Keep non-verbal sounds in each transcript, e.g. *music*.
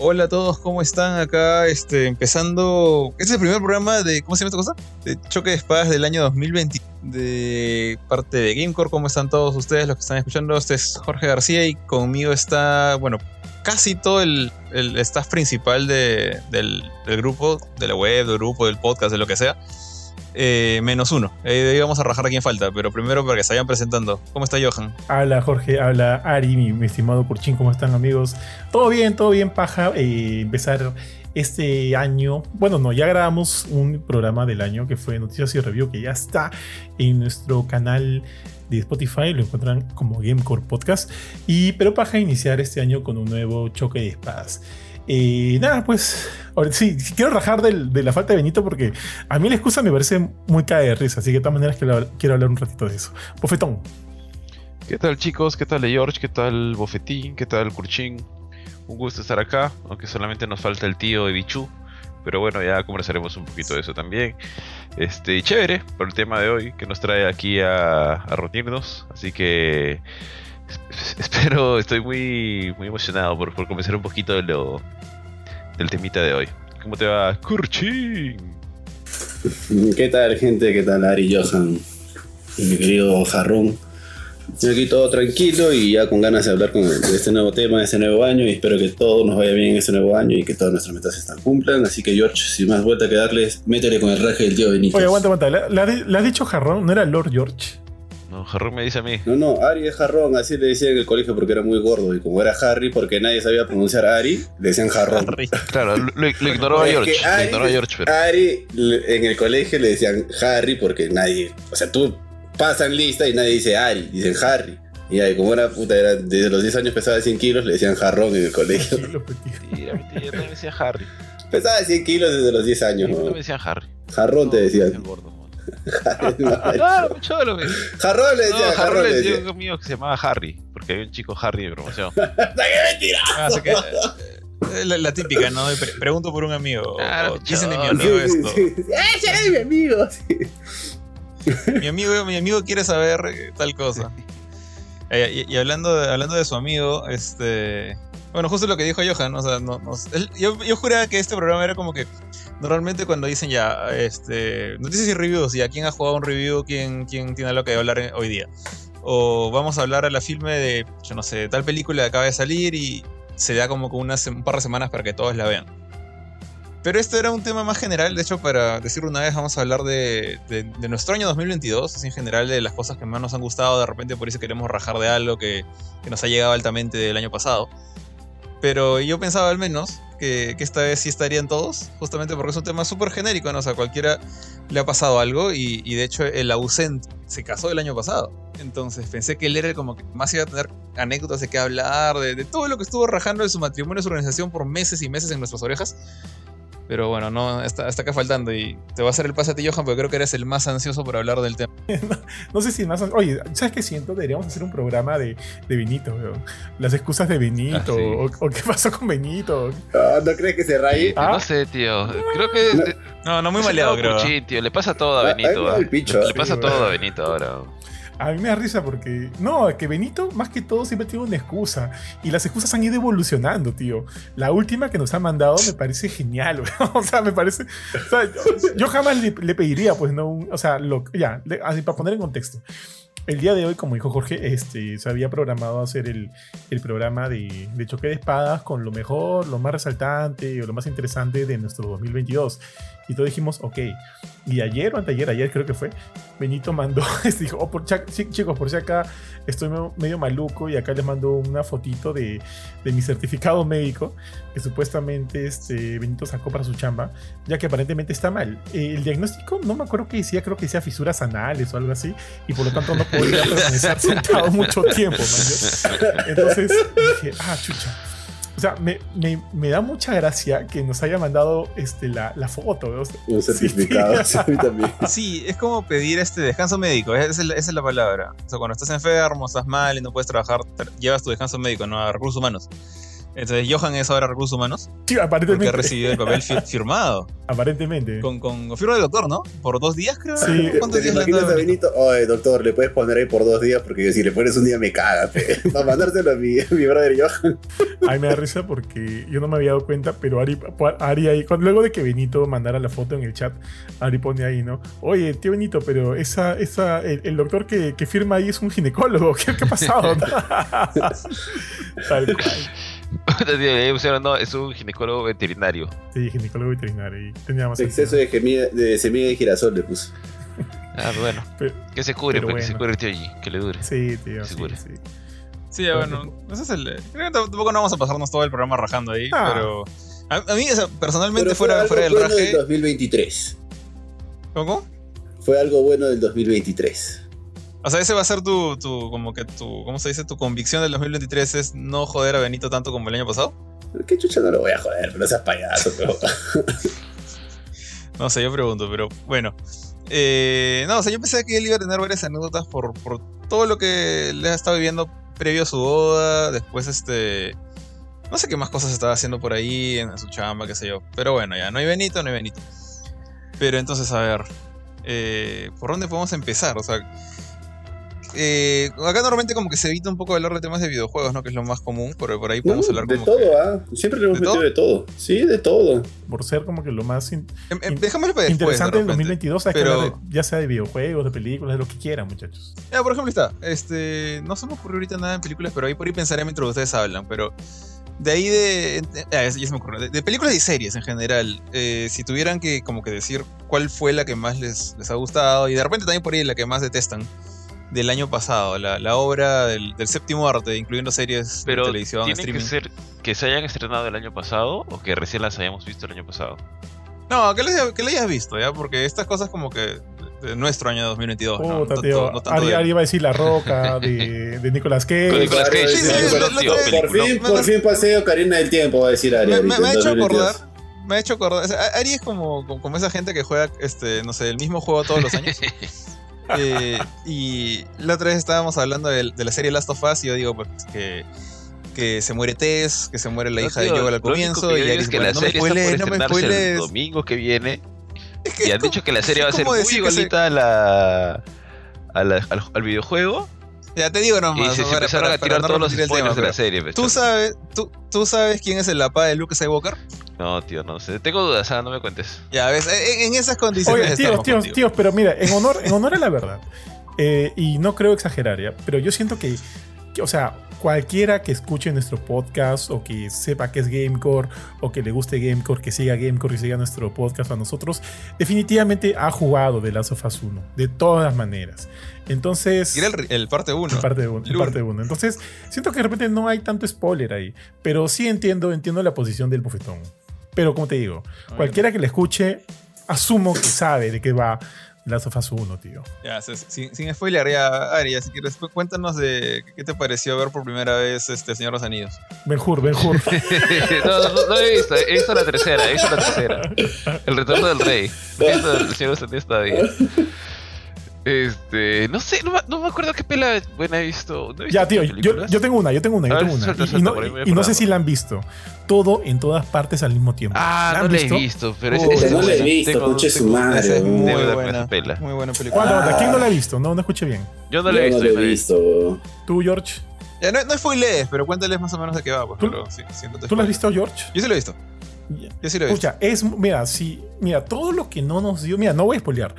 Hola a todos, ¿cómo están acá? Este, empezando. Este es el primer programa de. ¿Cómo se llama esta cosa? De choque de espadas del año 2020. De parte de Gamecore. ¿Cómo están todos ustedes los que están escuchando? Este es Jorge García y conmigo está, bueno, casi todo el, el staff principal de, del, del grupo, de la web, del grupo, del podcast, de lo que sea. Eh, menos uno. Eh, vamos a rajar a quien falta, pero primero para que se vayan presentando. ¿Cómo está Johan? Habla Jorge, habla Ari, mi, mi estimado Curchín, ¿cómo están amigos? Todo bien, todo bien, paja. Eh, empezar este año, bueno, no, ya grabamos un programa del año que fue Noticias y Review, que ya está en nuestro canal de Spotify, lo encuentran como Gamecore Podcast. Y pero paja iniciar este año con un nuevo choque de espadas. Y nada, pues, sí, quiero rajar de la falta de Benito porque a mí la excusa me parece muy cae de risa, así que de todas maneras quiero, hablar un ratito de eso. Bofetón. ¿Qué tal chicos? ¿Qué tal George? ¿Qué tal Bofetín? ¿Qué tal Kurchin? Un gusto estar acá, aunque solamente nos falta el tío de Bichu. Pero bueno, ya conversaremos un poquito de eso también. Este, y chévere por el tema de hoy que nos trae aquí a, a reunirnos. Así que *laughs* espero, estoy muy, muy emocionado por, por comenzar un poquito de lo, del temita de hoy. ¿Cómo te va, Kurchin? ¿Qué tal, gente? ¿Qué tal, Ari Johan? Y mi querido Jarrón. Estoy aquí todo tranquilo y ya con ganas de hablar con, de este nuevo tema, de este nuevo año. Y espero que todo nos vaya bien en este nuevo año y que todas nuestras metas se cumplan. Así que, George, sin más vuelta que darles, métele con el raje del tío Benito. Oye, aguanta, aguanta. ¿Le has dicho jarrón? ¿No era Lord George? No, Jarrón me dice a mí. No, no, Ari es jarrón, así le decían en el colegio porque era muy gordo. Y como era Harry, porque nadie sabía pronunciar Ari, le decían jarrón. Harry. Claro, lo, lo ignoró a George. Es que Ari, lo ignoró a George, pero. Ari, en el colegio le decían Harry porque nadie. O sea, tú pasan lista y nadie dice Ari, dicen Harry. Y ahí, como era puta, era, desde los 10 años pesaba 100 kilos, le decían jarrón en el colegio. Mentira, mentira, yo también me decía Harry. Pesaba 100 kilos desde los 10 años, ¿no? me decían Harry. Jarrón te No, decían. decían gordo, Jarrón No, cholo, me- Jarrón le No, Harry jarrón le decían. un amigo que se llamaba Harry, porque había un chico Harry de promoción. *laughs* ¡Qué mentira! Ah, que, eh, la, la típica, ¿no? De pre- pregunto por un amigo. Claro, o qué dicen de mi amigo Sí, sí, esto. sí. ¡Ese es mi amigo! Sí. Mi amigo, mi amigo quiere saber eh, tal cosa. Eh, y, y hablando, de, hablando de su amigo, este. Bueno, justo lo que dijo Johan, o sea, no, no- él- yo, yo juraba que este programa era como que normalmente cuando dicen ya, este, noticias y reviews, y a quién ha jugado un review, quién, quién tiene algo que hablar hoy día. O vamos a hablar a la filme de, yo no sé, tal película que acaba de salir y se da como con unas, un par de semanas para que todos la vean. Pero este era un tema más general, de hecho, para decirlo una vez, vamos a hablar de, de- de nuestro año 2022, así en general de las cosas que más nos han gustado, de repente por eso queremos rajar de algo que, que nos ha llegado altamente del año pasado. Pero yo pensaba al menos que, esta vez sí estarían todos, justamente porque es un tema súper genérico, ¿no? O sea, cualquiera le ha pasado algo y, de hecho el ausente se casó el año pasado. Entonces pensé que él era como que más iba a tener anécdotas de qué hablar, de, de todo lo que estuvo rajando de su matrimonio su organización por meses y meses en nuestras orejas. Pero bueno, no, está, está acá faltando y te voy a hacer el pase a ti, Johan, porque creo que eres el más ansioso por hablar del tema. *laughs* No sé si más. Oye, ¿sabes qué siento? Deberíamos hacer un programa de, de Benito, weón. Las excusas de Benito. Ah, sí. o, o qué pasó con Benito. Ah, ¿No crees que se raye? Ah. No sé, tío. Creo que. No. No, no, muy maleado, creo. Cuchín, tío. Le pasa todo a Ah, Benito. ah. el picho, Le ah. pasa Sí, todo a Benito ahora. A mí me da risa porque. No, que Benito, más que todo, siempre tiene una excusa. Y las excusas han ido evolucionando, tío. La última que nos ha mandado me parece genial, *laughs* weón. O sea, me parece. o sea, yo, yo jamás le, le pediría, pues, no. un- o sea, lo, ya, le- así para poner en contexto. El día de hoy, como dijo Jorge, este, se había programado hacer el, el programa de, de choque de espadas con lo mejor, lo más resaltante o lo más interesante de nuestro 2022. Y todos dijimos, ok. Y ayer o anteayer, ayer creo que fue, Benito mandó, *laughs* este, dijo, oh, por chicos, por si acá estoy me- medio maluco y acá les mando una fotito de, de mi certificado médico que supuestamente este, Benito sacó para su chamba, ya que aparentemente está mal. Eh, el diagnóstico, no me acuerdo qué decía, creo que decía fisuras anales o algo así, y por lo tanto no podía *laughs* permanecer sentado mucho tiempo. man. *laughs* Entonces dije, ah, chucha. O sea, me, me- me da mucha gracia que nos haya mandado este, la, la foto. *laughs* Un certificado, *laughs* sí, a mí también. Sí, es como pedir este descanso médico, esa es, es la palabra. O sea, cuando estás enfermo, estás mal y no puedes trabajar, tra- llevas tu descanso médico, no a recursos humanos. Entonces Johan es ahora recursos humanos Sí, porque aparentemente. ha recibido el papel fi- *laughs* firmado. Aparentemente. Con, con firma del doctor, ¿no? Por dos días, creo. Sí. ¿Cuántos ¿Te días le a Benito? Oye, doctor, le puedes poner ahí por dos días porque si le pones un día me caga, pe. *laughs* Para mandárselo a mi, a mi brother Johan. Ay, me da risa porque yo no me había dado cuenta, pero Ari, Ari ahí, cuando- luego de que Benito mandara la foto en el chat, Ari pone ahí, ¿no? Oye, tío Benito, pero esa, esa, el, el doctor que, que firma ahí es un ginecólogo. ¿Qué, qué ha pasado? *laughs* Tal cual. *laughs* No, es un ginecólogo veterinario. Sí, ginecólogo veterinario. Y tenía más Exceso de, gemida- de semilla de girasol le puso. *laughs* Ah, bueno. Pero- Que se cubre, pero pues, que se cubre el tío G, que le dure. Sí, tío, sí, Seguro. sí. Sí, bueno, ese es el. Creo que tampoco no vamos a pasarnos todo el programa rajando ahí, Ah. pero. A, a mí, o sea, personalmente, Pero fue fuera, algo fuera del bueno del raje. 2023. ¿Cómo? Fue algo bueno del 2023. O sea, ese va a ser tu, tu, como que tu, ¿cómo se dice? Tu convicción del 2023 es no joder a Benito tanto como el año pasado. ¿Qué chucha no lo voy a joder? Pero seas payaso, pero. *laughs* No sé, yo pregunto, pero bueno. Eh, no, o sea, yo pensé que él iba a tener varias anécdotas por, por todo lo que le ha estado viviendo previo a su boda. Después, este. No sé qué más cosas estaba haciendo por ahí en su chamba, qué sé yo. Pero bueno, ya, no hay Benito, no hay Benito. Pero entonces, a ver. eh, ¿Por dónde podemos empezar? O sea. Eh, acá normalmente como que se evita un poco hablar de temas de videojuegos, ¿no? Que es lo más común, pero por ahí podemos hablar de como todo, que- ¿ah? Siempre le hemos ¿De metido todo? de todo. Sí, de todo. Por ser como que lo más in- Em, em, Déjamelo para después, interesante de del repente. 2022, hay que pero- hablar de- ya sea de videojuegos, de películas, de lo que quieran, muchachos. Ya, por ejemplo, está. Este, no se me ocurrió ahorita nada en películas, pero ahí por ahí pensaré mientras ustedes hablan. Pero de ahí de. Ah, ya se me ocurrió. De, de películas y series en general. eh, si tuvieran que como que decir cuál fue la que más les, les ha gustado. Y de repente también por ahí la que más detestan. Del año pasado. La, la obra del, del séptimo arte, incluyendo series Pero de televisión, tiene que streaming. ser que se hayan estrenado el año pasado o que recién las hayamos visto el año pasado. No, que la, que la hayas visto, ¿ya? Porque estas cosas como que. De nuestro año 2022. ¿no? Puta, No tío. Ari, Ari iba a decir La Roca, *laughs* de, de Nicolas Cage. Con Nicolas Cage, Sí, sí, sí, lo- lo- tío, lo- Por fin, por fin paseo Karina del Tiempo, va a decir Ari. me, ahorita, me- me ha hecho 2022. acordar. Me ha hecho acordar. o sea, Ari es como, como, como esa gente que juega, este, no sé, el mismo juego todos los años. *laughs* Eh, y la otra vez estábamos hablando de, de la serie Last of Us y yo digo pues, que, que se muere Tess, que se muere la No, hija tío, de Joel al comienzo. Y digo Ari es que "Bueno, la no me serie está por spoilees, no me el spoilees". domingo que viene Es que y han como- dicho que la serie va a ser muy se- igualita a la, a la- al, al videojuego Ya te digo y nomás. se, se para- empezaron para- a para tirar no todos los spoilers tema, de la serie. ¿Tú sabes, tú, ¿Tú sabes quién es el papá de Luke Skywalker? No, tío, no sé. Tengo dudas, ah, no me cuentes. Ya ves, en, en esas condiciones Oye, tíos, tíos, contigo. tíos, pero mira, en honor, en honor a la verdad, eh, y no creo exagerar, ¿ya? pero yo siento que, que, o sea, cualquiera que escuche nuestro podcast o que sepa que es Gamecore o que le guste Gamecore, que siga Gamecore y siga nuestro podcast a nosotros, definitivamente ha jugado de Last of Us 1, de todas maneras. Entonces... Era el, el parte 1. En parte 1. Lul. parte uno. Entonces, siento que de repente no hay tanto spoiler ahí. Pero sí entiendo, entiendo la posición del bofetón. Pero como te digo, cualquiera que le escuche, asumo que sabe de qué va Last of Us 1, tío. Ya, sin, sin spoiler, ya, Ari, si quieres, cu- cuéntanos de qué te pareció ver por primera vez este Señor de los Anillos. Ben Hur, Ben Hur. *laughs* no, no, no he visto, he visto la tercera, he visto la tercera. El retorno del rey. He visto el Señor de los Anillos todavía. Este, no sé, no, me- no me acuerdo qué pela buena he visto. No he visto ya, tío, yo, yo tengo una, yo tengo una, yo ver, tengo una. suelta, Y- y, suelta, no, y no sé si la han visto. Todo en todas partes al mismo tiempo. Ah, ¿La no la he visto, pero ese es no la he buena. visto, conche su madre. Es muy buena. esa pela. Muy buena película. ¿Cuándo? Ah. ¿Quién no la ha visto? No, no escuché bien. Yo no la he visto. no yo lo no he la he visto. ¿Tú, George? Ya, no, no spoilees, pero cuéntales más o menos de qué va, pues, ¿Tú- pero sí, ¿Tú la spoilees. has visto, George? Yo sí lo he visto. Yo sí lo he visto. Escucha, es, mira, sí, mira, todo lo que no nos dio, mira, no voy a spoilear.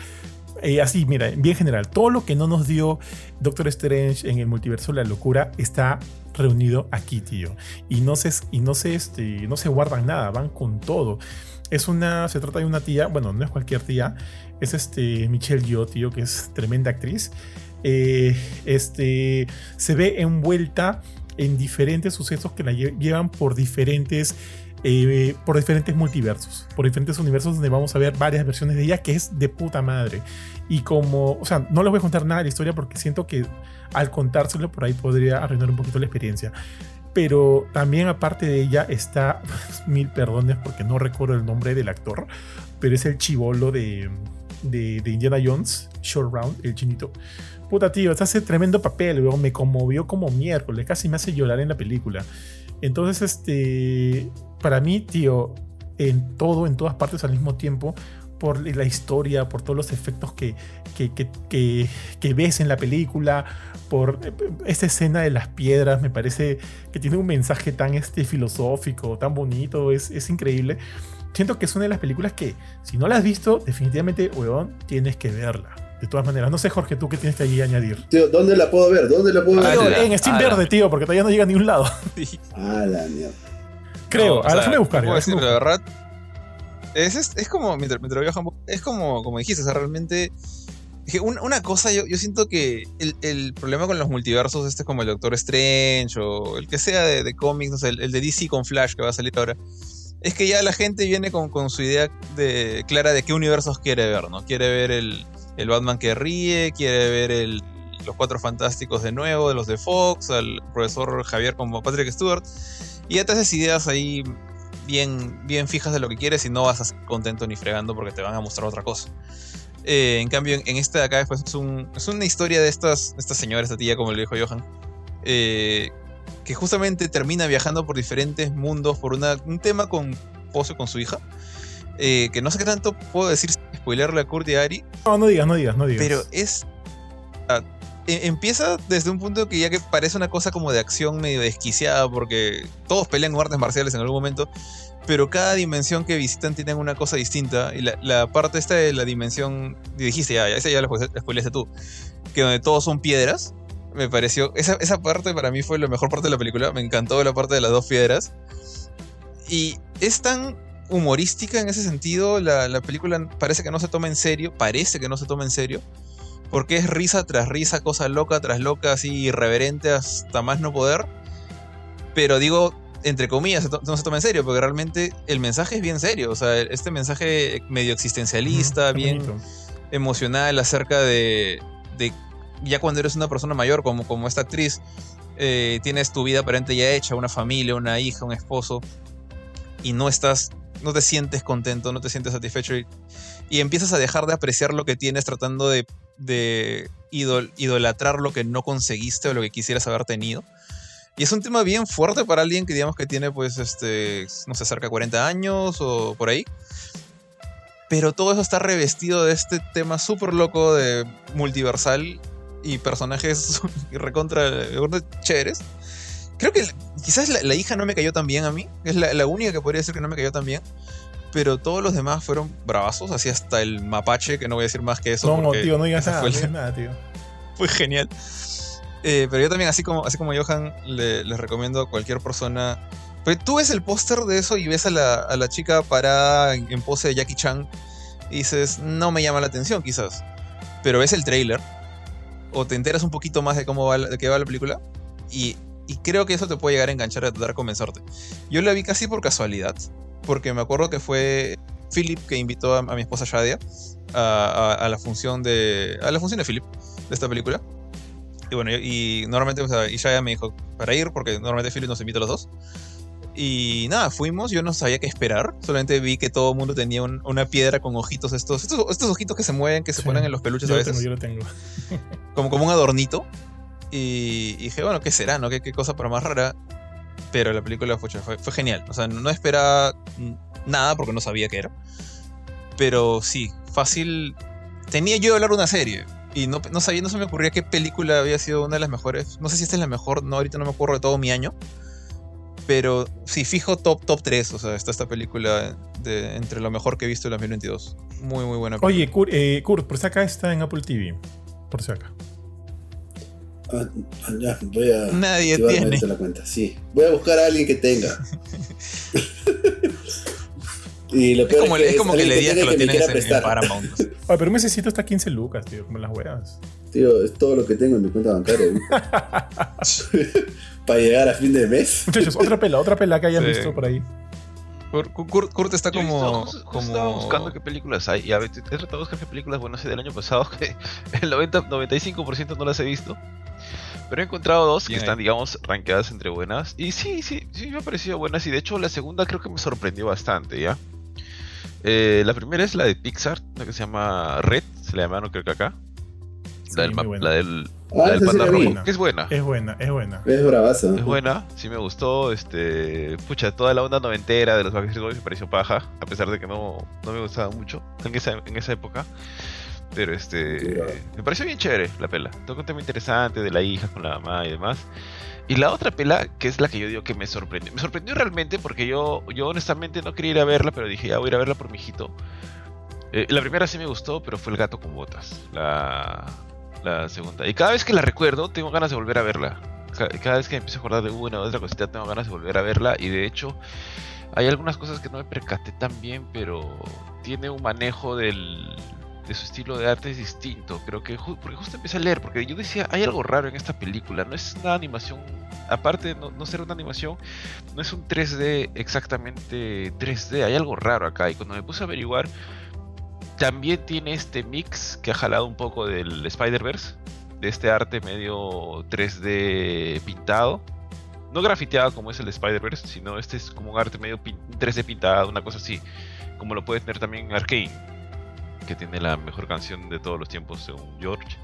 Eh, así, mira, bien general, todo lo que no nos dio Doctor Strange en el multiverso de la locura está reunido aquí, tío. Y no se, y no se, este, no se guardan nada, van con todo. Es una, se trata de una tía, bueno, no es cualquier tía, es este Michelle Yeoh, tío, que es tremenda actriz. Eh, este, se ve envuelta en diferentes sucesos que la lle- llevan por diferentes eh, por diferentes multiversos, por diferentes universos donde vamos a ver varias versiones de ella que es de puta madre. Y como, o sea, no les voy a contar nada de la historia porque siento que al contárselo por ahí podría arruinar un poquito la experiencia. Pero también aparte de ella está, *laughs* mil perdones porque no recuerdo el nombre del actor, pero es el chivolo de, de, de Indiana Jones, Short Round, el chinito. Puta tío, hace tremendo papel, weón, me conmovió como miércoles, casi me hace llorar en la película. Entonces, este, para mí, tío, en todo, en todas partes al mismo tiempo, por la historia, por todos los efectos que, que, que, ves en la película, por eh, esta escena de las piedras, me parece que tiene un mensaje tan este, filosófico, tan bonito, es, es increíble. Siento que es una de las películas que, si no la has visto, definitivamente, weón, tienes que verla. De todas maneras, no sé, Jorge, tú qué tienes que allí añadir. Tío, ¿dónde la puedo ver? ¿Dónde la puedo Ah, Tío, ver? la- en Steam ah, la- Verde, tío, porque todavía no llega a ningún lado. *laughs* Ah, la mierda. Creo. No, Ahora sea, déjame buscar. puedo decir, la verdad, es, es, es como, mientras, mientras viajan, es como, como dijiste, o sea, realmente, una cosa, yo, yo siento que el, el problema con los multiversos, este como el Doctor Strange o el que sea de, de cómics, no sé, el, el de DC con Flash que va a salir ahora, es que ya la gente viene con, con su idea de, clara de qué universos quiere ver, ¿no? Quiere ver el, el Batman que ríe, quiere ver los Cuatro Fantásticos de nuevo, de los de Fox, al profesor Javier como Patrick Stewart, y ya te haces ideas ahí bien, bien fijas de lo que quieres y no vas a estar contento ni fregando porque te van a mostrar otra cosa. Eh, en cambio, en, en este de acá pues, es, un- es una historia de estas, estas señoras, esta tía, como le dijo Johan, eh, que justamente termina viajando por diferentes mundos por una, un tema con con su hija. Eh, que no sé qué tanto puedo decir sin spoilerle a Kurt y a Ari, No, no digas, no digas, no digas. pero es. ah, e- empieza desde un punto que ya que parece una cosa como de acción medio desquiciada, porque todos pelean con artes marciales en algún momento, pero cada dimensión que visitan tienen una cosa distinta. Y la, la parte esta de la dimensión. y Dijiste ya, ya esa ya la spoileaste tú. Que donde todos son piedras. Me pareció. Esa, esa parte para mí fue la mejor parte de la película. Me encantó la parte de las dos piedras. Y es tan humorística en ese sentido. La, la película parece que no se toma en serio. Parece que no se toma en serio. Porque es risa tras risa, cosa loca tras loca, así irreverente hasta más no poder. Pero digo, entre comillas, no se toma en serio, porque realmente el mensaje es bien serio. O sea, este mensaje medio existencialista, bien bonito. emocional acerca de, de ya cuando eres una persona mayor, como, como esta actriz, eh, tienes tu vida aparente ya hecha, una familia, una hija, un esposo, y no estás, no te sientes contento, no te sientes satisfecho, y, y empiezas a dejar de apreciar lo que tienes tratando de, de idol- idolatrar lo que no conseguiste o lo que quisieras haber tenido. Y es un tema bien fuerte para alguien que digamos que tiene pues este, no sé, cerca de 40 años o por ahí. Pero todo eso está revestido de este tema súper loco de multiversal y personajes *laughs* recontra, chéveres. Creo que quizás la, la hija no me cayó tan bien a mí. Es la, la única que podría decir que no me cayó tan bien. Pero todos los demás fueron bravazos, así hasta el mapache, que no voy a decir más que eso. No, tío, no digas nada, fue no digas nada, tío. *laughs* fue genial. Eh, pero yo también, así como, así como Johan, le- les recomiendo a cualquier persona. Pues tú ves el póster de eso y ves a la, a la chica parada en, en pose de Jackie Chan y dices, no me llama la atención, quizás. Pero ves el trailer o te enteras un poquito más de cómo va de qué va la película y, y creo que eso te puede llegar a enganchar a tratar de convencerte. Yo la vi casi por casualidad, porque me acuerdo que fue Philip que invitó a, a mi esposa Shadia a, a- a la función de a la función de Philip de esta película. Y bueno, y, y normalmente, o sea, y Shadia me dijo para ir, porque normalmente Philip nos invita a los dos. Y nada, fuimos, yo no sabía qué esperar, solamente vi que todo el mundo tenía un- una piedra con ojitos, estos, estos, estos ojitos que se mueven, que se Sí. ponen en los peluches Yo a lo veces tengo, yo lo tengo. como, como un adornito. Y, y dije, bueno, ¿qué será? ¿No? ¿Qué, qué cosa para más rara? Pero la película fue, fue, fue genial. O sea, no, no esperaba nada porque no sabía qué era. Pero sí, fácil. Tenía yo de hablar de una serie. Y no, no sabía, no se me ocurría qué película había sido una de las mejores. No sé si esta es la mejor, no, ahorita no me acuerdo de todo mi año. Pero sí, fijo top, top 3. O sea, está esta película de, entre lo mejor que he visto en el 2022. Muy, muy buena película. Oye, Kurt, eh, Kurt, por si acá está en Apple TV. Por si acá. Ah, ah, ya, voy a. Nadie tiene. la cuenta. Sí, voy a buscar a alguien que tenga. *laughs* y lo Es como, es es como que le digas que tenga lo me tienes en, en prestar. Paramount. Oye, *laughs* pero un mesecito está 15 lucas, tío, como las huevas. Tío, es todo lo que tengo en mi cuenta bancaria. *laughs* Para llegar a fin de mes. Muchachos, otra pela, otra pela que hayan Sí. visto por ahí. Kurt, Kurt- está como. como... Estaba buscando qué películas hay. Y a ver, he tratado de buscar qué películas buenas del año pasado. Que el 90, 95% no las he visto. Pero he encontrado dos que están, digamos, rankeadas entre buenas. Y sí, sí, sí me ha parecido buenas. Y de hecho, la segunda creo que me sorprendió bastante, ¿ya? Eh, la primera es la de Pixar, la que se llama Red. Se la llamaron, creo que acá. Sí, la, del la del Ah, la del esa sí panda rojo, que es buena. Es buena, es buena. Es bravazo. Es buena, sí me gustó, este, pucha, toda la onda noventera de los Backstreet Boys me pareció paja, a pesar de que no, no me gustaba mucho en esa, en esa época. Pero este, me pareció bien chévere la pela. Toca un tema interesante de la hija con la mamá y demás. Y la otra pela, que es la que yo digo que me sorprendió. Me sorprendió realmente porque yo, yo honestamente no quería ir a verla, pero dije, ya voy a ir a verla por mi hijito. Eh, la primera sí me gustó, pero fue El gato con botas. La, la segunda. Y cada vez que la recuerdo, tengo ganas de volver a verla. Ca- Cada vez que me empiezo a acordar de una u otra cosita, tengo ganas de volver a verla. Y de hecho, hay algunas cosas que no me percaté tan bien, pero tiene un manejo del, de su estilo de arte es distinto. Creo que porque justo empecé a leer, porque yo decía, hay algo raro en esta película. No es una animación, aparte de no, no ser una animación, no es un 3D exactamente 3D. Hay algo raro acá. Y cuando me puse a averiguar, también tiene este mix que ha jalado un poco del Spider-Verse, de este arte medio 3D pintado. No grafiteado como es el Spider-Verse, sino este es como un arte medio pin- 3D pintado, una cosa así. Como lo puede tener también Arkane, que tiene la mejor canción de todos los tiempos, según George.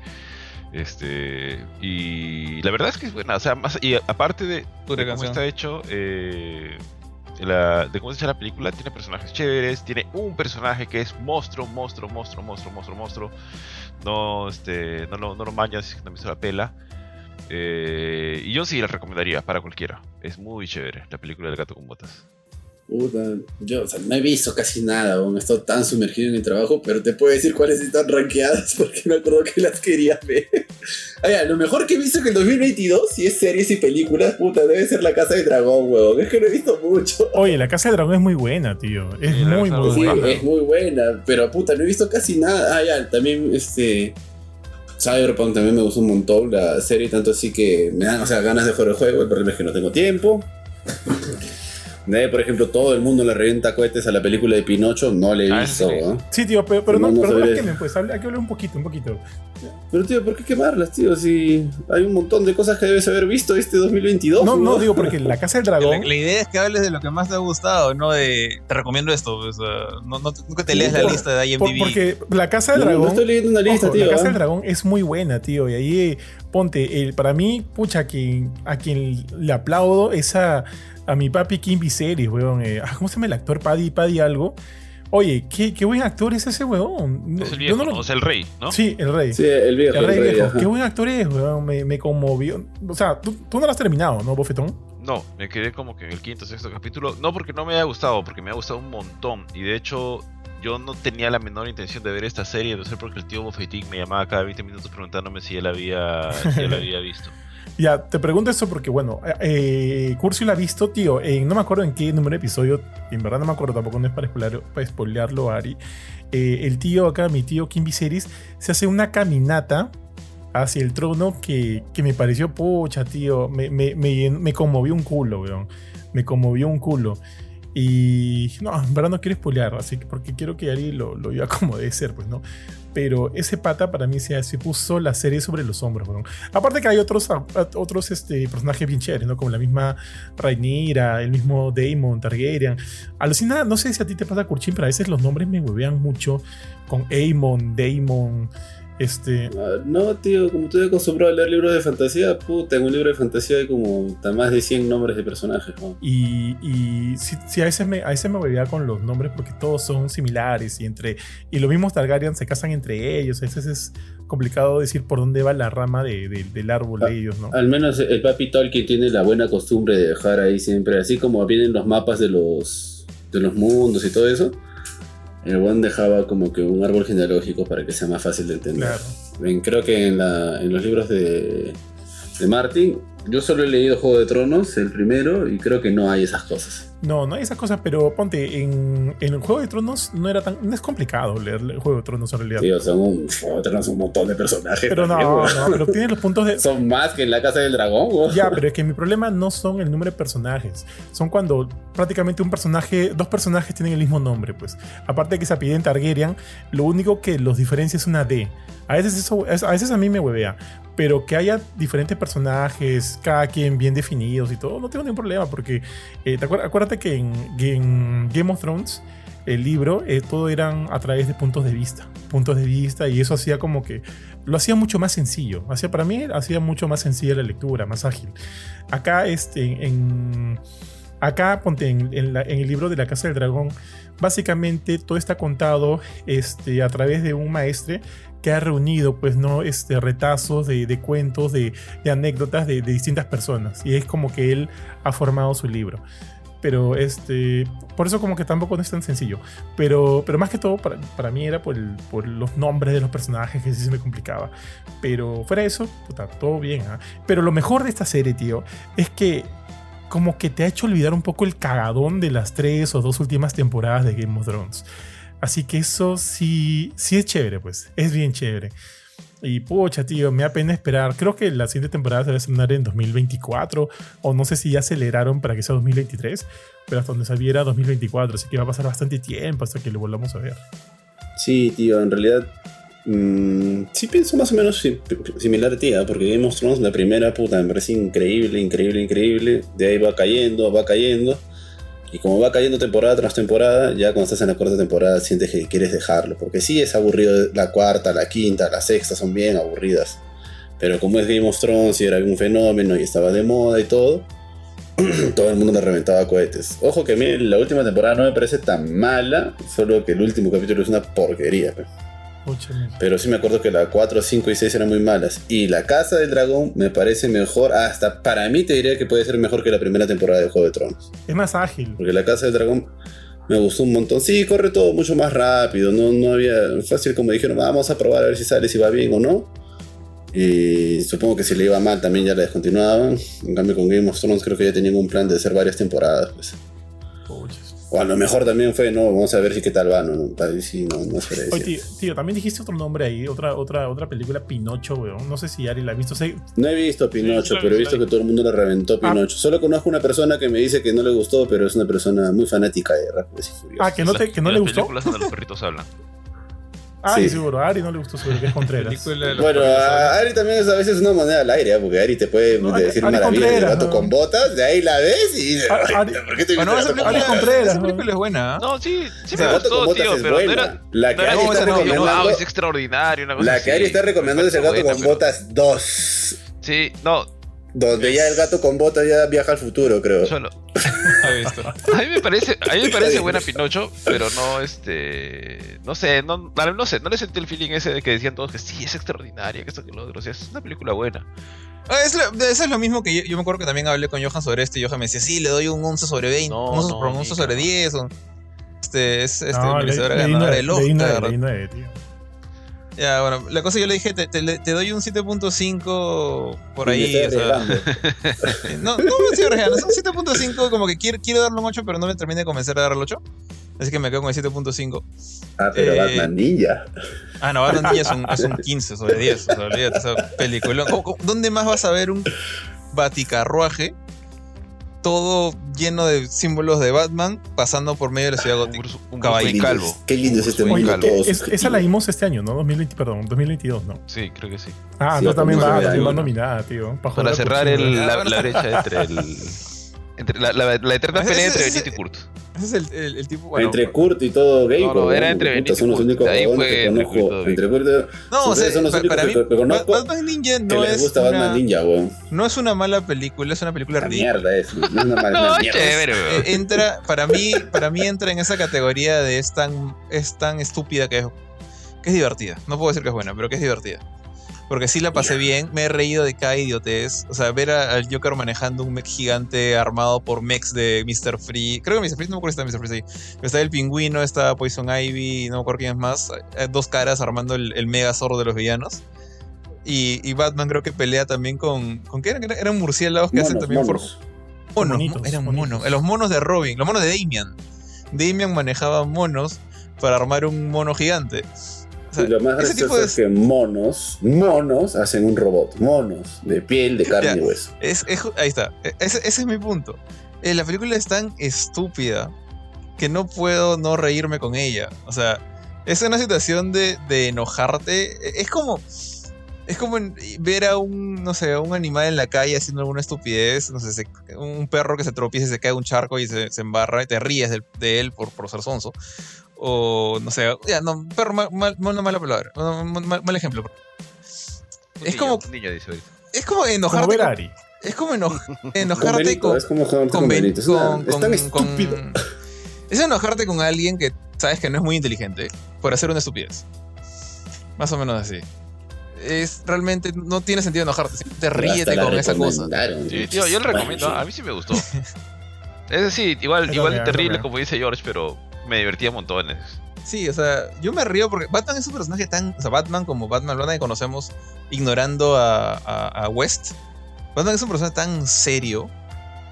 Este, y la verdad es que es buena, o sea, más, y aparte de, de cómo está hecho, eh, la- de cómo está hecha la película, tiene personajes chéveres, tiene un personaje que es monstruo, monstruo, monstruo, monstruo, monstruo, monstruo. No, este, no lo, no lo mañas no has visto la pela. Eh, y yo sí la recomendaría para cualquiera. Es muy chévere la película del gato con botas. Puta, yo o sea, no he visto casi nada, aún he estado tan sumergido en el trabajo, pero te puedo decir cuáles están rankeadas *laughs* porque me acuerdo que las quería ver. Ah, ya, lo mejor que he visto en el 2022, si es series y películas, puta, debe ser La Casa de Dragón, huevón. Es que no he visto mucho. Oye, la Casa del Dragón es muy buena, tío. Es Sí, muy, muy Sí, buena. es muy buena, pero puta, no he visto casi nada. Ah, ya, también este. Cyberpunk también me gustó un montón la serie, tanto así que me dan, o sea, ganas de jugar el juego. El problema es que no tengo tiempo. Por ejemplo, todo el mundo le revienta cohetes a la película de Pinocho, no le he Ah, visto. sí. Sí, tío, pero, pero no, No, pero no pues. Hay que hablar un poquito, un poquito. Pero tío, ¿por qué quemarlas, tío? Si hay un montón de cosas que debes haber visto este 2022. No, no, ¿no? digo, porque la Casa del *laughs* La, Dragón. la idea es que hables de lo que más te ha gustado, no de te recomiendo esto. o sea, no, no- nunca te lees la Por- lista de por- IMDb. porque la Casa del Dragón. no estoy leyendo una lista, Ojo, tío. la Casa ¿ah? del Dragón es muy buena, tío. Y ahí, eh, ponte, el- para mí, pucha, a quien, a quien le aplaudo es a, a mi papi Kim Viserys, weón. eh, ah, ¿Cómo se llama el actor? Paddy, Paddy algo. Oye, qué, qué buen actor es ese weón. Es el viejo, no lo- ¿no? O sea, el rey, ¿no? Sí, el rey. Sí, el viejo. el rey el rey, viejo. ajá. Qué buen actor es, weón. Me, me conmovió. O sea, tú, tú no lo has terminado, ¿no, Bofetón? No, me quedé como que en el quinto, sexto capítulo. No porque no me haya gustado, porque me ha gustado un montón. Y de hecho, yo no tenía la menor intención de ver esta serie, no sé porque el tío Bofetín me llamaba cada 20 minutos preguntándome si él había, si él había visto. *laughs* Ya, te pregunto esto porque, bueno, eh, Curcio la ha visto, tío, no me acuerdo en qué número de episodio, en verdad no me acuerdo tampoco, no es para, spoiler, para spoilearlo, Ari. Eh, el tío acá, mi tío Kim Viserys, se hace una caminata hacia el trono que, que me pareció, pucha, tío, me, me, me, me conmovió un culo, weón. Me conmovió un culo. Y no, en verdad no quiero spoilear, así que porque quiero que Ari lo, lo viva *laughs* como debe ser, pues, ¿no? Pero ese pata para mí se, se puso la serie sobre los hombros, weón. Aparte que hay otros, otros este, personajes bien chéveres, ¿no? Como la misma Rhaenyra, el mismo Daemon, Targaryen. Alucina, no sé si a ti te pasa, Kurchin, pero a veces los nombres me huevean mucho con Aemon, Daemon, este... No, tío, como estoy acostumbrado a leer libros de fantasía, puta, en un libro de fantasía hay como más de 100 nombres de personajes, ¿no? Y, y sí, sí, a veces me, a veces me huevea con los nombres porque todos son similares y entre y los mismos Targaryen se casan entre ellos. A veces es complicado decir por dónde va la rama de- de- del árbol Ah, de ellos, ¿no? Al menos el papi Tolkien tiene la buena costumbre de dejar ahí siempre, así como vienen los mapas de los, de los mundos y todo eso. El buen dejaba como que un árbol genealógico para que sea más fácil de entender. Claro. En- creo que en, la- en los libros de, de Martin, yo solo he leído Juego de Tronos, el primero, y creo que no hay esas cosas. No, no hay esas cosas, pero ponte, en, en el Juego de Tronos no era tan. No es complicado leer el Juego de Tronos en realidad. Tío, son un, Juego de Tronos, un montón de personajes. pero no, también, no, pero tiene los puntos de. *laughs* Son más que en la Casa del Dragón, weón. Ya, pero es que mi problema no son el número de personajes. Son cuando prácticamente un personaje, dos personajes tienen el mismo nombre, pues. Aparte de que se apelliden Targaryen, lo único que los diferencia es una D. A veces eso, a veces a mí me huevea. Pero que haya diferentes personajes, cada quien bien definidos y todo, no tengo ningún problema. Porque eh, ¿te acuer- acuérdate que en, Game of Thrones el libro, eh, todo eran a través de puntos de vista. Puntos de vista, y eso hacía como que lo hacía mucho más sencillo. Hacía, para mí, hacía mucho más sencilla la lectura, más ágil. Acá, este, en. Acá, ponte, en, en el libro de la Casa del Dragón, básicamente todo está contado este, a través de un maestre que ha reunido, pues, ¿no? Este, retazos de, de cuentos, de, de anécdotas de, de distintas personas. Y es como que él ha formado su libro. Pero este, por eso como que tampoco no es tan sencillo. Pero, pero más que todo para, para mí era por, el- por los nombres de los personajes que sí se me complicaba. Pero fuera de eso, puta, todo bien. ¿ah? Pero lo mejor de esta serie, tío, es que como que te ha hecho olvidar un poco el cagadón de las tres o dos últimas temporadas de Game of Thrones. Así que eso sí, sí es chévere, pues. Es bien chévere. Y pucha, tío, me da pena esperar. Creo que la siguiente temporada se va a estrenar en 2024. O no sé si ya aceleraron para que sea 2023. Pero hasta donde sabía era 2024. Así que va a pasar bastante tiempo hasta que lo volvamos a ver. Sí, tío, en realidad. mm, sí pienso más o menos si- similar a ti, porque Game of la primera puta, me parece increíble, increíble, increíble. De ahí va cayendo, va cayendo. Y como va cayendo temporada tras temporada, ya cuando estás en la cuarta temporada sientes que quieres dejarlo. Porque sí es aburrido la cuarta, la quinta, la sexta son bien aburridas. Pero como es Game of Thrones y era un fenómeno y estaba de moda y todo, *clears throat* todo el mundo le reventaba cohetes. Ojo que a mí la última temporada no me parece tan mala, solo que el último capítulo es una porquería. pe. Pero sí me acuerdo que la 4, 5 y 6 eran muy malas. Y la Casa del Dragón me parece mejor, hasta para mí te diría que puede ser mejor que la primera temporada de Juego de Tronos. Es más ágil. Porque la Casa del Dragón me gustó un montón. Sí, corre todo mucho más rápido. No, no había fácil como dijeron, vamos a probar a ver si sale, si va bien o no. Y supongo que si le iba mal también ya la descontinuaban. En cambio con Game of Thrones creo que ya tenían un plan de hacer varias temporadas. Pues. O a lo mejor también fue, no, vamos a ver si qué tal va. No, no, Ahí sí, no, no sé Oye, tío, tío, también dijiste otro nombre ahí, otra, otra, otra película, Pinocho, weón. No sé si Ari la ha visto. No he visto Pinocho, Sí, pero he vi, visto que todo el mundo le reventó Ah. Pinocho. Solo conozco una persona que me dice que no le gustó, pero es una persona muy fanática de Rápidos y Furiosos. Ah, que no, te, que no Las le gustó. películas donde los perritos hablan. Ah, Sí. seguro. A Ari no le gustó seguro que es Contreras. *laughs* Bueno, a Ari también es a veces una moneda al aire, ¿eh? porque Ari te puede No, Ari- decir Ari maravillas del gato ¿no? con botas, de ahí la ves y dices, Ari- "Ay, Ari- ¿por qué te Bueno, viste Ari película, con botas?" Contreras, esa ¿no? película es buena. ¿ah? No, sí, sí O sea, me gustó, botas tío, es pero no era. La que no Ari está no, recomendando- es extraordinario, una cosa La que Ari está recomendando es el gato con botas 2. Sí, no, Donde ya el gato con botas ya viaja al futuro, creo. solo. *laughs* A mí me parece, a mí me parece buena Pinocho, pero no este, no sé, no, no sé, no le sentí el feeling ese de que decían todos que sí es extraordinaria, que esto que lo otro, o sea, es una película buena. Ah, es lo- eso es lo mismo que yo, yo me acuerdo que también hablé con Johan sobre esto y Johan me decía, sí, le doy un 11 sobre 20, No, un 11, no, un ni 11 sobre cagando. 10. o- este, es este, No, merecedora ganadora del Oscar. Ya, bueno, la cosa yo le dije, te, te- te doy un 7.5 por ahí. O sea, arriesgando. *laughs* no, no arriesgando, es un 7.5, como que quiero, quiero darle un 8, pero no me terminé de convencer de darle el 8. Así que me quedo con el 7.5. Ah, pero Eh, Batman Ninja. Ah, no, Batman Ninja es un, *laughs* es un 15 sobre 10. O sea, olvídate, película. ¿Cómo- cómo- ¿Dónde más vas a ver un baticarruaje todo lleno de símbolos de Batman pasando por medio de la ciudad Un, gótica? Un Qué Wayne lindo, calvo. es- qué lindo es este mundo es- esa la vimos este año, ¿no? 2020, perdón, 2022, ¿no? Sí, creo que sí. Ah, Sí, no, también va, también va nominada, tío. Pa' Para cerrar la brecha entre el. Entre la, la, la eterna Ese- pelea ese- entre ese- Benito y Kurt. Ese es el, el- el tipo. Bueno, entre Kurt y todo gay. No, no, huevón, era entre Benito y Son los Kurt. únicos De ahí fue que entre conozco. Kurt y todo Entre Kurt y- no, o sea, son los únicos para que- mí, que conozco Ba- Batman Ninja que no les es, gusta una, Batman Ninja, weón. no es una mala película, es una película La ridícula. mierda es. No es una *laughs* mala No, mierda. chévere, Eh, weón. entra, para mí, para mí entra en esa categoría de es tan, es tan estúpida que es, que es divertida. No puedo decir que es buena, pero que es divertida. Porque sí la pasé bien, me he reído de cada idiotez. O sea, ver al Joker manejando un mech gigante armado por mechs de Mr. Free. Creo que Mr. Free, no me acuerdo si está Mr. Free ahí. Está el pingüino, está Poison Ivy, no me acuerdo quién es más. Eh, Dos caras armando el, el mega zorro de los villanos. Y, y Batman creo que pelea también con. ¿Con qué eran? Eran murciélagos que hacen también for- monos. monos, eran monos. Los monos de Robin, los monos de Damian. Damian manejaba monos para armar un mono gigante. O sea, Y lo más gracioso de. es que monos, monos hacen un robot. Monos, de piel, de carne Ya. y hueso. es- es- ahí está. E- Ese, ese es mi punto. Eh, la película es tan estúpida que no puedo no reírme con ella. O sea, es una situación de, de enojarte. E- Es como. Es como ver a un, no sé, a un animal en la calle haciendo alguna estupidez, no sé, se- un perro que se tropieza y se cae un charco y se, se embarra y te ríes de, él por, por ser sonso. O, no sé, ya, no, perro, mal, mal- una mala palabra, un mal, mal- mal ejemplo. Un Es niño, como- un niño dice. Es como enojarte, con, es como eno- *laughs* enojarte Benito, con, es como jugarte con, con, Ben- Benito. Es, una- con- es tan con- estúpido. con- *laughs* es enojarte con alguien que sabes que no es muy inteligente por hacer una estupidez. Más o menos así. Es realmente no tiene sentido enojarte, Hasta ríete con esa cosa. Sí, tío, yo le recomiendo. A mí sí me gustó. Es decir, igual, igual terrible como dice George, pero me divertía montones. Sí, o sea, yo me río porque Batman es un personaje tan. O sea, Batman como Batman, Batman que conocemos ignorando a, a- West. Batman es un personaje tan serio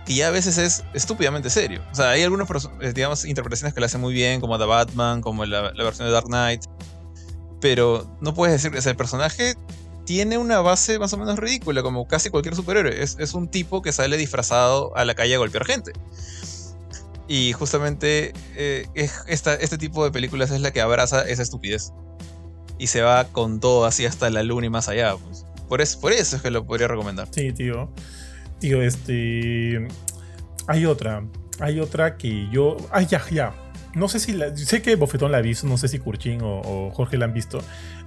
que ya a veces es estúpidamente serio. O sea, hay algunas, eh, digamos, interpretaciones que le hacen muy bien, como The Batman, como la, versión de Dark Knight. Pero no puedes decir que o el personaje tiene una base más o menos ridícula, como casi cualquier superhéroe. Es, es un tipo que sale disfrazado a la calle a golpear gente. Y justamente eh, es- esta, este tipo de películas es la que abraza esa estupidez. Y se va con todo así hasta la luna y más allá. pues. Por, eso, por eso es que lo podría recomendar. Sí, tío. Tío, este. Hay otra. Hay otra que yo. Ay, ya, ya. No sé si la. Sé que Bofetón la ha visto, no sé si Kurchin o, o Jorge la han visto.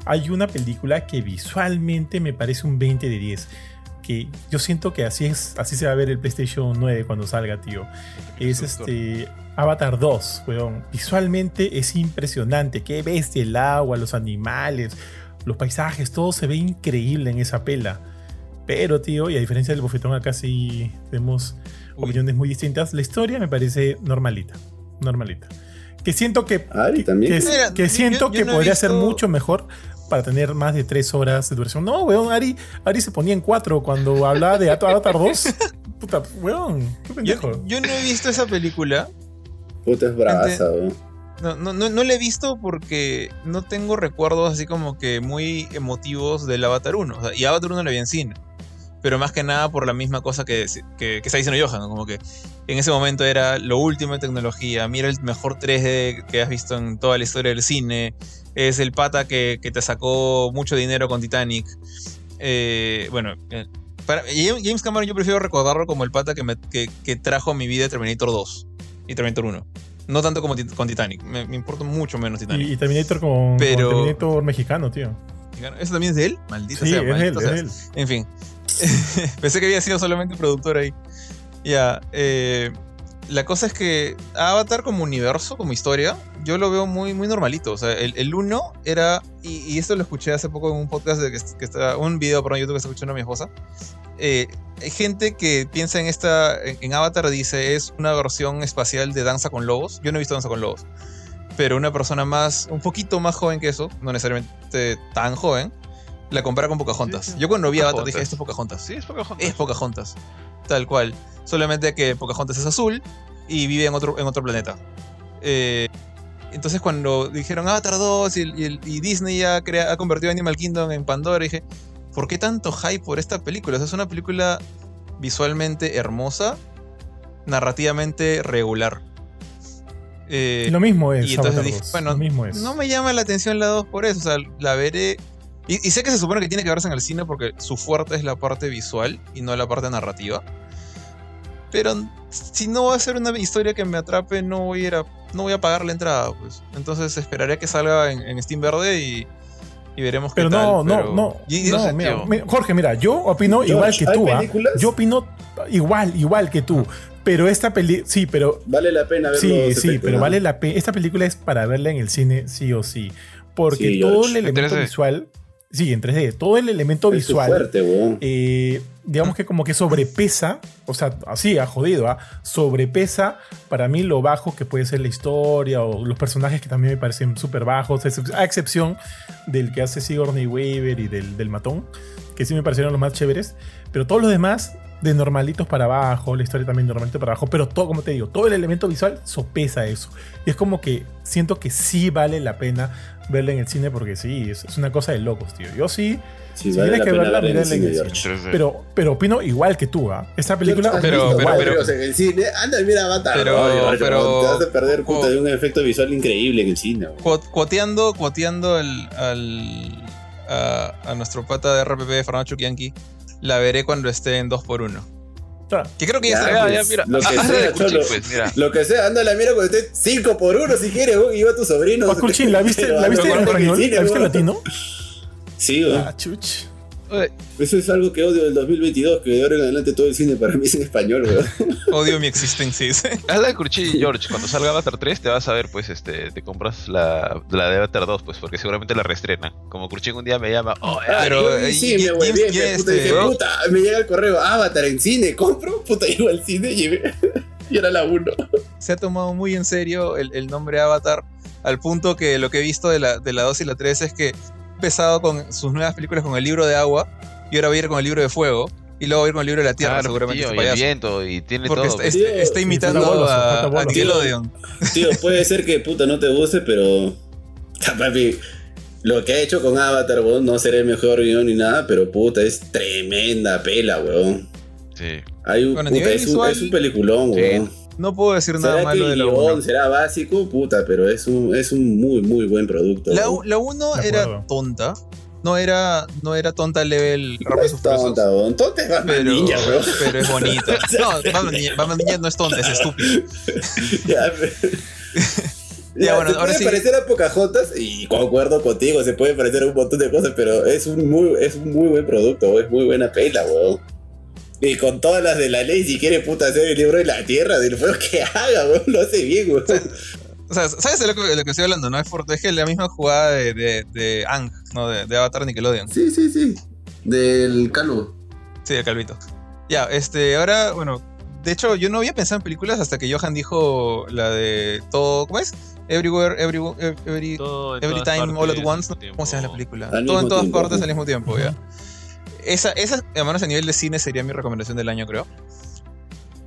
Hay una película que visualmente me parece un 20 de 10. Que yo siento que así es. Así se va a ver el PlayStation 9 cuando salga, tío. Es este. Avatar 2, weón. Visualmente es impresionante. Qué bestia el agua, los animales, los paisajes, todo se ve increíble en esa pela. Pero, tío, y a diferencia del bofetón, acá sí tenemos Uy. opiniones muy distintas. La historia me parece normalita. Normalita. Que siento que. Ari que- también. Que, Mira, que yo- siento yo que no podría ser mucho mejor para tener más de tres horas de duración. No, weón, Ari, Ari se ponía en cuatro cuando hablaba de Avatar 2. *laughs* Puta, weón, qué pendejo. Yo, yo no he visto esa película. Puta es bravaza, weón. No, no, no, no la he visto porque no tengo recuerdos así como que muy emotivos del Avatar 1. O sea, y Avatar 1 la vi en cine. Pero más que nada por la misma cosa que, que, que está diciendo Johan. ¿no? Como que en ese momento era lo último en tecnología. Mira el mejor 3D que has visto en toda la historia del cine. Es el pata que, que te sacó mucho dinero con Titanic. Eh, bueno, eh, para, James Cameron yo prefiero recordarlo como el pata que, me- que, que trajo a mi vida Terminator 2 y Terminator 1. No tanto como con Titanic. Me, me importa mucho menos Titanic. Y, y Terminator con, Pero- con Terminator mexicano, tío. ¿Eso también es de él? Maldita Sí, sea, es él, es él. En fin. *laughs* Pensé que había sido solamente productor ahí. Ya. eh, la cosa es que Avatar como universo, como historia, yo lo veo muy, muy normalito. O sea, el, el uno era. Y, y esto lo escuché hace poco en un podcast de que, que está. Un video por YouTube que está escuchando mi esposa. Eh, hay gente que piensa en esta. En, en Avatar dice es una versión espacial de Danza con Lobos. Yo no he visto Danza con Lobos. Pero una persona más. Un poquito más joven que eso. No necesariamente tan joven. La compara con Pocahontas. Sí, sí. Yo cuando vi Avatar dije, esto es Pocahontas. Sí, es Pocahontas. Es Pocahontas. Tal cual. Solamente que Pocahontas es azul y vive en otro, en otro planeta. Eh, entonces cuando dijeron Avatar 2 y, y el- y Disney ya crea- ha convertido Animal Kingdom en Pandora, dije, ¿por qué tanto hype por esta película? O sea, es una película visualmente hermosa, narrativamente regular. Eh, Y lo mismo es. y entonces dije, 2, bueno, lo mismo es. no me llama la atención la 2 por eso, o sea, la veré. Y, y sé que se supone que tiene que verse en el cine porque su fuerte es la parte visual y no la parte narrativa. Pero si no va a ser una historia que me atrape, no voy a ir a, no voy a pagar la entrada, pues. Entonces esperaré a que salga en, en Steam Verde y, y veremos Pero qué tal. no, no, pero- no, Y- y no, mira, mira, Jorge, mira, yo opino George, igual que ¿hay tú, películas? Yo opino igual, igual que tú. Pero esta peli, sí, pero Vale la pena verlo. sí, sí, pero vale la pena. Esta película es para verla en el cine, sí o sí, porque Sí, todo George. el En elemento 3D. visual, sí, en 3D, todo el elemento Es su visual, fuerte, weón. eh, digamos que como que sobrepesa, o sea, así, ha jodido, ¿ah? sobrepesa para mí lo bajo que puede ser la historia o los personajes que también me parecen súper bajos, a excepción del que hace Sigourney Weaver y del, del matón, que sí me parecieron los más chéveres, pero todos los demás de normalitos para abajo, la historia también normalito para abajo, pero todo, como te digo, todo el elemento visual sopesa eso. Y es como que siento que sí vale la pena verla en el cine porque sí, es, es una cosa de locos, tío. Yo sí, Sí, si vale tienes que verla, verla en el cine, el George. cine. 3D. Pero, pero opino igual que tú, ¿ah? Esta película. George, ¿has Pero- pero- pero- Bros en el cine, anda, mira Avatar. Pero- no, pero- Te vas a perder puta, co- de un efecto visual increíble en el cine. Cuo- Cuoteando, cuoteando al, al, a, a nuestro pata de RPP, Fernando la veré cuando esté en 2x1. Claro. Que creo que ya, Ya, está. Ya, ya, pues, mira. lo que hazle sea, cholo. pues, mira. Lo que sea, anda la mira cuando esté 5 por 1 si quieres, weón, y va tu sobrino. Paculchin, ¿la viste, *laughs* ¿la viste en español? ¿La viste en latino? Sí, weón. Ah, chuch. Eso es algo que odio del 2022, que de ahora en adelante todo el cine para mí es en español, weón. Odio mi existencia, dice. *laughs* Hazla de Kurchin, George. Cuando salga Avatar 3, te vas a ver, pues, este, te compras la, la de Avatar 2, pues, porque seguramente la reestrenan. Como Kurchin un día me llama, oh, Ah, Pero, yo sí, y- me y- huevé, y- me puta, dije, ¿no? puta, me llega el correo, Avatar en cine, compro, puta, llego al cine y, *laughs* y era la 1. Se ha tomado muy en serio el, el nombre Avatar, al punto que lo que he visto de la, de la 2 y la 3 es que empezado con sus nuevas películas con el libro de agua, y ahora va a ir con el libro de fuego, y luego va a ir con el libro de la tierra, claro, seguramente. tío, y el viento, y tiene Porque todo. está, Tío, está- está sí, imitando bolos, a, a. Nickelodeon. Tío, puede ser que puta no te guste, pero. Papi, lo que ha hecho con Avatar, weón, no será el mejor guion ni nada, pero puta, es tremenda pela, weón. Sí. Hay un, Bueno, puta, es, un, es un peliculón, Sí. weón. No puedo decir nada malo de el la guion 1. será básico, puta, pero es un, es un muy, muy buen producto. La, la 1 De era tonta. No era, no era tonta level No es tonta, weón. Tonta es Batman pero, Ninja, weón. pero es bonita. *laughs* No, Batman Ninja, Batman Ninja no es tonta, es estúpido. *laughs* Ya, pero- *laughs* Ya, Ya, bueno, se ahora puede sí. parecer a Pocahontas y concuerdo contigo, se puede parecer a un montón de cosas, pero es un muy, es un muy buen producto, es muy buena pela, weón. Con todas las de la ley, si quiere puta hacer el libro de la tierra, del fuego que haga, weón, lo hace bien, weón. O sea, ¿sabes de lo que, de lo que estoy hablando? No es por, es que la misma jugada de, de, de Ang, ¿no? De, de Avatar Nickelodeon. Sí, sí, sí. Del calvo. Sí, el calvito. Ya, este, ahora, bueno, de hecho, yo no había pensado en películas hasta que Johan dijo la de todo, ¿cómo es? Everywhere, everywhere, every, every time, partes all at once. ¿Cómo se llama la película? Al Todo en todas tiempo, partes al mismo tiempo, ya. Esa, esa, además a nivel de cine sería mi recomendación del año, creo.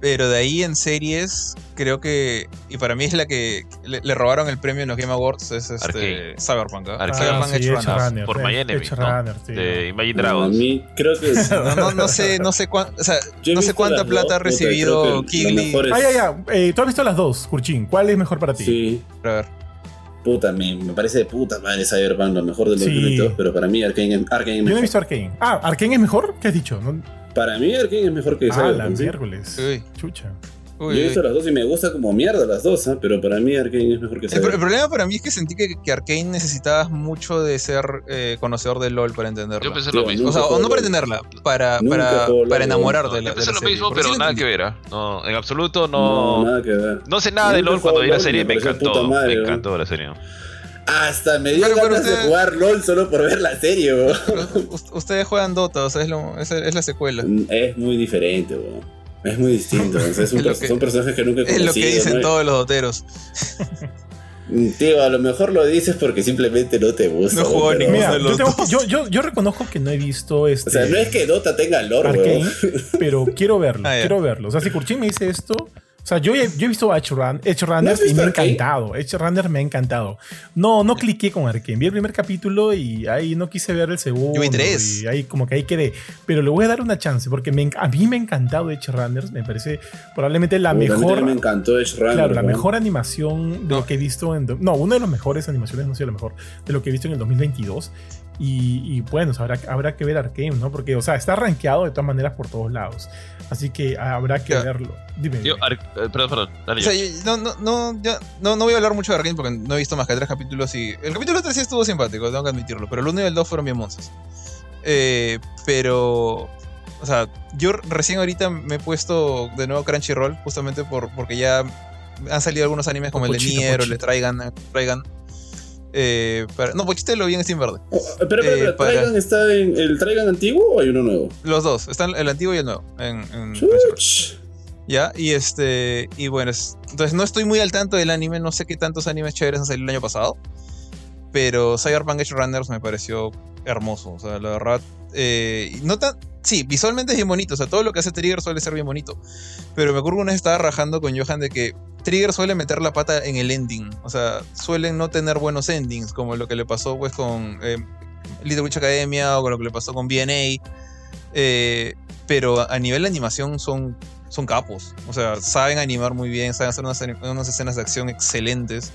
Pero de ahí en series, creo que. Y para mí es la que le, le robaron el premio en los Game Awards. Es este. Arcane. Cyberpunk. ¿ah? Arcane. Cyberpunk sí, Edge Runners. Runner, por eh, My Enemy, ¿no? Runner, sí. De Imagine A Dragons. mí creo que. No, no, no sé, no sé cuánto. O sea, no sé cuánta plata dos, ha recibido Kigley. es- Ah, ya, ya. Eh, Tú has visto las dos, Kurchin. ¿Cuál es mejor para ti? Sí, A ver. Puta, me, me parece de puta madre Cyberpunk, lo mejor del Sí. 2022, pero para mí Arkane, Arkane es Yo no he mejor. visto Arkane. Ah, ¿Arkane es mejor? ¿Qué has dicho? No- Para mí Arkane es mejor que Ah, la Cyberpunk. ¿sí? miércoles. Uy, Chucha. Uy, Yo he visto las dos y me gusta como mierda las dos, ¿ah? pero para mí Arkane es mejor que El, pro- el Cyberpunk. problema para mí es que sentí que, que Arkane necesitabas mucho de ser eh, conocedor de LOL para entenderlo. Yo pensé lo mismo. o sea, o no para entenderla, para, para, para enamorarte No, de la, yo de pensé la lo serie. mismo, pero nada que ver. ¿ah? No, en absoluto No, no. nada que ver. No sé nada de LOL cuando vi la serie me encantó. madre, me encantó la serie. Hasta me dio Pero, pero ganas de usted- jugar LOL solo por ver la serie, u- Ustedes juegan Dota, o sea, es, lo- es, es la secuela. Es muy diferente, weón. Es muy distinto. o sea, es *laughs* un que- son personajes que nunca he Es lo que conocido, dicen ¿no? todos los doteros. Tío, a lo mejor lo dices porque simplemente no te gusta. No jugó pero- ninguno Mira, de los yo, tengo- dos. yo, yo, yo reconozco que no he visto este. O sea, no es que Dota tenga lore, Arkane, weón. pero quiero verlo, Ah, quiero verlo. O sea, si Kurchin me dice esto, sea, yo he, yo he visto Edge, Run, Edge Runners ¿No y me ha encantado. Edge Runner me ha encantado. No, no cliqué con Arkane. Vi el primer capítulo y ahí no quise ver el segundo. Yo vi tres. Y ahí como que ahí quedé. Pero le voy a dar una chance porque me, a mí me ha encantado Edge Runners. Me parece probablemente la mí mejor. me encantó Edge Runner. Claro, la mejor animación de No. lo que he visto en... No, una de las mejores animaciones, no sé, la mejor, de lo que he visto en el 2022. Y, y bueno, o sea, habrá, habrá que ver Arkane, ¿no? Porque, o sea, está rankeado de todas maneras por todos lados. Así que habrá que verlo. Dime. Yo. Ar- eh, perdón, perdón. dale O yo. sea, yo- no, no, no, ya- no, no voy a hablar mucho de Arkane porque no he visto más que tres capítulos y... El capítulo 3 sí estuvo simpático, tengo que admitirlo, pero el 1 y el 2 fueron bien monces. Eh, pero... O sea, yo recién ahorita me he puesto de nuevo Crunchyroll justamente por, porque ya han salido algunos animes como el de Pochito, Nier o de Traigan. Traigan eh, para- no, Pochito lo vi en Steam Verde. Oh, espera, espera, Eh, espera, para- ¿Traigan está en el Traigan antiguo o hay uno nuevo? Los dos, están el antiguo y el nuevo en. Ya, y este, y bueno, es- entonces no estoy muy al tanto del anime, no sé qué tantos animes chéveres han salido el año pasado, pero Cyberpunk Edge Runners me pareció hermoso, o sea, la verdad, eh, no tan, sí, visualmente es bien bonito, o sea, todo lo que hace Trigger suele ser bien bonito, pero me acuerdo que una vez estaba rajando con Johan de que Trigger suele meter la pata en el ending, o sea, suelen no tener buenos endings, como lo que le pasó pues con eh, Little Witch Academia o con lo que le pasó con BNA, eh, pero a nivel de animación son son capos. O sea, saben animar muy bien, saben hacer unas escenas de acción excelentes.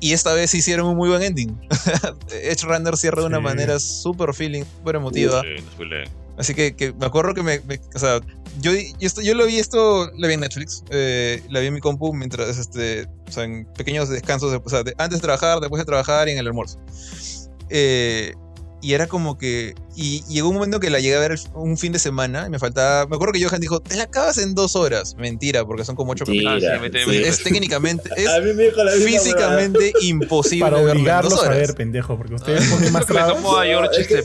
Y esta vez hicieron un muy buen ending. *laughs* Edge Runner cierra de una Sí. manera súper feeling, súper emotiva. Sí. Así que, que me acuerdo que me, me- o sea, yo, yo, esto- yo lo vi esto, lo vi en Netflix, eh, la vi en mi compu mientras, este, o sea, en pequeños descansos, de- o sea, de- antes de trabajar, después de trabajar y en el almuerzo. Eh, y era como que, y llegó un momento que la llegué a ver un fin de semana y me faltaba, me acuerdo que Johan dijo, te la acabas en dos horas. Mentira, porque son como ocho Mentira. capítulos. Ah, sí, Sí. Es técnicamente, *laughs* A es mí me dijo la físicamente imposible Para verlo en obligarlos dos a horas. ver, pendejo, porque ustedes ponen más trabas. a No, es que-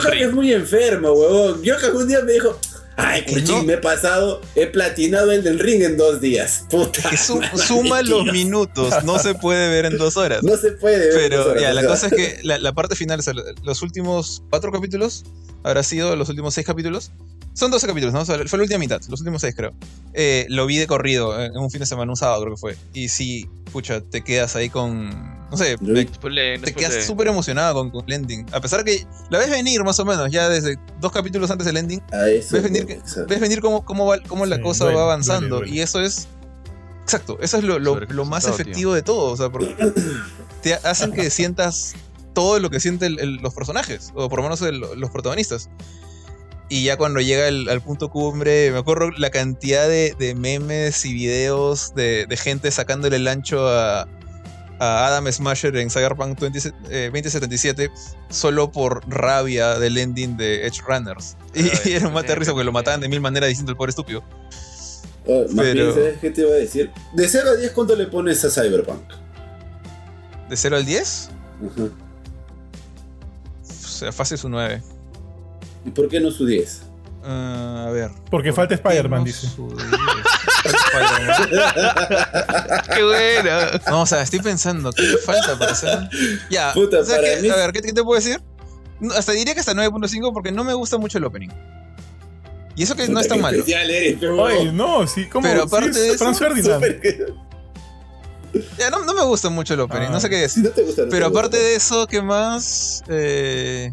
Johan es muy enfermo, huevón. Johan un día me dijo, ay, Que Cuchín, no. me he pasado, he platinado el del ring en dos días. Puta. Que su- *laughs* suma los minutos, no se puede ver en dos horas. No se puede ver. en dos Pero horas, ya, la cosa es que la, la parte final, o sea, los últimos cuatro capítulos, habrá sido los últimos seis capítulos. Son 12 capítulos, ¿no? O sea, fue la última mitad, los últimos seis creo. Eh, lo vi de corrido en un fin de semana, un sábado creo que fue. Y sí, pucha, te quedas ahí con... No sé, te quedas súper emocionado con, con el ending. A pesar que la ves venir más o menos, ya desde dos capítulos antes del ending, A eso, ves venir, que- ves venir cómo, cómo, va- cómo la Sí, cosa duele, va avanzando. duele, duele. Y eso es. Exacto, eso es lo, lo- lo más efectivo de todo. O sea, porque *coughs* te hacen que sientas todo lo que sienten los personajes, o por lo menos el- los protagonistas. Y ya cuando llega el- al punto cumbre, me acuerdo la cantidad de, de memes y videos de, de gente sacándole el ancho a, a Adam Smasher en Cyberpunk 20, eh, 2077 solo por rabia del ending de Edge Runners. Y, *laughs* y era un mate risa porque lo mataban de mil maneras distintas el pobre estúpido. Oh, más Pero- bien, ¿sabes qué te iba a decir? De 0 a 10, ¿cuánto le pones a Cyberpunk? ¿De 0 al 10? Ajá. O sea, fácil su 9. ¿Y por qué no su 10? Ah, a ver. Porque falta Spider-Man, No dice. su 10. Falta. *laughs* ¡Qué buena! No, o sea, estoy pensando, ¿qué le falta para hacer? Ya, Puta, o sea, para que- mí- a ver, ¿qué, qué te puedo decir? No, Hasta diría que hasta 9.5 porque no me gusta mucho el opening. Y eso que no es tan malo. Eres, Oye, no, sí, ¿cómo? Pero Sí, aparte es de eso, Franz Ferdinand. Súper- Ya, no, no me gusta mucho el opening, Ah. no sé qué Si decir. no te gusta, no Pero te gusta. aparte de eso, ¿qué más? Eh,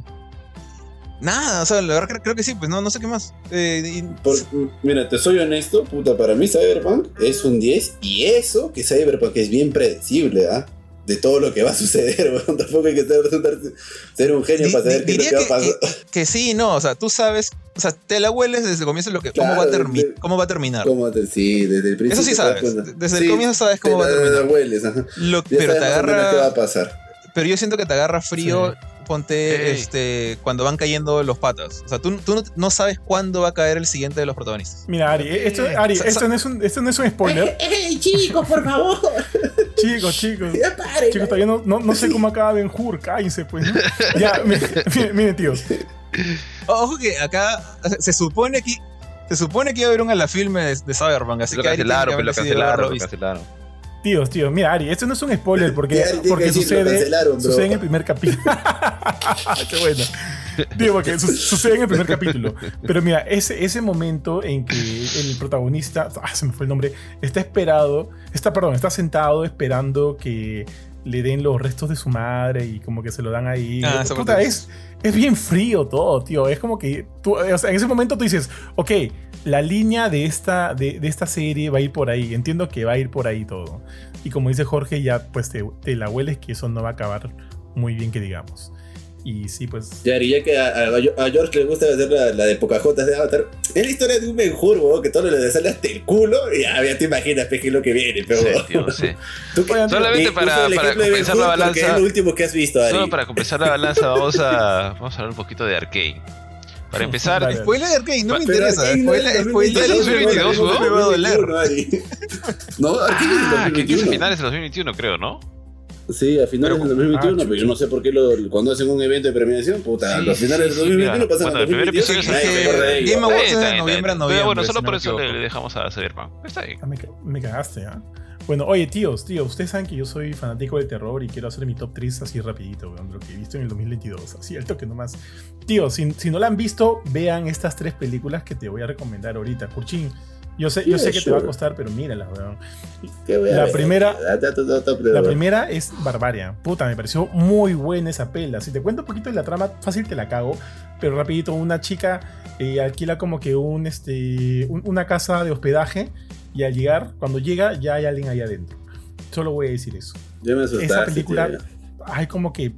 nada, o sea, la verdad que creo que sí, pues no, no sé qué más. Eh, y- Por- mira, te soy honesto, puta, para mí Cyberpunk es un 10 y eso que Cyberpunk es bien predecible, ¿ah? De todo lo que va a suceder, *laughs* weón. Tampoco hay que ser, ser un genio para saber qué es lo que va a pasar. que sí, no, o sea, tú sabes, o sea, te la hueles desde el comienzo lo que, cómo, Claro, va a desde- cómo va a terminar. ¿Cómo te- sí, desde el principio. Eso sí das sabes, cuenta. desde el comienzo sabes cómo te va a la- terminar. hueles, ajá. Lo- pero te menos qué va agarra, a pasar. pero yo siento que te agarra frío, ponte, este, cuando van cayendo los patas. O sea, tú, tú no, sabes cuándo va a caer el siguiente de los protagonistas. Mira, Ari, esto, Ari, esto no es un, esto no es un spoiler. ¡Ey, chicos, por favor! *laughs* chicos, chicos. ¡Ya paren! Chicos, todavía no, no, no sé cómo acaba Ben Hur, cállense, pues. ¿no? Ya, *laughs* miren, miren, tíos. Ojo que acá se supone que se supone que iba a haber un a la filme de, de Cyberpunk, así Lo que Ari cancelaron, pero lo debe haberlo cancelaron, lo cancelaron. Tíos, tíos, mira, Ari, esto no es un spoiler *laughs* porque, porque sucede, sucede en el primer capítulo. *laughs* Qué bueno. Digo, porque su- sucede en el primer capítulo. Pero mira, ese, ese momento en que el protagonista, ah, se me fue el nombre, está esperado, está, perdón, está sentado esperando que le den los restos de su madre y como que se lo dan ahí. Ah, Puta, es, es bien frío todo, tío. Es como que tú, o sea, en ese momento tú dices, ok, la línea de esta, de, de esta serie va a ir por ahí. Entiendo que va a ir por ahí todo. Y como dice Jorge, ya pues te, te la hueles que eso no va a acabar muy bien, que digamos. Y sí, pues. Ya, y ya que a, a- a George le gusta hacer la, la de Pocahontas de Avatar, es la historia de un menjur, que todo le sale hasta el culo y ya, ya te imaginas pe, qué es lo que viene, pero... Sí, tío. *laughs* Tú Solamente para- compensar la porque balanza- es lo último que has visto, Ari. Solo para compensar la balanza, vamos a, vamos a hablar un poquito de Arcane. Para empezar. Spoiler no me Pero interesa. Arcane no es Spoiler, del spoiler, 2022, no me va a doler. 2021, Ari. No, Arcane es del ah, que empieza a 2021. finales de 2021, creo, ¿no? Sí, a finales Pero- del 2021, Ah, pero yo no sé por qué lo, cuando hacen un evento de premiación, puta, Sí, los finales sí, del sí, 2021 mira. pasan Bueno, a el primer 2022 y episodio es. Game Awards de noviembre a noviembre, Pero bueno, solo por eso le, dejamos a Cyberpunk. Está bien. Ah, me cagaste, ¿ah? Bueno, oye, tíos, tíos, ustedes saben que yo soy fanático del terror y quiero hacer mi top 3 así rapidito, weón, lo que he visto en el 2022. Así, al toque nomás. Tíos, si, si no la han visto, vean estas tres películas que te voy a recomendar ahorita. Curchín, yo sé, yo sé que te va a costar, pero míralas, weón. ¿Qué voy a La primera- Ah, La primera es Barbaria. Puta, me pareció muy buena esa pela. Si te cuento un poquito de la trama, fácil te la cago. Pero rapidito, una chica eh, alquila como que un, este, un- una casa de hospedaje y al llegar, cuando llega, ya hay alguien ahí adentro. Solo voy a decir eso. Ya me asustaste, Esa película tío. hay como que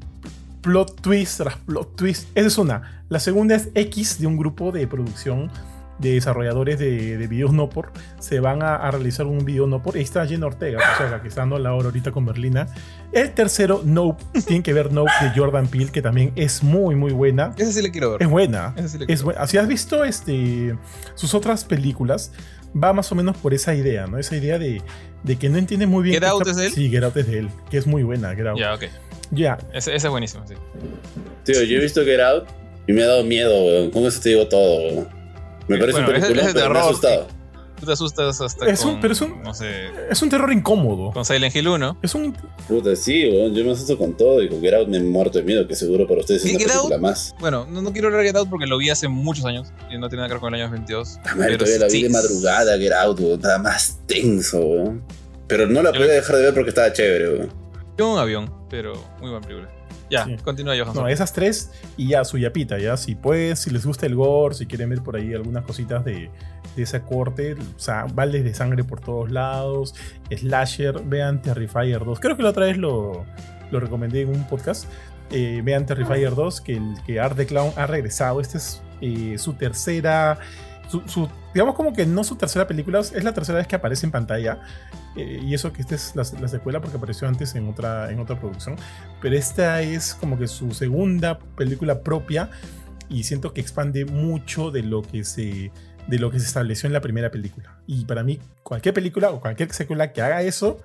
plot twist tras plot twist. Esa es una. La segunda es X de un grupo de producción de desarrolladores de, de videos no por. Se van a, a realizar un video no por. Ahí está Jenna Ortega, o sea, que está dando la hora ahorita con Berlina. El tercero, Nope, tiene que ver Nope de Jordan Peele, que también es muy, muy buena. Ese sí le quiero ver. Es buena. Sí le Es quiero buena. Si has visto este, sus otras películas, va más o menos por esa idea, ¿no? Esa idea de, de que no entiende muy bien. ¿Get Out es de él? Sí, Get Out es de él, que es muy buena. Get Out. Ya, ok. Ya, Ese, ese es buenísimo, sí. Tío, yo he visto Get Out y me ha dado miedo, weón. Con eso te digo todo, weón. Me parece Bueno, un película, es de pero me ha asustado. Tú te asustas hasta Es un- con, pero es un- no sé, es un terror incómodo. con Silent Hill 1. Es un. Puta, sí, weón. Yo me asusto con todo y con Get Out me he muerto de miedo, que seguro para ustedes es ¿Y una Out? película más. Bueno, no, no quiero hablar de Get Out porque lo vi hace muchos años y no tiene nada que ver con el año 22. Ah, madre, Pero todavía la vi sí, de madrugada, Get Out, weón. Estaba más tenso, weón. Pero no la Yo- podía dejar de ver porque estaba chévere, weón. Yo un avión, pero muy buena película. Ya, Sí. continúa Johansson. No, esas tres y ya su yapita, ya. Si puedes, si les gusta el gore, si quieren ver por ahí algunas cositas de, de esa corte, o sea, vales de sangre por todos lados, slasher, vean Terrifier 2. Creo que la otra vez lo, lo recomendé en un podcast. Eh, vean Terrifier 2, que, el, que Art the Clown ha regresado. Esta es eh, su tercera. Su, su- digamos como que no su tercera película, es la tercera vez que aparece en pantalla. eh, y eso que esta es la, la secuela porque apareció antes en otra, en otra producción. Pero esta es como que su segunda película propia. Y siento que expande mucho de lo que se. De lo que se estableció en la primera película. Y para mí, cualquier película o cualquier secuela que haga eso,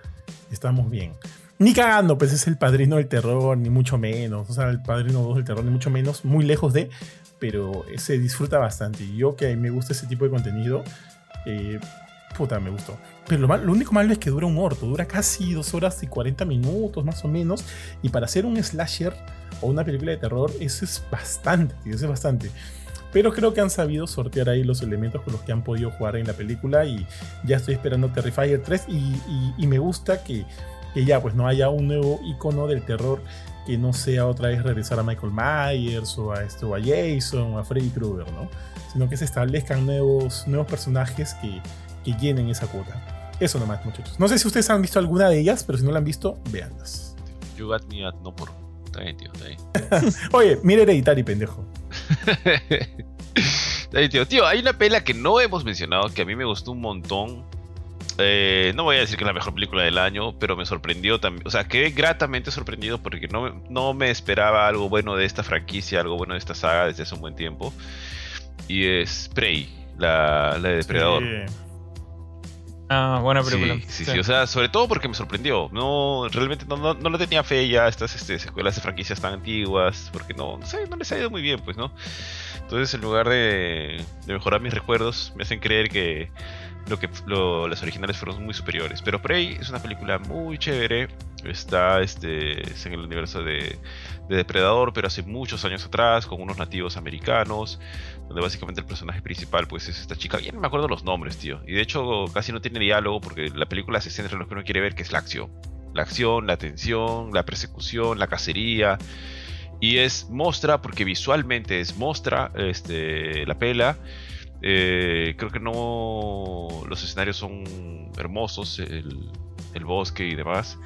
estamos bien. Ni cagando, pues es el padrino del terror, ni mucho menos. O sea, el padrino 2 del terror, ni mucho menos. Muy lejos de. Pero se disfruta bastante. Y yo que me gusta ese tipo de contenido, eh, puta, me gustó. Pero lo, mal- lo único malo es que dura un orto. Dura casi 2 horas y 40 minutos, más o menos. Y para hacer un slasher o una película de terror, eso es bastante, eso es bastante. Pero creo que han sabido sortear ahí los elementos con los que han podido jugar en la película. Y ya estoy esperando Terrifier 3. Y, y- y me gusta que, que ya pues no haya un nuevo icono del terror que no sea otra vez regresar a Michael Myers o a, esto, a Jason o a Freddy Krueger, ¿no? Sino que se establezcan nuevos, nuevos personajes que, que llenen esa cuota. Eso nomás, muchachos. No sé si ustedes han visto alguna de ellas, pero si no la han visto, véanlas. You got me at no por. Está bien, tío, está bien. *laughs* Oye, mira Hereditary, pendejo. *laughs* Está bien, tío. Tío, hay una pela que no hemos mencionado que a mí me gustó un montón. Eh, no voy a decir que es la mejor película del año, pero me sorprendió también. O sea, quedé gratamente sorprendido porque no, no me esperaba algo bueno de esta franquicia, algo bueno de esta saga desde hace un buen tiempo. Y es Prey, la, la de Depredador. Sí. Ah, buena película. Sí, sí, sí, o sea, sobre todo porque me sorprendió. No, realmente no, no, no le tenía fe ya a estas este, secuelas de franquicias tan antiguas, porque no, no sé, no les ha ido muy bien, pues, ¿no? Entonces, en lugar de, de mejorar mis recuerdos, me hacen creer que, lo que lo- las originales fueron muy superiores. Pero Prey es una película muy chévere. Está este, es en el universo de, de Depredador, pero hace muchos años atrás, con unos nativos americanos, donde básicamente el personaje principal pues es esta chica. Ya no me acuerdo los nombres, tío. Y de hecho casi no tiene diálogo porque la película se centra en lo que uno quiere ver, que es la acción. La acción, la tensión, la persecución, la cacería. Y es mostra, porque visualmente es mostra, este, la pela. Eh, creo que no. Los escenarios son hermosos, el, el bosque y demás.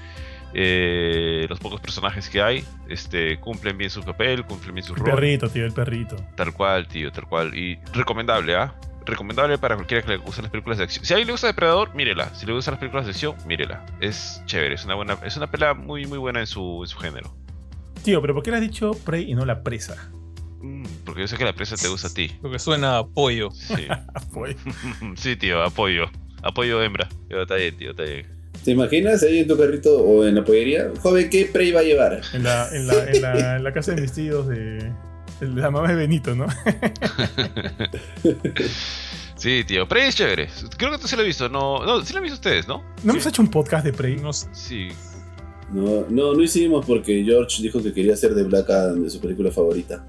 Eh, los pocos personajes que hay este, cumplen bien su papel, cumplen bien su El rol. perrito, tío, el perrito. Tal cual, tío, tal cual. Y recomendable, ¿ah? Recomendable para cualquiera que le gusten las películas de acción. Si a alguien le gusta Depredador, mírela. Si le gustan las películas de acción, mírela. Es chévere, es una buena, es una pela muy muy buena en su, en su género. Tío, pero ¿por qué le has dicho Prey y no la presa? Mm, porque yo sé que la presa te gusta a ti. *laughs* Lo que suena a pollo. Sí. *laughs* *laughs* Tío, apoyo. Apoyo hembra. Yo, está bien, tío, está bien. ¿Te imaginas ahí en tu carrito o en la pollería? Joven, ¿qué Prey va a llevar? En la, en, la, en, la, en la casa de mis tíos de, de la mamá de Benito, ¿no? Sí, tío, Prey es chévere. Creo que tú sí lo has visto. No, no, sí lo han visto ustedes, ¿no? ¿No hemos hecho un podcast de Prey? No. Sí. No, no, no hicimos porque George dijo que quería hacer de Black Adam de su película favorita.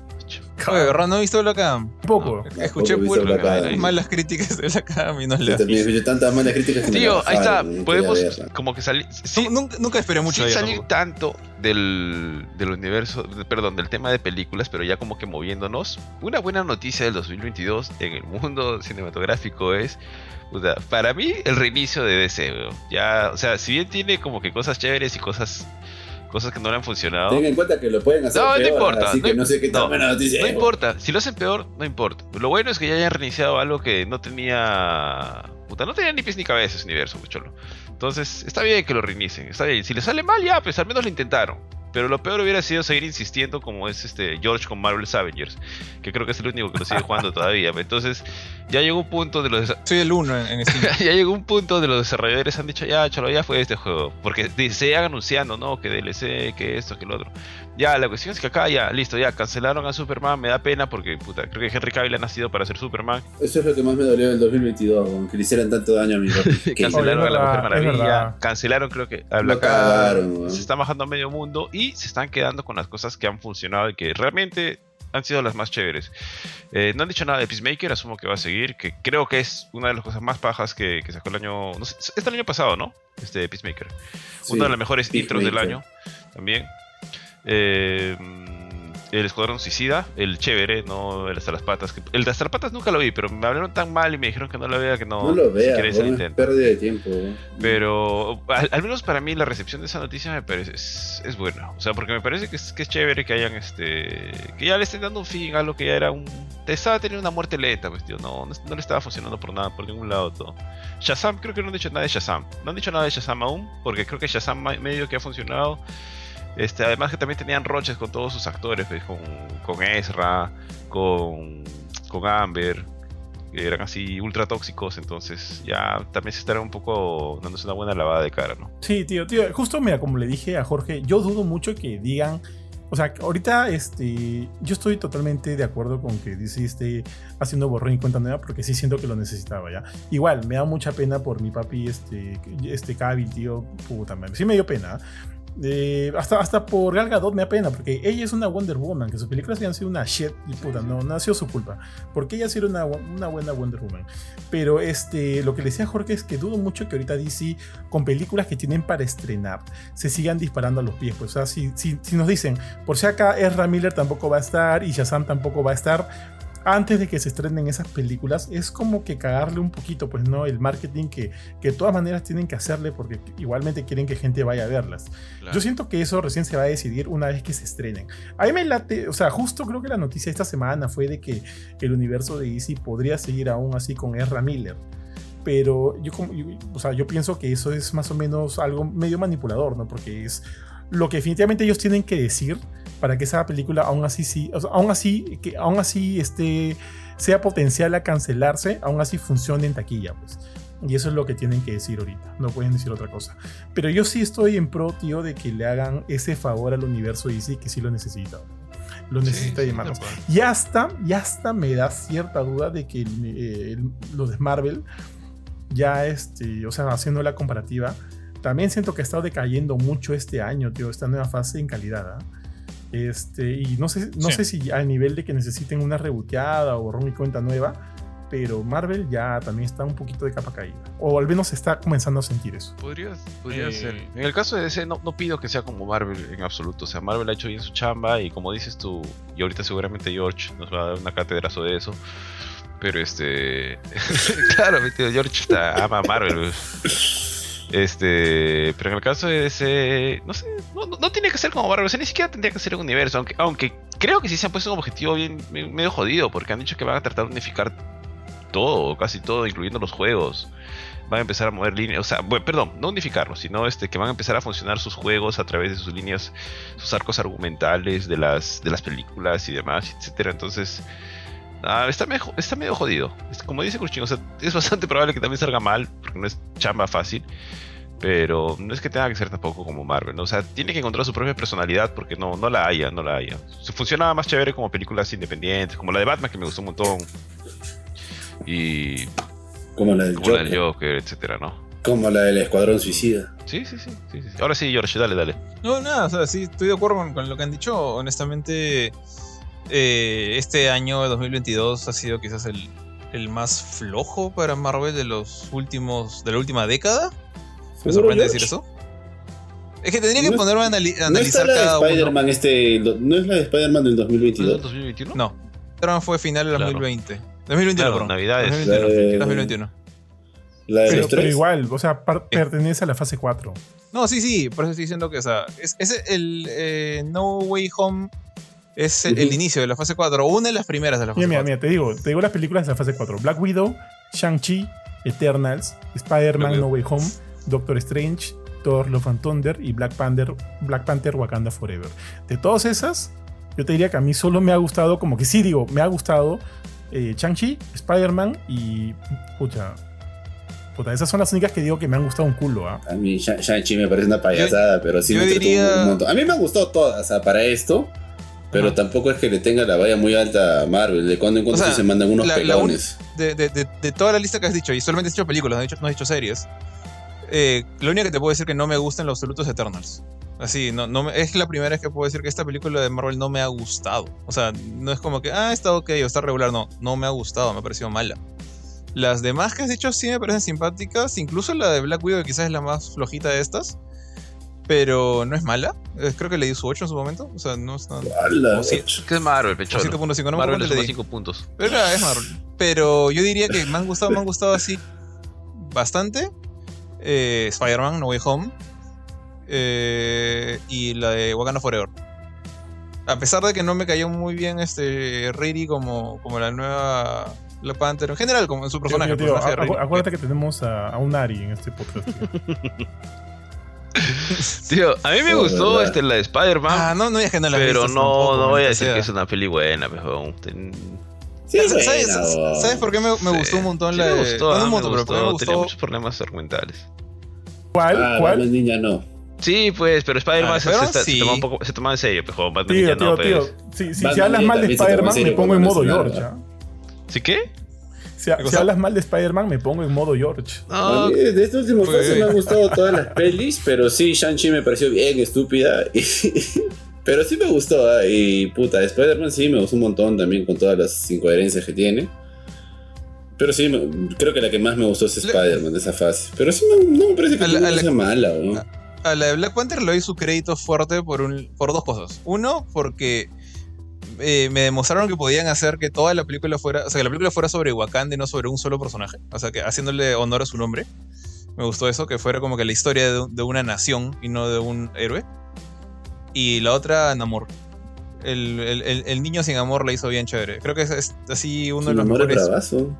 Oye. Ron, ¿no he visto Black Adam? Poco. Escuché Tampoco he visto pura- Black Adam. malas críticas de Black Adam y no también escuché tantas malas críticas que Tío, la ahí está. quería Podemos como que salir. Sí, nunca, nunca esperé mucho de salir tampoco. tanto del, del universo, de- perdón, del tema de películas, pero ya como que moviéndonos. Una buena noticia del 2022 en el mundo cinematográfico es, para mí, el reinicio de DC. Ya, o sea, si bien tiene como que cosas chéveres y cosas, cosas que no le han funcionado. Ten en cuenta que lo pueden hacer No, no peor, importa, así no que no sé qué tan no, buena noticia No importa, si lo hacen peor, no importa. Lo bueno es que ya hayan reiniciado algo que no tenía. Puta, no tenía ni pies ni cabeza ese universo, cholo. Entonces, está bien que lo reinicien, está bien. Si le sale mal, ya, pues al menos lo intentaron. Pero lo peor hubiera sido seguir insistiendo como es este George con Marvel's Avengers, que creo que es el único que lo sigue jugando todavía. Entonces, ya llegó un punto de los Soy el uno en, en *laughs* ya llegó un punto de los desarrolladores han dicho, ya, cholo, ya fue este juego. Porque se iban anunciando, ¿no? Que DLC, que esto, que lo otro. Ya, la cuestión es que acá ya, listo, ya, cancelaron a Superman. Me da pena porque, puta, creo que Henry Cavill ha nacido para ser Superman. Eso es lo que más me dolió del 2022, weón, que le hicieran tanto daño a mi *laughs* cancelaron Oye, a la Mujer Maravilla. Cancelaron, creo que, a Black Adam. Se está bajando a medio mundo y se están quedando con las cosas que han funcionado y que realmente han sido las más chéveres. Eh, no han dicho nada de Peacemaker, asumo que va a seguir, que creo que es una de las cosas más pajas que, que sacó el año. No sé, es el año pasado, ¿no? Este Peacemaker. Sí, Una de las mejores intros del año también. Eh, el Escuadrón Suicida, el chévere, no el hasta las patas. El de hasta las patas nunca lo vi, pero me hablaron tan mal y me dijeron que no lo vea, que no, No lo es intento. pérdida de tiempo. Pero al, al menos para mí la recepción de esa noticia me parece es, es buena. O sea, porque me parece que es, que es chévere que hayan este. que ya le estén dando un fin a lo que ya era un. te Estaba teniendo una muerte lenta, pues tío. No, no, no le estaba funcionando por nada, por ningún lado todo. Shazam, creo que no han dicho nada de Shazam. No han dicho nada de Shazam aún, porque creo que Shazam medio que ha funcionado. Este, además que también tenían roches con todos sus actores, pues, con, con Ezra, con, con Amber, que eran así ultra tóxicos, entonces ya también se estará un poco dándose una buena lavada de cara, ¿no? Sí, tío, tío, justo mira, como le dije a Jorge, yo dudo mucho que digan, o sea, ahorita este, yo estoy totalmente de acuerdo con que DC esté haciendo borrón y cuenta nueva porque sí siento que lo necesitaba ya. Igual, me da mucha pena por mi papi, este, este Cavill, tío, puta madre, sí me dio pena. Eh, hasta, hasta por Gal Gadot me da pena porque ella es una Wonder Woman, que sus películas habían sido una shit y puta, no, no ha sido su culpa, porque ella ha sido una, una buena Wonder Woman. Pero este, lo que le decía Jorge es que dudo mucho que ahorita DC con películas que tienen para estrenar se sigan disparando a los pies. Pues, o si, si nos dicen, por si acá Ezra Miller tampoco va a estar y Shazam tampoco va a estar, antes de que se estrenen esas películas, es como que cagarle un poquito, pues, ¿no? El marketing que, que de todas maneras tienen que hacerle porque igualmente quieren que gente vaya a verlas. Yo siento que eso recién se va a decidir una vez que se estrenen. A mí me late, o sea, justo creo que la noticia esta semana fue de que el universo de DC podría seguir aún así con Ezra Miller pero yo, como- yo- o sea, yo pienso que eso es más o menos algo medio manipulador, ¿no? Porque es lo que definitivamente ellos tienen que decir para que esa película aún así sí, o sea, aún así que aún así este sea potencial a cancelarse, aún así funcione en taquilla, pues. Y eso es lo que tienen que decir ahorita, no pueden decir otra cosa. Pero yo sí estoy en pro, tío, de que le hagan ese favor al universo DC que sí lo necesita. Lo necesita Sí, tal cual. Y hasta, y hasta me da cierta duda de que eh, los de Marvel, ya este, o sea, haciendo la comparativa, también siento que ha estado decayendo mucho este año, tío, esta nueva fase en calidad. ¿ah? Este, y no sé, no Sí. sé si al nivel de que necesiten una reboteada o borrón y cuenta nueva, pero Marvel ya también está un poquito de capa caída. O al menos está comenzando a sentir eso. Podría, podría Eh, ser. En el caso de DC, no, no pido que sea como Marvel en absoluto. O sea, Marvel ha hecho bien su chamba y como dices tú, y ahorita seguramente George nos va a dar una cátedra sobre eso. Pero este. *laughs* claro, mi tío George está, ama a Marvel. Este. Pero en el caso de DC. No sé. No, tiene que ser como Marvel. O sea, ni siquiera tendría que ser un universo. Aunque, aunque creo que sí se han puesto un objetivo bien- medio jodido. Porque han dicho que van a tratar de unificar todo, casi todo, incluyendo los juegos van a empezar a mover líneas, o sea, bueno, perdón, no unificarlos, sino este, que van a empezar a funcionar sus juegos a través de sus líneas, sus arcos argumentales de las, de las películas y demás, etcétera. Entonces, ah, está, medio, está medio jodido. Es como dice Cruchín, o sea, es bastante probable que también salga mal, porque no es chamba fácil. Pero no es que tenga que ser tampoco como Marvel, ¿no? O sea, tiene que encontrar su propia personalidad porque no, no la haya, no la haya. Se funcionaba más chévere como películas independientes, como la de Batman que me gustó un montón. Y Como la del como la Joker. del Joker, etcétera, ¿no? Como la del Escuadrón Suicida. Sí, sí, sí, sí, sí. Ahora sí, George, dale, dale. No, nada, o sea, sí, estoy de acuerdo con, con lo que han dicho. Honestamente, eh, este año 2022 ha sido quizás el, el más flojo para Marvel de los últimos de la última década. ¿Me ¿Seguro, sorprende George? decir eso? Es que tendría que No- ponerme a anali- ¿No analizar la de cada uno. Este, no es la de Spider-Man del ¿No es del 2022? 2021? No, Spider-Man fue final del Claro. 2020. 2021, Claro. Navidades. 2021. Eh, 2021. La de Pero, pero igual, o sea, pertenece a la fase 4. No, sí, sí, por eso estoy diciendo que, o sea, es, es el eh, No Way Home es el, inicio de la fase 4, una de las primeras de la fase Mira, mira, 4. mira, te digo, te digo las películas de la fase 4. Black Widow, Shang-Chi, Eternals, Spider-Man No. Way Home, Doctor Strange, Thor Love and Thunder y Black Panther, Black Panther Wakanda Forever. De todas esas, yo te diría que a mí solo me ha gustado, como que sí digo, me ha gustado eh, Shang-Chi, Spider-Man y. Pucha. Puta, esas son las únicas que digo que me han gustado un culo, ¿ah? A mí Sha- Shang-Chi me parece una payasada, pero sí me diría- un montón. A mí me han gustado todas, o sea, para esto. Pero Ajá. tampoco es que le tenga la valla muy alta a Marvel. De cuando en cuando O sea, se mandan unos la- la un- pelones. De, de- de- toda la lista que has dicho, y solamente has dicho películas, no has dicho, no has dicho series, eh, lo único que te puedo decir que no me gusta en lo absoluto es Eternals. Así, no, no es la primera vez que puedo decir que esta película de Marvel no me ha gustado. O sea, no es como que, ah, está ok o está regular. No, no me ha gustado, me ha parecido mala. Las demás que has dicho sí me parecen simpáticas, incluso la de Black Widow, que quizás es la más flojita de estas. Pero no es mala. Creo que le di su 8 en su momento. O sea, no o sí. ¿Qué es Marvel, o pecholo? 7.5, no me Marvel le cuánto le suma di. 5 puntos. Pero era, es Marvel. Pero yo diría que me han gustado, me han gustado así bastante. Eh, Spider-Man, No Way Home. eh, y la de Wakanda Forever. A pesar de que no me cayó muy bien este Riri como, como la nueva Black Panther. En general, como en su personaje. Tío, tío, personaje acu- acuérdate que tenemos a, a un Ari en este podcast. tío. *laughs* *laughs* Tío, a mí me gustó verdad. este, la de Spider-Man. Ah, no, no que no la pero visto no, tampoco, no voy a decir que es una peli buena, pero. ten- Sí, es ¿Sabes, buena, bo. ¿Sabes por qué me, me Sí, gustó un montón sí la me de. gustó, no, ah, un me montón, pero porque me gustó, Tenía gustó. muchos problemas argumentales. ¿Cuál? Ah, ¿Cuál? Ninja no. Sí, pues, pero Spider-Man Ah, se, se, se sí. tomaba un poco, se tomaba en serio, pero Batman Tío, ya tío, no, tío. pues. Si, si, si hablas mal de toma Spider-Man, me pongo en modo no George. ¿ah? ¿Sí qué? Si, hablas mal de Spider-Man, me pongo en modo George. No, A mí, de este último Pues- fase me han gustado todas las *laughs* pelis, pero sí, Shang-Chi me pareció bien estúpida. y- *laughs* pero sí me gustó, ah, y puta, Spider-Man sí me gustó un montón también con todas las incoherencias que tiene. Pero sí, me- creo que la que más me gustó es Spider-Man de esa fase. Pero sí, me- no me parece que A la- no a la- sea mala, ¿no? A la de Black Panther le doy su crédito fuerte por, un, por dos cosas. Uno, porque eh, me demostraron que podían hacer que toda la película fuera, o sea, que la película fuera sobre Wakanda y no sobre un solo personaje. O sea, que haciéndole honor a su nombre. Me gustó eso, que fuera como que la historia de, de una nación y no de un héroe. Y la otra, Namor. El, el- el- el niño sin amor la hizo bien chévere. Creo que es, es así uno de los mejores bravazo.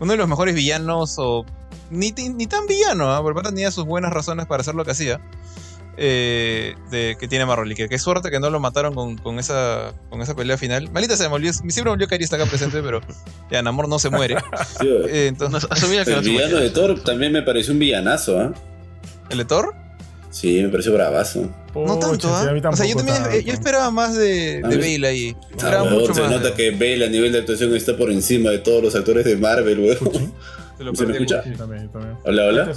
uno de los mejores villanos, o ni, ni tan villano, ¿ah? porque tenía sus buenas razones para hacer lo que hacía, eh, de, que tiene Marvel. Y que qué suerte que no lo mataron con, con esa, con esa pelea final. Malita se me olvidó, siempre me olvidó que Ari está acá presente, pero ya Namor no se muere. Tío, Eh, entonces, asumía que el no se villano moría. de Thor también me pareció un villanazo, ¿ah? ¿el de Thor? Sí, me pareció bravazo. No tanto, sí, ¿ah? mí O sea, yo también tanto. yo esperaba más de, de Bale ahí. Ah, Esperaba weón, mucho se más. nota que Bale a nivel de actuación está por encima de todos los actores de Marvel, weón. Se lo ¿Se me escucha? Sí, también, también. Hola, hola.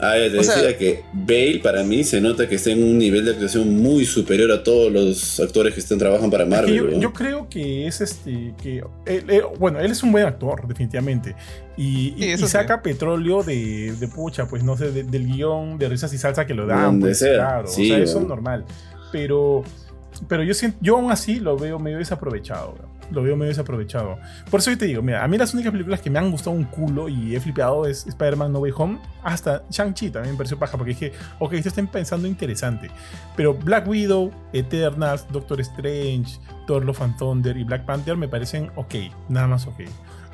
Ah, ya te O sea- decía que Bale para mí se nota que está en un nivel de actuación muy superior a todos los actores que están trabajando para Es que Marvel. yo, yo creo que es este. que él- él- Bueno, él es un buen actor, definitivamente. Y, Sí, y sí. saca petróleo de, de pucha, pues no sé, de- del guion de risas y salsa que lo dan. Donde pues, sea. Claro, Sí, o sea, eso es normal. Pero, pero yo, siento, yo aún así lo veo medio desaprovechado. weón. Lo veo medio desaprovechado. Por eso yo te digo, mira, a mí las únicas películas que me han gustado un culo y he flipado es Spider-Man No Way Home. Hasta Shang-Chi también me pareció paja porque dije, ok, esto está pensando interesante. Pero Black Widow, Eternals, Doctor Strange, Thor Love and Thunder y Black Panther me parecen ok, nada más ok.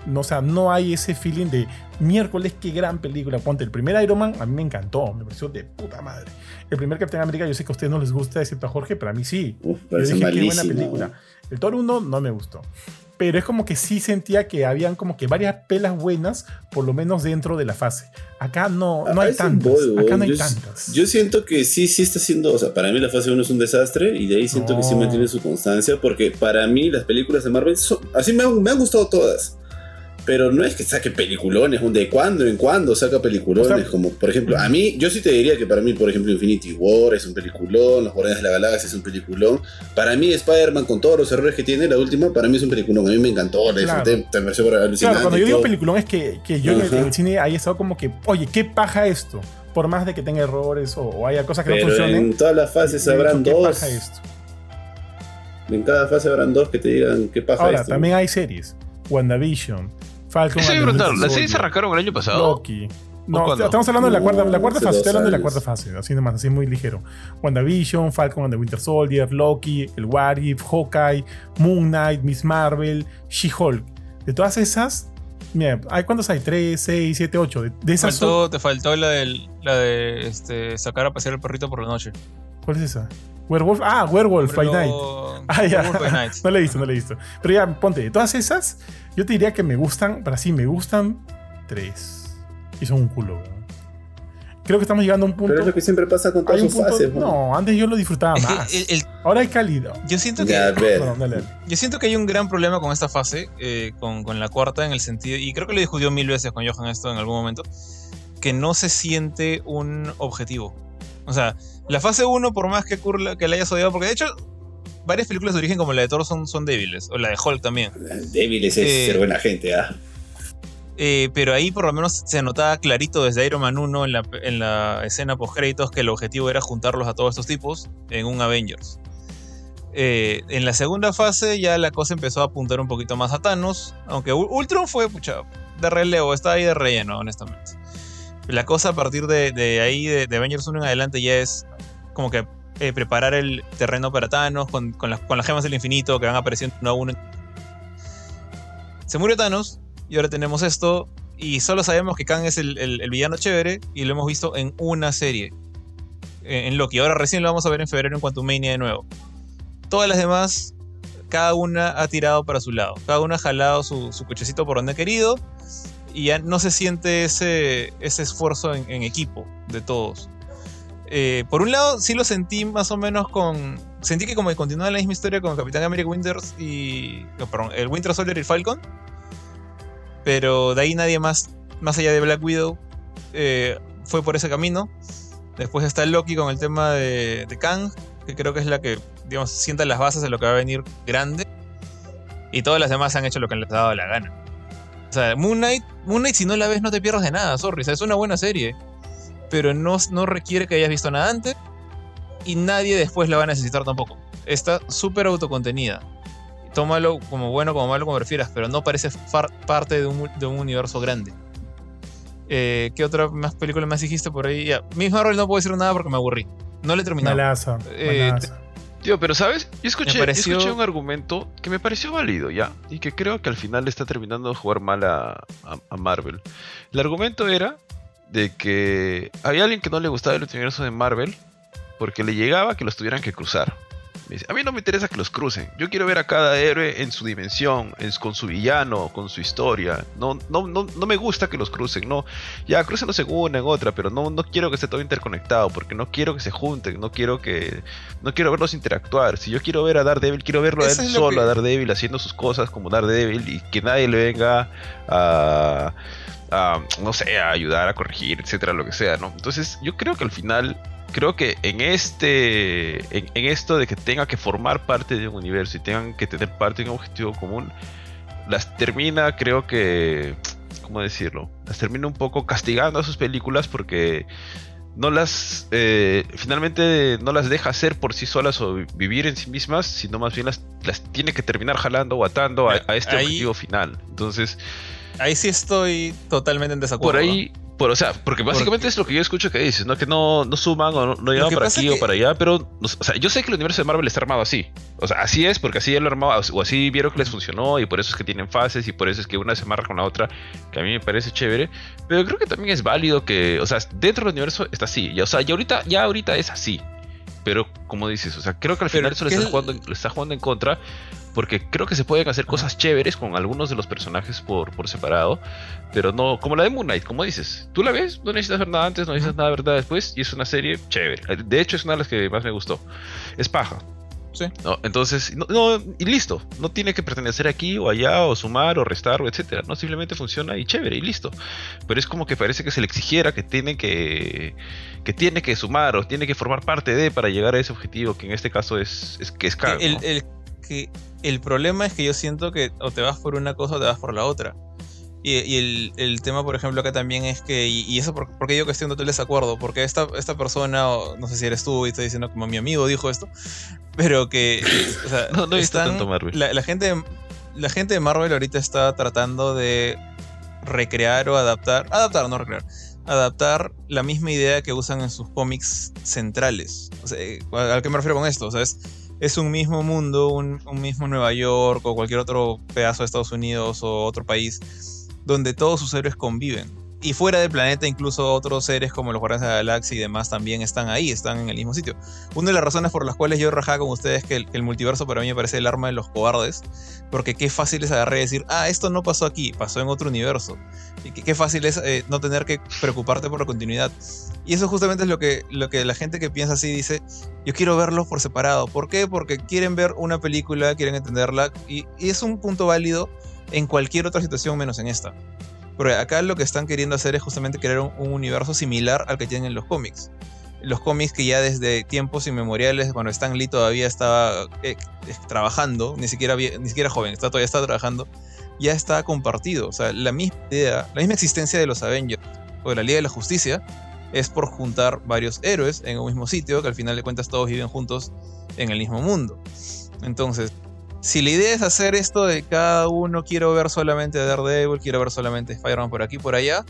No, o sea, no hay ese feeling de miércoles, qué gran película. Ponte, el primer Iron Man a mí me encantó, me pareció de puta madre. El primer Capitán América, yo sé que a ustedes no les gusta, excepto a Jorge, pero a mí sí. Uf, Yo dije, qué buena película. El Thor 1 no me gustó. Pero es como que sí sentía que habían como que varias pelas buenas, por lo menos dentro de la fase. Acá no, no A hay tantas. Acá no hay yo, tantas. yo siento que sí, sí está siendo, o sea, para mí la fase 1 es un desastre y de ahí siento que sí mantiene su constancia porque para mí las películas de Marvel son, así me han, me han gustado todas. Pero no es que saque peliculones, de cuando en cuando saca peliculones, O sea, como por ejemplo, a mí, yo sí te diría que para mí, por ejemplo, Infinity War es un peliculón, Los Guardianes de la Galaxia es un peliculón. Para mí, Spider-Man, con todos los errores que tiene, la última, para mí es un peliculón. A mí me encantó, la Claro. disfruté, me pareció alucinante. Claro, cuando yo digo peliculón es que, que yo en el, Ajá. en el cine haya estado como que, oye, ¿qué paja esto? Por más de que tenga errores o, o haya cosas que no funcionen. en todas las fases habrán ¿qué dos. paja esto? En cada fase habrán dos que te digan qué paja Ahora, esto. también hay series. Wandavision, Falcon Eso iba a the preguntar, Winter ¿las series Soldier, arrancaron el año pasado? Loki. No, estamos hablando de la cuarta, la cuarta No, fase. Estoy hablando de la cuarta fase, así nomás, así muy ligero. WandaVision, Falcon and the Winter Soldier, Loki, el What If, Hawkeye, Moon Knight, Miss Marvel, She-Hulk. De todas esas, mira, ¿hay cuántos hay? 3, 6, 7, 8. De, de esas son- Faltó- te faltó la, del, la de este, sacar a pasear al perrito por la noche. ¿Cuál es esa? Werewolf. Ah, Werewolf by Pero- Night. *laughs* Ah, ya. Werewolf by Night. *laughs* No la he visto, no la he visto. Pero ya, ponte, de todas esas, yo te diría que me gustan, para sí, me gustan tres. Y son un culo, weón. Creo que estamos llegando a un punto. Pero es lo que siempre pasa con todas sus fases. ¿no? no, antes yo lo disfrutaba más. el- el- Ahora hay calidad. yo siento que Ya, a ver. Perdón, dale, dale. Yo siento que hay un gran problema con esta fase, eh, con, con la cuarta, en el sentido, y creo que lo discutió mil veces con Johan esto en algún momento, que no se siente un objetivo. O sea, la fase 1, por más que que la hayas odiado, porque de hecho, varias películas de origen como la de Thor son, son débiles, o la de Hulk también. Débil es Eh, ser buena gente, ah. Eh, pero ahí por lo menos se notaba clarito desde Iron Man 1 en la, en la escena post créditos que el objetivo era juntarlos a todos estos tipos en un Avengers. Eh, en la segunda fase ya la cosa empezó a apuntar un poquito más a Thanos, aunque Ultron fue pucha, de relevo, está ahí de relleno, honestamente. La cosa a partir de, de ahí, de, de Avengers 1 en adelante, ya es como que eh, preparar el terreno para Thanos con, con las, con las gemas del infinito que van apareciendo uno a uno. Se murió Thanos y ahora tenemos esto y solo sabemos que Kang es el, el- villano chévere y lo hemos visto en una serie, eh, en Loki. Ahora recién lo vamos a ver en febrero en Quantumania de nuevo. Todas las demás, cada una ha tirado para su lado, cada una ha jalado su, su cochecito por donde ha querido y ya no se siente ese, ese esfuerzo en, en equipo de todos. Eh, por un lado, sí lo sentí más o menos con. Sentí que como que continuaba la misma historia con Capitán America Winters y. perdón, el Winter Soldier y el Falcon. Pero de ahí nadie más, más allá de Black Widow, eh, fue por ese camino. Después está Loki con el tema de, de Kang, que creo que es la que, digamos, sienta las bases de lo que va a venir grande. Y todas las demás han hecho lo que les ha dado la gana. O sea, Moon Knight, Moon Knight si no la ves no te pierdas de nada, sorry. O sea, es una buena serie. Pero no, no requiere que hayas visto nada antes. Y nadie después la va a necesitar tampoco. Está súper autocontenida. Tómalo como bueno, como malo, como prefieras. Pero no parece far- parte de un, de un universo grande. Eh, ¿Qué otra más película más dijiste por ahí? Ya, Miss Marvel no puedo decir nada porque me aburrí. No le. Malaza. Eh. Tío, pero ¿sabes? Yo escuché, pareció- escuché un argumento que me pareció válido, ¿ya? Y que creo que al final le está terminando de jugar mal a, a- a Marvel. El argumento era de que había alguien que no le gustaba el universo de Marvel porque le llegaba que los tuvieran que cruzar. Dice, a mí no me interesa que los crucen. Yo quiero ver a cada héroe en su dimensión, en- con su villano, con su historia. No, no, no, no me gusta que los crucen. No, ya crucenlos en una, en otra, pero no, no quiero que esté todo interconectado porque no quiero que se junten, no quiero que no quiero verlos interactuar. Si yo quiero ver a Daredevil, quiero verlo a él solo, que- a Daredevil haciendo sus cosas como Daredevil y que nadie le venga a, a, no sé, a ayudar a corregir, etcétera, lo que sea, ¿no? Entonces, yo creo que al final, creo que en este, en, en esto de que tenga que formar parte de un universo y tengan que tener parte de un objetivo común, las termina, creo que, ¿cómo decirlo? Las termina un poco castigando a sus películas porque no las eh, finalmente no las deja hacer por sí solas o vi- vivir en sí mismas, sino más bien las, las tiene que terminar jalando o atando a, a este Ahí- objetivo final. Entonces, Ahí sí estoy totalmente en desacuerdo. por ahí, por, o sea, porque básicamente es lo que yo escucho que dices, ¿no? Que no, no suman o no, no llevan que para aquí es o que- para allá, pero, o sea, yo sé que el universo de Marvel está armado así. O sea, así es, porque así ya lo armaba, o así vieron que les funcionó, y por eso es que tienen fases, y por eso es que una se amarra con la otra, que a mí me parece chévere. Pero creo que también es válido que, o sea, dentro del universo está así. Y, o sea, y ahorita, ya ahorita es así. Pero, como dices, o sea, creo que al final eso le ¿qué está, es- jugando, le está jugando en contra. Porque creo que se pueden hacer cosas chéveres con algunos de los personajes por, por separado. Pero no, como la de Moon Knight, como dices. Tú la ves, no necesitas ver nada antes, no necesitas nada ver nada después. Y es una serie chévere. De hecho, es una de las que más me gustó. Es paja. Sí. ¿no? Entonces, no, no, y listo. No tiene que pertenecer aquí o allá, o sumar, o restar, o etcétera. No, simplemente funciona y chévere, y listo. Pero es como que parece que se le exigiera que tiene que. que tiene que sumar o tiene que formar parte de para llegar a ese objetivo, que en este caso es, es que es el, ¿no? el- que el problema es que yo siento que o te vas por una cosa o te vas por la otra. Y, y el, el tema, por ejemplo, acá también es que, y, y eso por, porque que estoy en total desacuerdo, porque esta, esta persona, o no sé si eres tú y estoy diciendo como mi amigo dijo esto, pero que, o sea, *laughs* No, no he visto están- tanto Marvel. La, la gente, la gente de Marvel ahorita está tratando de recrear o adaptar, adaptar, no recrear, adaptar la misma idea que usan en sus cómics centrales. O sea, eh, ¿a qué me refiero con esto? O sea, es, es un mismo mundo, un, mismo Nueva York o cualquier otro pedazo de Estados Unidos o otro país donde todos sus héroes conviven. Y fuera del planeta, incluso otros seres como los Guardianes de la Galaxia y demás también están ahí, están en el mismo sitio. Una de las razones por las cuales yo rajaba con ustedes que el, que el multiverso para mí me parece el arma de los cobardes, porque qué fácil es agarrar y decir, ah, esto no pasó aquí, pasó en otro universo. Y qué, fácil es eh, no tener que preocuparte por la continuidad. Y eso justamente es lo que, lo que la gente que piensa así dice, yo quiero verlos por separado. ¿Por qué? Porque quieren ver una película, quieren entenderla, y es un punto válido en cualquier otra situación menos en esta. Porque acá lo que están queriendo hacer es justamente crear un, un universo similar al que tienen en los cómics. Los cómics que ya desde tiempos inmemoriales, cuando Stan Lee todavía estaba eh, eh, trabajando, ni siquiera, ni siquiera joven, está, todavía está trabajando, ya está compartido. O sea, la misma idea, la misma existencia de los Avengers o de la Liga de la Justicia es por juntar varios héroes en un mismo sitio, que al final de cuentas todos viven juntos en el mismo mundo. Entonces, si la idea es hacer esto de cada uno, quiero ver solamente Daredevil, quiero ver solamente Spider-Man por aquí, por allá,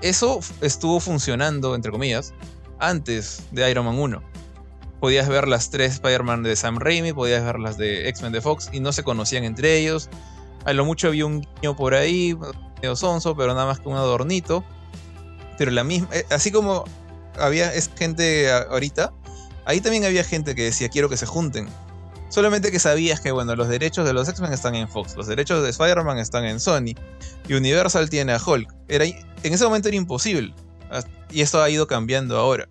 eso estuvo funcionando, entre comillas, antes de Iron Man 1. Podías ver las tres Spider-Man de Sam Raimi, podías ver las de X-Men de Fox y no se conocían entre ellos. A lo mucho había un guiño por ahí, medio sonso, pero nada más que un adornito. Pero la misma, eh, así como había gente ahorita, ahí también había gente que decía quiero que se junten. Solamente que sabías que, bueno, los derechos de los X-Men están en Fox, los derechos de Spider-Man están en Sony, y Universal tiene a Hulk. Era, en ese momento era imposible. Y esto ha ido cambiando ahora.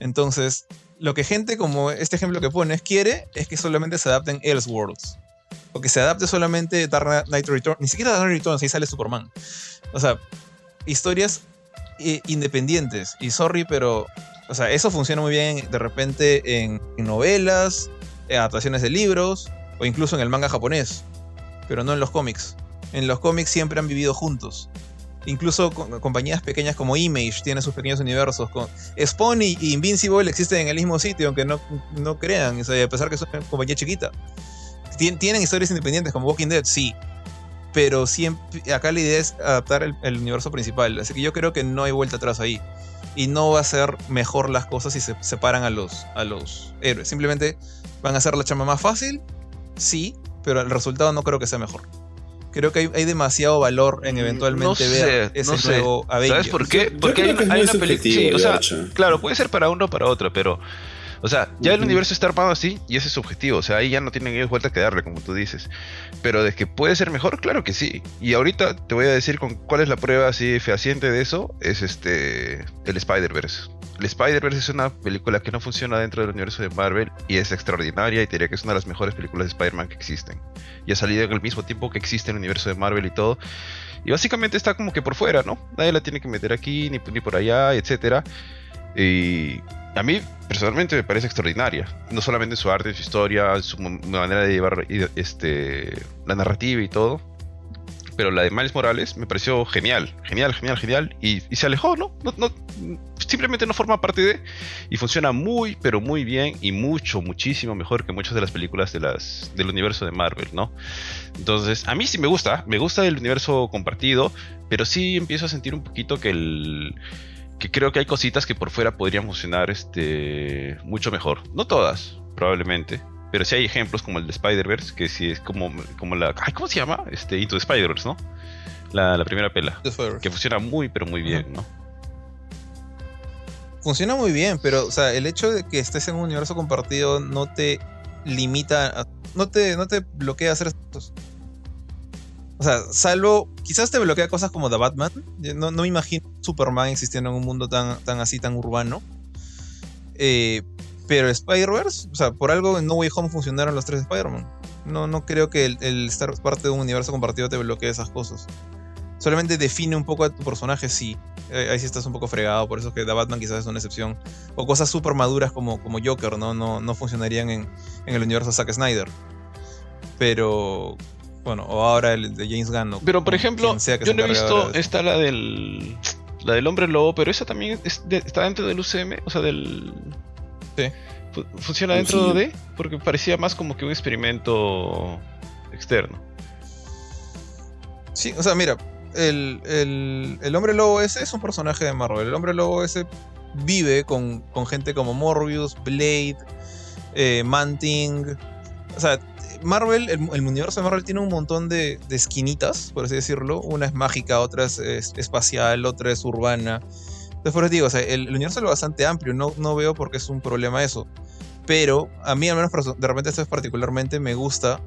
Entonces, lo que gente como este ejemplo que pones quiere es que solamente se adapten Elseworlds. O que se adapte solamente Dark Knight Returns. Ni siquiera Dark Knight Returns, ahí sale Superman. O sea, historias eh, independientes. Y sorry, pero. O sea, eso funciona muy bien de repente en, novelas, adaptaciones de libros, o incluso en el manga japonés. Pero no en los cómics. En los cómics siempre han vivido juntos. Incluso co- compañías pequeñas como Image tienen sus pequeños universos. Con Spawn y, Invincible existen en el mismo sitio, aunque no, no crean, a pesar que son una compañía chiquita. Tien- tienen historias independientes como Walking Dead, sí. Pero siempre, acá la idea es adaptar el, el universo principal. Así que yo creo que no hay vuelta atrás ahí. Y no va a ser mejor las cosas si se separan a los, a los héroes. Simplemente van a hacer la chamba más fácil, sí, pero el resultado no creo que sea mejor. Creo que hay, hay demasiado valor en Mm, eventualmente no sé, ver ese no sé. nuevo Avengers. ¿Sabes por qué? Yo Porque hay hay una película. Sí, o sea, claro, puede ser para uno o para otro, pero. O sea, ya el universo está armado así y ese es su objetivo. O sea, ahí ya no tienen ellos vuelta que darle, como tú dices. Pero de que puede ser mejor, claro que sí. Y ahorita te voy a decir con cuál es la prueba así fehaciente de eso. Es este. El Spider-Verse. El Spider-Verse es una película que no funciona dentro del universo de Marvel y es extraordinaria y te diría que es una de las mejores películas de Spider-Man que existen. Y ha salido en el mismo tiempo que existe el universo de Marvel y todo. Y básicamente está como que por fuera, ¿no? Nadie la tiene que meter aquí, ni, ni por allá, etcétera. Y a mí personalmente me parece extraordinaria. No solamente en su arte, su historia, su manera de llevar este, la narrativa y todo. Pero la de Miles Morales me pareció genial, genial, genial, genial. Y, y se alejó, ¿no? No, no- Simplemente no forma parte de. Y funciona muy, pero muy bien. Y mucho, muchísimo mejor que muchas de las películas de las, del universo de Marvel, ¿no? Entonces, a mí sí me gusta. Me gusta el universo compartido. Pero sí empiezo a sentir un poquito que el que creo que hay cositas que por fuera podrían funcionar este mucho mejor. No todas, probablemente. Pero sí hay ejemplos como el de Spider-Verse, que sí es como, como la. Ay, ¿Cómo se llama? Este, Into the Spider-Verse, ¿no? La, la primera pela. Que funciona muy, pero muy bien, ¿no? Funciona muy bien, pero o sea, el hecho de que estés en un universo compartido no te limita, a- no te, no te bloquea hacer cosas. O sea, salvo, quizás te bloquea cosas como The Batman. Yo No, no me imagino Superman existiendo en un mundo tan, tan así, tan urbano. Eh, Pero Spider-Verse, o sea, por algo en No Way Home funcionaron los tres Spider-Man. No, no creo que el, el estar parte de un universo compartido te bloquee esas cosas. Solamente define un poco a tu personaje, sí. Eh, ahí sí estás un poco fregado, por eso es que The Batman quizás es una excepción. O cosas súper maduras como, como Joker, ¿no? No, no funcionarían en, en el universo Zack Snyder. Pero, bueno, o ahora el de James Gunn. o Pero por ejemplo, yo no he visto esta la del la del hombre lobo, pero esa también es de- está dentro del UCM, o sea, del Sí. fu- funciona Sí. dentro de porque parecía más como que un experimento externo. Sí, o sea, mira, el, el- el hombre lobo ese es un personaje de Marvel. El hombre lobo ese vive con, con gente como Morbius, Blade, eh, Manting. O sea, Marvel, el, universo de Marvel tiene un montón de, esquinitas, por así decirlo. Una es mágica, otra es, es espacial, otra es urbana. Entonces, por eso digo, el, universo es bastante amplio. No, no veo por qué es un problema eso. Pero a mí, al menos de repente, esto es particularmente me gusta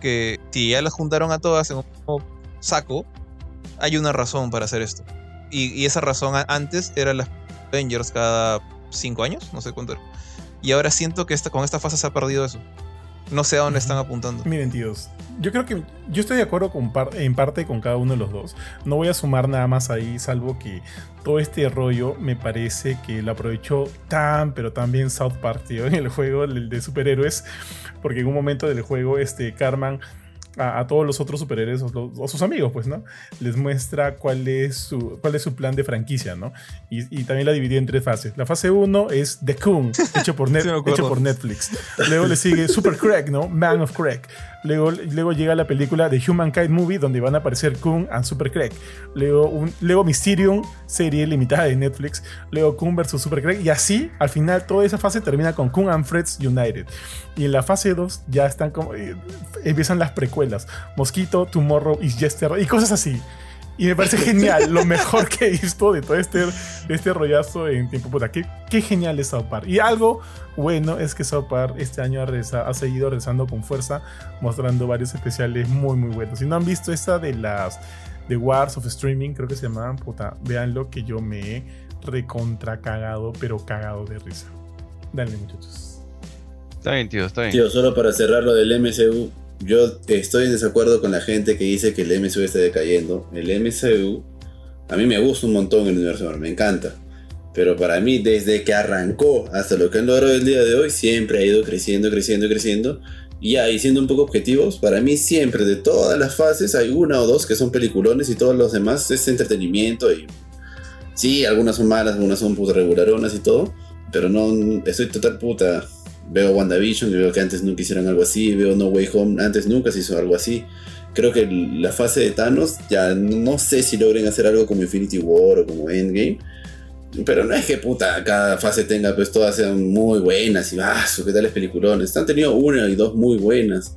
que si ya las juntaron a todas en un saco, hay una razón para hacer esto. Y, esa razón antes era las Avengers cada cinco años, no sé cuánto era. Y ahora siento que con esta fase se ha perdido eso. No sé a dónde están apuntando. Miren, tíos, yo creo que yo estoy de acuerdo con par- en parte con cada uno de los dos. No voy a sumar nada más ahí, salvo que todo este rollo me parece que lo aprovechó tan, pero tan bien South Park, tío, en el juego el de superhéroes, porque en un momento del juego, este Carman a, a todos los otros superhéroes o, sus amigos, pues, ¿no? Les muestra cuál es su, cuál es su plan de franquicia, ¿no? Y, y también la dividió en tres fases. La fase 1 es The Coon, *laughs* hecho por, Net- Sí, hecho por Netflix. Luego le sigue Super Craig, ¿no? Man of Craig. Luego, llega la película The Humankind Movie, donde van a aparecer Coon and Super Craig. Luego, un, Mysterium, serie limitada de Netflix. Luego Coon versus Super Craig. Y así, al final, toda esa fase termina con Coon and Freds United. Y en la fase 2 ya están como. eh, empiezan las precuelas. Mosquito, Tomorrow y Yesterday. Y cosas así. Y me parece *laughs* genial, lo mejor que he visto de todo este, de este rollazo en tiempo. Puta, qué, qué genial es South Park. Y algo bueno es que South Park este año ha, regresa- ha seguido regresando con fuerza, mostrando varios especiales muy, muy buenos. Si no han visto esta de las de Wars of Streaming, creo que se llamaban, puta, véanlo que yo me he recontra cagado, pero cagado de risa. Dale, muchachos. Está bien, tío, está bien. Tío, solo para cerrar lo del MCU, yo estoy en desacuerdo con la gente que dice que el MCU está decayendo. El MCU, a mí me gusta un montón el universo Marvel, me encanta. Pero para mí, desde que arrancó hasta lo que han logrado el día de hoy, siempre ha ido creciendo, creciendo, creciendo. Y y siendo un poco objetivos, para mí siempre, de todas las fases, hay una o dos que son peliculones y todos los demás es entretenimiento. Y sí, algunas son malas, algunas son puta regularonas y todo. Pero no, estoy total puta. Veo WandaVision y veo que antes nunca hicieron algo así. Veo No Way Home, antes nunca se hizo algo así. Creo que la fase de Thanos, ya no sé si logren hacer algo como Infinity War o como Endgame. Pero no es que puta, cada fase tenga, pues todas sean muy buenas y ah, su qué tales peliculones. Han tenido una y dos muy buenas.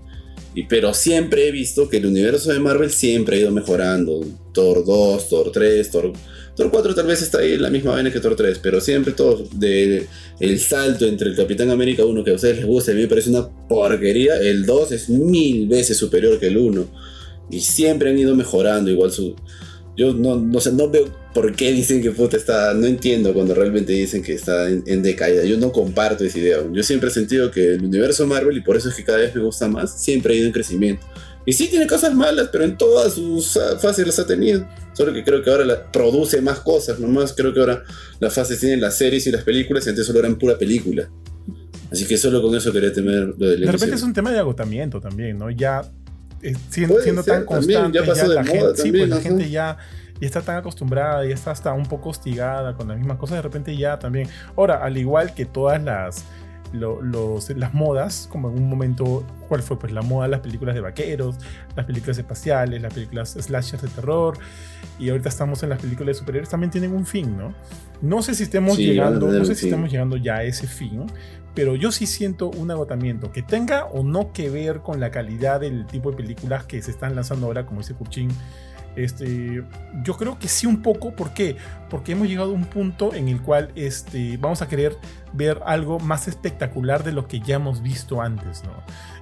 Y, pero siempre he visto que el universo de Marvel siempre ha ido mejorando. Thor 2, Thor 3, Thor, Thor 4 tal vez está ahí en la misma vaina que Thor 3, pero siempre todo de el salto entre el Capitán América 1 que a ustedes les gusta, a mí me parece una porquería, el 2 es mil veces superior que el 1 y siempre han ido mejorando igual su yo no, no sé, no veo por qué dicen que está, no entiendo cuando realmente dicen que está en, en decaída, yo no comparto esa idea, yo siempre he sentido que el universo Marvel, y por eso es que cada vez me gusta más, siempre ha ido en crecimiento. Y sí tiene cosas malas, pero en todas sus ah, fases las ha tenido. Solo que creo que ahora la- produce más cosas, nomás creo que ahora las fases tienen las series y las películas y antes solo eran pura película. Así que solo con eso quería temer lo del De repente es un tema de agotamiento también, ¿no? Ya eh, siendo, siendo ser, tan también, constante, ya pasó de la moda gente, sí, también, pues la gente ya, ya está tan acostumbrada, ya está hasta un poco hostigada con las mismas cosas, de repente ya también. Ahora, al igual que todas las lo- los, las modas, como en un momento, ¿cuál fue? Pues la moda, las películas de vaqueros, las películas espaciales, las películas slashers de terror, y ahorita estamos en las películas de superhéroes, también tienen un fin, ¿no? No sé si estemos Sí, llegando, no sé si estamos llegando ya a ese fin, pero yo sí siento un agotamiento que tenga o no que ver con la calidad del tipo de películas que se están lanzando ahora, como dice Kurchin, Este, yo creo que sí un poco, ¿por qué? Porque hemos llegado a un punto en el cual este, vamos a querer ver algo más espectacular de lo que ya hemos visto antes, ¿no?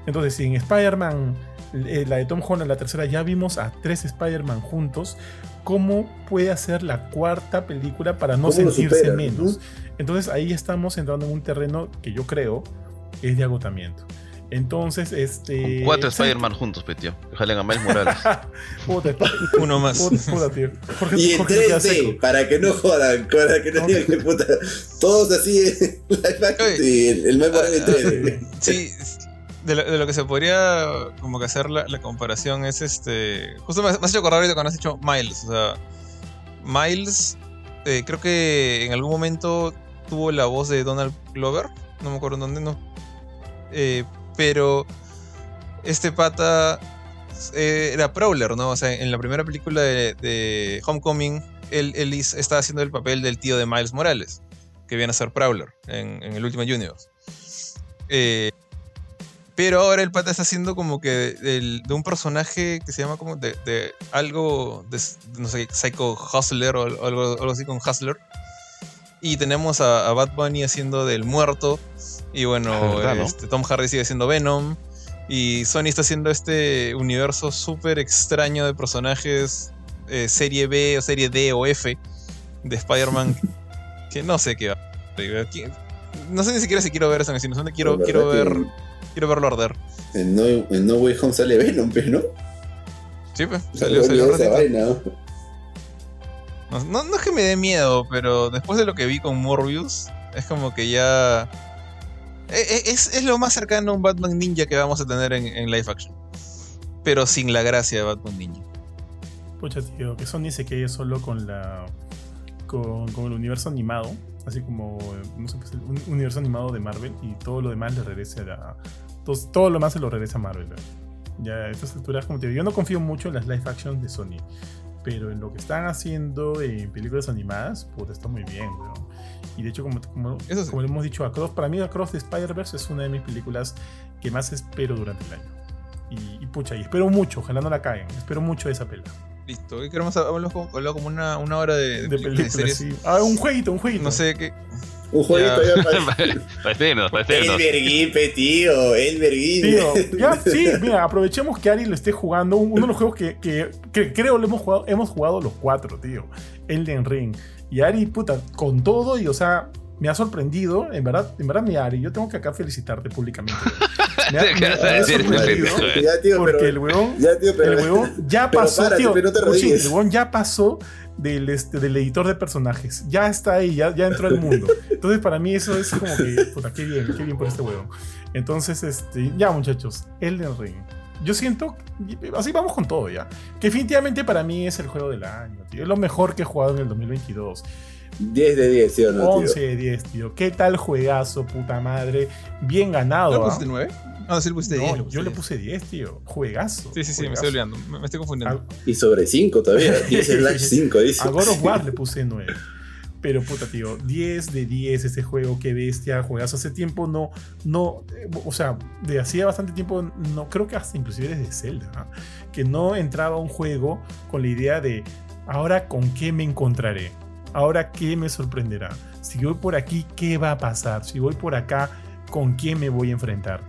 Entonces, si en Spider-Man, eh, la de Tom Holland, la tercera, ya vimos a tres Spider-Man juntos, ¿cómo puede hacer la cuarta película para no ¿Cómo lo sentirse menos? Entonces ahí estamos entrando en un terreno que yo creo es de agotamiento. Entonces, este. Cuatro sí. Spider-Man juntos, pe, tío. Jalen a Miles Morales. *laughs* Puta, Uno más. puta, puta, tío. Jorge, Y en Jorge se queda 3D, seco. para que no jodan, para que no digan que puta. Todos así *laughs* el, el Miles Morales en 3D. *laughs* Sí, de lo, de lo que se podría como que hacer la, la comparación es este. Justo me has, me has hecho acordar ahorita cuando has dicho Miles. O sea, Miles, eh, creo que en algún momento tuvo la voz de Donald Glover. No me acuerdo en dónde, no. Eh, pero este pata eh, era Prowler, ¿no? O sea, en la primera película de, Homecoming, él, él estaba haciendo el papel del tío de Miles Morales, que viene a ser Prowler en, el último Universe. Eh, pero ahora el pata está haciendo como que de, un personaje que se llama como de, de algo, de, no sé, Psycho Hustler o algo, algo así con Hustler. Y tenemos a, a Bad Bunny haciendo del muerto. Y bueno, este, Tom Hardy sigue siendo Venom. Y Sony está haciendo este universo súper extraño de personajes eh, serie B o serie D o F de Spider-Man *laughs* que no sé qué va. No sé ni siquiera si quiero ver esa sino solamente quiero, quiero ver quiero verlo arder. que En no, en no Way Home sale Venom, pues, ¿no? Sí, pues, Salió, salió, esa ratito. vaina. No, no, no es que me dé miedo, pero después de lo que vi con Morbius, es como que ya. E- e- Es, lo más cercano a un Batman Ninja que vamos a tener en, en live action. Pero sin la gracia de Batman Ninja. Pucha, tío, que Sony se quede solo con la. Con, el universo animado. Así como. eh, pues, un- universo animado de Marvel. Y todo lo demás le regrese a la. Todo, lo demás se lo regresa a Marvel. ¿eh? Ya estas alturas, como te digo, yo no confío mucho en las live actions de Sony. Pero en lo que están haciendo en películas animadas, puta, está muy bien, weón. Y de hecho, como, como, Eso sí. como le hemos dicho, Across, para mí Across de Spider-Verse es una de mis películas que más espero durante el año. Y, y pucha, y espero mucho, ojalá no la caguen. Espero mucho de esa pela. Listo. Hoy queremos hablar como, hablar como una, una hora de, de De películas series. sí. Ah, un jueguito, un jueguito. No sé qué. Un jueguito Ya. ya para. para despedirnos, para El despedirnos. Berguipe, tío. El Berguipe. Tío, ya, *laughs* sí, mira, aprovechemos que Ari lo esté jugando. Uno de los juegos que, que- que creo lo hemos jugado, hemos jugado los cuatro, tío. Elden Ring. Y Ari, puta, con todo, y o sea, me ha sorprendido. En verdad, en verdad, mi Ari, yo tengo que acá felicitarte públicamente. *laughs* Ya, tío, porque pero. el huevón Ya, tío, pero. el huevón *laughs* ya pero pasó, párate, tío. pero no te Puchín, arrodilles. el huevón ya pasó del, este, del editor de personajes. Ya está ahí, ya, ya entró al mundo. Entonces, para mí, eso es como que, puta, qué bien, qué bien por este huevón. Entonces, este, ya, muchachos, Elden Ring. Yo siento, así vamos con todo ya. Que definitivamente para mí es el juego del año, tío. Es lo mejor que he jugado en el 2022. 10 de 10, ¿sí o no, tío? 11 de 10, tío. ¿Qué tal juegazo, puta madre? Bien ganado. ¿No le ¿ah? pusiste 9? No, sí le pusiste 10. No, yo le puse 10, tío. Juegazo. Sí, sí, sí, me estoy olvidando. Me, me estoy confundiendo. A- Y sobre 5 todavía. 10 slash 5, dice. A God of War le puse 9. Pero puta, tío, 10 de 10 ese juego, qué bestia, juegazo. Hace tiempo no, no, o sea, de hacía bastante tiempo, no, creo que hasta inclusive desde Zelda, ¿ah? que no entraba a un juego con la idea de, ahora con qué me encontraré, ahora qué me sorprenderá, si voy por aquí, qué va a pasar, si voy por acá, con quién me voy a enfrentar.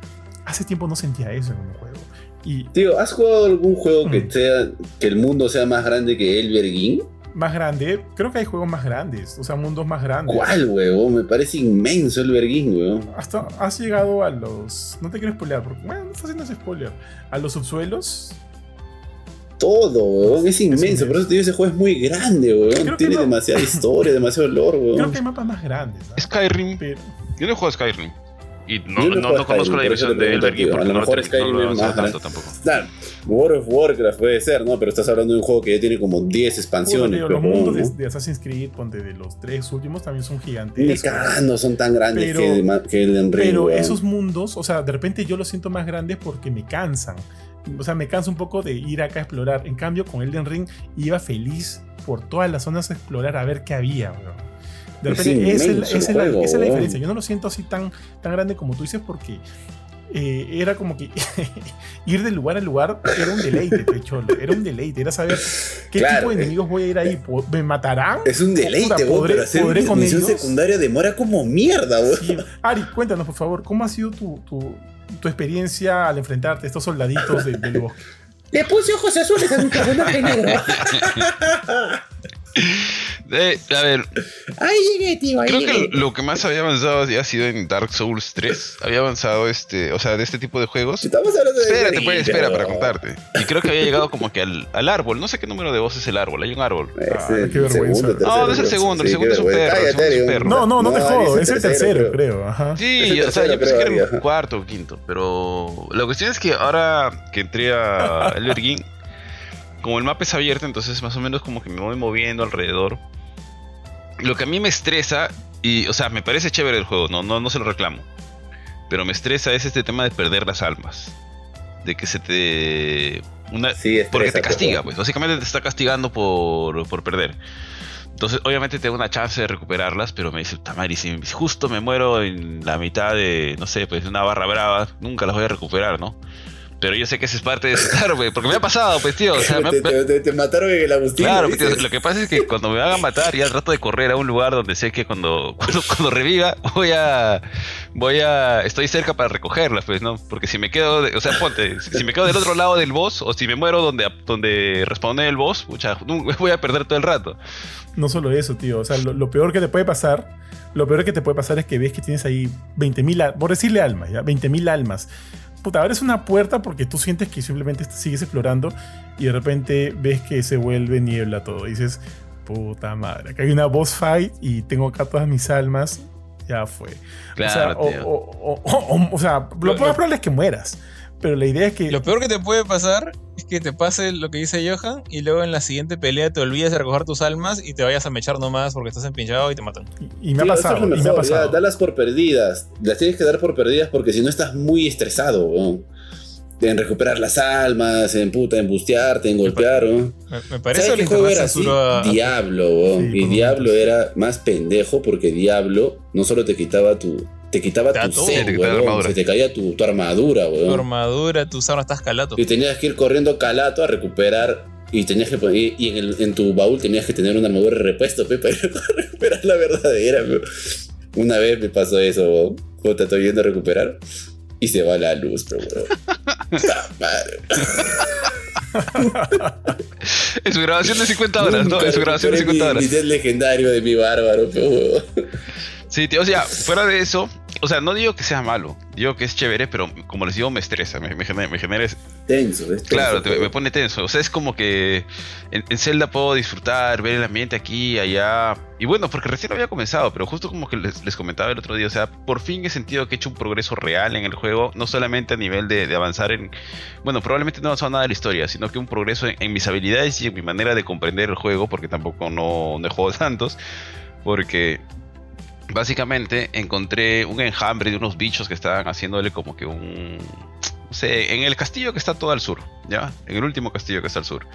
Hace tiempo no sentía eso en un juego. Y Tío, ¿has jugado algún juego que Mm. sea que el mundo sea más grande que el Berguín? Más grande, creo que hay juegos más grandes, o sea, mundos más grandes. ¿Cuál, huevón? Me parece inmenso el Berguín, huevón. Hasta has llegado a los. No te quiero spoilear, porque bueno, no está haciendo ese spoiler. A los subsuelos. Todo, huevón. Es inmenso. inmenso. Por eso te digo, ese juego es muy grande, Creo huevón. Tiene no. demasiada historia, demasiado lore, *laughs* Creo huevón. que hay mapas más grandes. ¿no? Skyrim. Pero, Yo no he jugado a Skyrim. Y no, no no, no conozco Skyrim, la te de Ring tío. A porque lo no, mejor no, Skyrim no es más tanto tampoco. Claro, World of Warcraft puede ser, ¿no? Pero estás hablando de un juego que ya tiene como 10 puta, expansiones. tío, pero, los mundos de, de Assassin's Creed, ponte de los tres últimos, también son ¿no? Ni gigantes. cagando son tan grandes Pero- que, el- que Elden Ring, Pero esos mundos, o sea, de repente yo los siento más grandes porque me cansan. O sea, me cansa un poco de ir acá a explorar. En cambio, con Elden Ring iba feliz por todas las zonas a explorar a ver qué había, weón. De Es repente, esa es, el esa es la, juego, esa es la weón. diferencia. Yo no lo siento así tan, tan grande como tú dices porque eh, era como que *laughs* ir de lugar a lugar era un deleite, pecholo. Era un deleite. Era saber qué Claro, tipo de eh. enemigos voy a ir ahí. ¿Po- ¿Me matarán? Es un deleite, ¿podré- pero hacer podré con ellos? secundaria demora como mierda, weón. Sí. Ari, cuéntanos, por favor, ¿cómo ha sido tu, tu, tu experiencia al enfrentarte a estos soldaditos de- del bosque? Le puse ojos azules a mi personaje negro. *laughs* Eh, a ver, Ahí llegué, tío, ahí creo llegué. que lo que más había avanzado ya ha sido en Dark Souls 3. Había avanzado este, o sea, de este tipo de juegos. Estamos hablando de Espérate, pues, espera para contarte. Y creo que había llegado como que al, al árbol. No sé qué número de voz es el árbol. Hay un árbol. Es Ah, el qué vergüenza. No, no es el segundo, el segundo es un perro, el segundo es un Cállate, perro. No, no, no, te No, jodo, ese es el tercero, creo. Ajá. Sí, el o sea, yo pensé que era un cuarto o quinto, pero la cuestión es que ahora que entré a Elder Ring, como el mapa es abierto, entonces más o menos como que me voy moviendo alrededor. Lo que a mí me estresa, y o sea, me parece chévere el juego, no, no, no se lo reclamo, pero me estresa es este tema de perder las almas. De que se te... Una, Sí, estresa, porque te castiga, pues. Básicamente te está castigando por, por perder. Entonces, obviamente tengo una chance de recuperarlas, pero me dice, Tamari, si justo me muero en la mitad de, no sé, pues una barra brava, nunca las voy a recuperar, ¿no? Pero yo sé que eso es parte de eso, claro, güey, porque me ha pasado, pues, tío. O sea, me ha- te, te- te- te mataron en el Agustín. Claro, tío, lo que pasa es que cuando me van a matar ya trato de correr a un lugar donde sé que cuando, *laughs* cuando, cuando reviva voy a voy a estoy cerca para recogerlas, pues, ¿no? Porque si me quedo, de- o sea, ponte, si me quedo del otro lado del boss o si me muero donde donde responde el boss, pucha, *laughs* no, voy a perder todo el rato. No solo eso, tío. O sea, lo, lo peor que te puede pasar, lo peor que te puede pasar es que ves que tienes ahí 20.000, al- por decirle almas, ¿ya? 20.000 almas. Puta, abres una puerta porque tú sientes que simplemente sigues explorando y de repente ves que se vuelve niebla todo. Y dices, puta madre, acá hay una boss fight y tengo acá todas mis almas. Ya fue. Claro, o sea, o, tío. o- o- o- o sea, lo, Lo- más probable es que mueras. Pero la idea es que. Lo peor que te puede pasar es que te pase lo que dice Johan y luego en la siguiente pelea te olvides de recoger tus almas y te vayas a mechar nomás porque estás empinchado y te matan. y, y me ha pasado. es y me ha mejor, ya, pasado. dalas por perdidas. Las tienes que dar por perdidas porque si no estás muy estresado, weón. En recuperar las almas, en puta, en bustearte, en golpear, weón. Me, me parece ¿Sabes que qué juego era así? a- Diablo. Sí, y Diablo era más pendejo porque Diablo no solo te quitaba tu. Te quitaba Te tu todo. set, Te weón. Se te caía tu, tu armadura, tu weón. armadura, tus armas, estás calato. Y tenías que ir corriendo calato a recuperar. Y tenías que poner- y en, el- en tu baúl tenías que tener una armadura de repuesto, pe, *laughs* para recuperar la verdadera. Una vez me pasó eso, weón. Cuando te estoy yendo a recuperar. Y se va la luz, pero weón. Puta *laughs* madre. En su grabación de 50 horas, ¿no? En su grabación de 50 Mi, horas. mi set legendario de mi bárbaro, pero weón. Sí, tío, o sea, fuera de eso, o sea, no digo que sea malo, digo que es chévere, pero como les digo, me estresa, me, me genera, me genera es- Tenso, es tenso, Claro, te- me pone tenso. O sea, es como que en, en Zelda puedo disfrutar, ver el ambiente aquí, allá. Y bueno, porque recién había comenzado, pero justo como que les, les comentaba el otro día, o sea, por fin he sentido que he hecho un progreso real en el juego, no solamente a nivel de, de avanzar en... Bueno, probablemente no avanzado nada de la historia, sino que un progreso en, en mis habilidades y en mi manera de comprender el juego, porque tampoco no, no he jugado *laughs* tantos, porque... Básicamente encontré un enjambre de unos bichos que estaban haciéndole como que un, no sé, en el castillo que está todo al sur, ¿ya? En el último castillo que está al sur.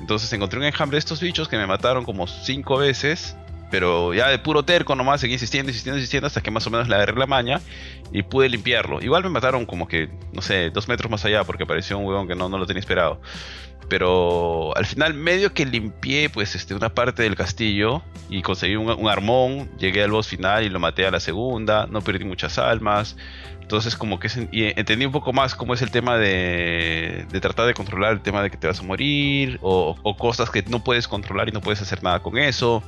Entonces encontré un enjambre de estos bichos que me mataron como cinco veces, pero ya de puro terco nomás, seguí insistiendo, insistiendo, insistiendo, hasta que más o menos le agarré la maña y pude limpiarlo. Igual me mataron como que, no sé, dos metros más allá porque apareció un huevón que no, no lo tenía esperado. Pero al final medio que limpié pues este, una parte del castillo y conseguí un, armón, llegué al boss final y lo maté a la segunda, no perdí muchas almas. Entonces como que entendí un poco más cómo es el tema de, de tratar de controlar el tema de que te vas a morir o, o cosas que no puedes controlar y no puedes hacer nada con eso.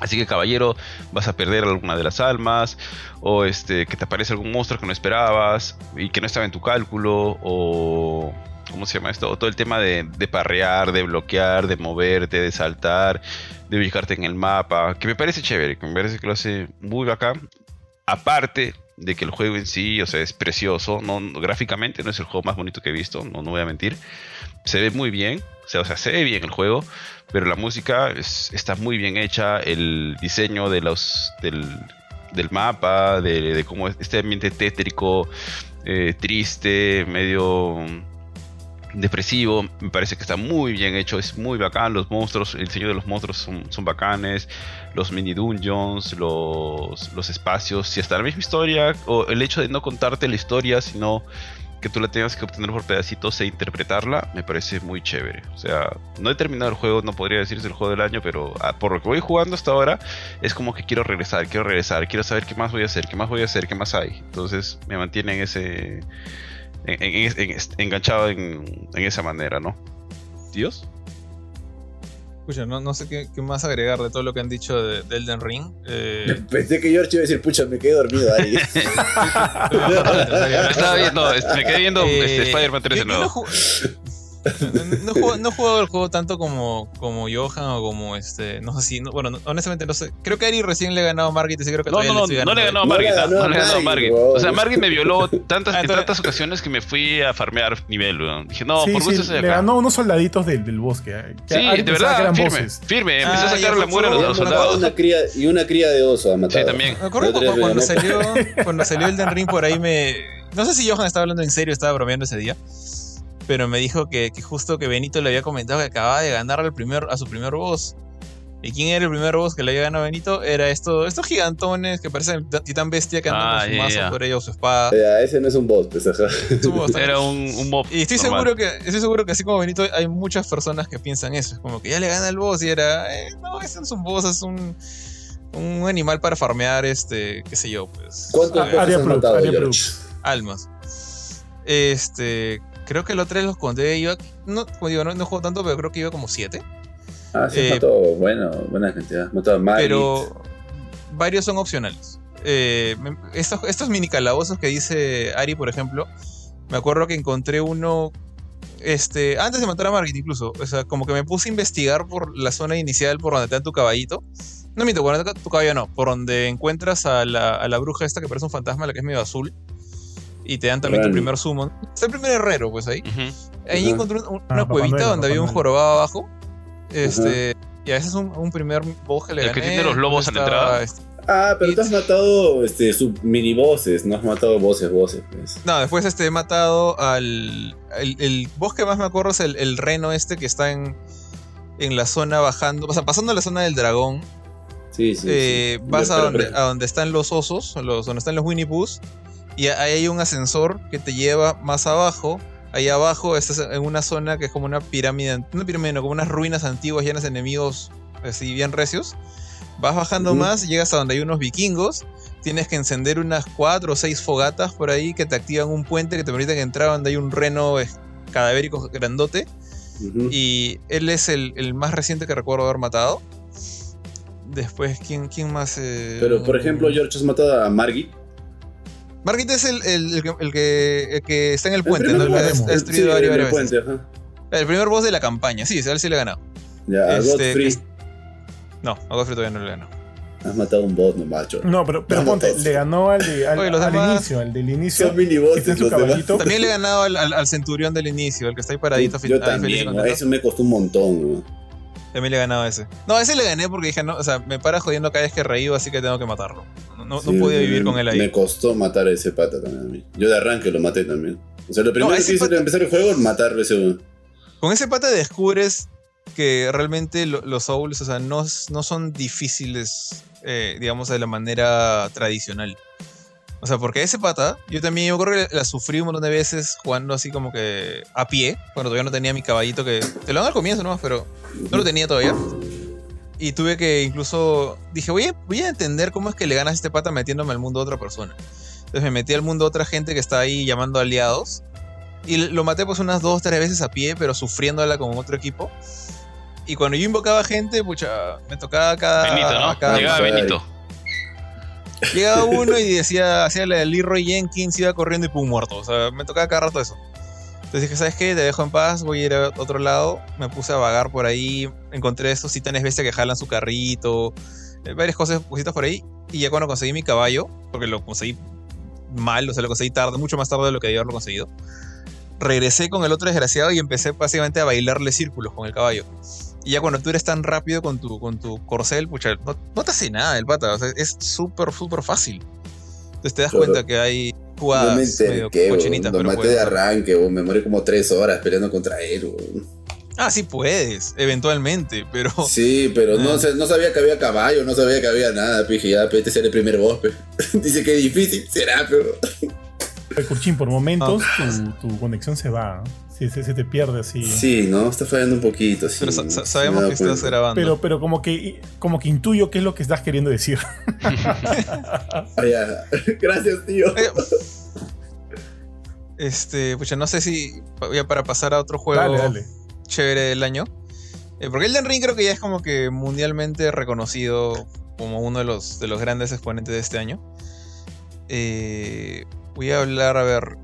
Así que caballero, vas a perder alguna de las almas o este que te aparece algún monstruo que no esperabas y que no estaba en tu cálculo o ¿cómo se llama esto? Todo el tema de, parrear, de bloquear, de moverte, de saltar, de ubicarte en el mapa, que me parece chévere, que me parece que lo hace muy bacán. Aparte de que el juego en sí, o sea, es precioso, gráficamente no es el juego más bonito que he visto, no, no voy a mentir. Se ve muy bien, o sea, o sea, se ve bien el juego, pero la música es- está muy bien hecha, el diseño de los, del, del mapa, de, de cómo es este ambiente tétrico, eh, triste, medio depresivo, me parece que está muy bien hecho, es muy bacán, los monstruos, el diseño de los monstruos son, son bacanes, los mini dungeons, los, los espacios, y hasta la misma historia, o el hecho de no contarte la historia, sino que tú la tengas que obtener por pedacitos e interpretarla, me parece muy chévere. O sea, no he terminado el juego, no podría decirse el juego del año, pero ah, por lo que voy jugando hasta ahora, es como que quiero regresar, quiero regresar, quiero saber qué más voy a hacer, qué más voy a hacer, qué más hay. Entonces me mantiene en ese... en- en- en- en- enganchado en, en esa manera, ¿no? ¿Dios? Escucha, no, no sé qué, qué más agregar de todo lo que han dicho de, de Elden Ring. Eh, Pensé que George iba a decir, pucha, me quedé dormido ahí. Me estaba viendo, este, me quedé viendo Eh, este, Spider-Man 3 de nuevo. *laughs* No, no, he jugado- no he jugado el juego tanto como, como Johan o como este. No sé si. no- bueno, no- honestamente no sé. Creo que Ari recién le ha ganado a Margit creo que No, no, no, le no le ganó a Margit, ¿ah? a no le ganó a Margit. O sea, Margit me violó tantas, *laughs* Ah, en tantas ocasiones que me fui a farmear nivel. Dije, no, sí, por gusto sí, le acá. ganó a unos soldaditos del, del bosque. eh, que Sí, de verdad, firme, voces. firme. Ah, Empecé a ya sacar la muera a los, a soldados. Una cría, y una cría de oso ha matado. Sí, también. Me acuerdo El cuando salió, cuando salió *laughs* Elden Ring por ahí me... No sé si Johan estaba hablando en serio, estaba bromeando ese día. Pero me dijo que, que justo que Benito le había comentado que acababa de ganar al primer, a su primer boss. ¿Y quién era el primer boss que le había ganado a Benito? Era esto, estos gigantones que parecen titán bestia que andan Ah, con su ya, mazo ya. por ello o su espada. Ese no es un boss, pues, ajá. Su boss, Era un, un mob. y estoy normal. seguro que estoy seguro que así como Benito hay muchas personas que piensan eso, es como que ya le gana el boss y era, eh, no, ese no es un boss, es un un animal para farmear este, qué sé yo, pues. ¿Cuántos Ah, matado, almas. Este, creo que los tres los conté, iba, no, como digo, no, no juego tanto, pero creo que iba como siete. Ah, sí, Eh, mató, bueno, buena cantidad. Margit. pero varios son opcionales. Eh, estos, estos mini calabozos que dice Ari, por ejemplo, me acuerdo que encontré uno. Este, antes de matar a Margit, incluso. O sea, como que me puse a investigar por la zona inicial por donde te dan tu caballito. No miento, dan tu caballo no. Por donde encuentras a la, a la bruja esta que parece un fantasma, la que es medio azul. Y te dan también tu primer summon. Está el primer herrero, pues ahí. Ahí encontré un- Ah, una cuevita donde había un jorobado abajo. Este. Y a ese es un, un primer boss que le El que tiene los lobos en la entrada. este, Ah, pero tú has It's- matado este, sub mini bosses, no has matado bosses, bosses. Pues. No, después este, he matado al. El, el boss que más me acuerdo es el, el reno este que está en, en la zona bajando. O sea, pasando la zona del dragón. Sí, sí. eh, sí. vas a, Pero- donde, pero- a donde están los osos, los, donde están los Winnie. Y ahí hay un ascensor que te lleva más abajo. Ahí abajo estás en una zona que es como una pirámide. Una pirámide, no, como unas ruinas antiguas llenas de enemigos así bien recios. Vas bajando más, llegas a donde hay unos vikingos. Tienes que encender unas cuatro o seis fogatas por ahí que te activan un puente que te permiten entrar donde hay un reno cadavérico grandote. Y él es el, el más reciente que recuerdo haber matado. Después, ¿quién, quién más? eh? Pero, por ejemplo, George has matado a Margit. Margit es el, el- el que, el que- el que está en el puente, El ¿no? Ha el- destruido sí, el veces. puente, ajá. El primer boss de la campaña, sí, a él sí le he ganado. Ya, a Este, Godfrey es- No, a Godfrey todavía no le ganó. has matado un bot, no macho. No, pero, pero ponte, le ganó al, de- al, Oye, los al demás- inicio, al del inicio. Son mini está en su los demás. caballito. También le he ganado al, al- al centurión del inicio, el que está ahí paradito. Yo también, ¿no? contento. eso me costó un montón. ¿no? También le he ganado a ese. No, a ese le gané porque dije, no, o sea, me para jodiendo cada vez que reído, así que tengo que matarlo. No, no, no Sí, podía me- vivir con él ahí. Me costó matar a ese pata también a mí. Yo de arranque lo maté también. O sea, lo primero que hice pata- al empezar el juego, matarlo a ese weón. Con ese pata descubres que realmente lo- los Souls, o sea, no, no son difíciles, eh, digamos, de la manera tradicional. O sea, porque ese pata, yo también, yo creo que la sufrí un montón de veces jugando así como que a pie, cuando todavía no tenía mi caballito, que te lo dan al comienzo nomás, pero no lo tenía todavía. Y tuve que incluso, dije, voy a, voy a entender cómo es que le ganas a este pata metiéndome al mundo de otra persona. Entonces me metí al mundo de otra gente que está ahí llamando aliados. Y lo maté pues unas dos, tres veces a pie, pero sufriéndola con otro equipo. Y cuando yo invocaba gente, pucha, me tocaba cada... Benito, ¿no? cada- Llegaba. Benito. Llegaba uno y decía, hacía la de Leroy Jenkins, iba corriendo y pum, muerto. O sea, me tocaba cada rato eso. Entonces dije, ¿sabes qué? Te dejo en paz, voy a ir a otro lado. Me puse a vagar por ahí, encontré estos titanes bestia que jalan su carrito, eh, varias cosas, cositas por ahí. Y ya cuando conseguí mi caballo, porque lo conseguí mal, o sea, lo conseguí tarde, mucho más tarde de lo que debía haberlo conseguido. Regresé con el otro desgraciado y empecé básicamente a bailarle círculos con el caballo. Y ya cuando tú eres tan rápido con tu, con tu corcel, pucha, no, no te hace nada el pata. O sea, es súper, súper fácil. Entonces te das Claro. cuenta que hay, jugadas. No me enterqué, cochinitas, Lo maté de arranque, weón. Me morí como tres horas peleando contra él. Ah, sí puedes, eventualmente, pero. Sí, pero no, Ah. sé- no sabía que había caballo, no sabía que había nada, pije, ya, pe, este será el primer boss. *laughs* Dice que es difícil, será, pero... Oye, Kurchin, por momentos Ah. tu, tu conexión se va. ¿no? Se, se- se te pierde así. Sí, ¿no? Está fallando un poquito, sí. Pero sa- sa- sí sabemos que estás grabando. Pero, pero como que como que intuyo qué es lo que estás queriendo decir. *laughs* Ah. *laughs* Gracias, tío. Eh, Este, pucha, no sé si ya para pasar a otro juego dale, dale. chévere del año. Eh, porque Elden Ring creo que ya es como que mundialmente reconocido como uno de los, de los grandes exponentes de este año. Eh, voy a hablar, a ver.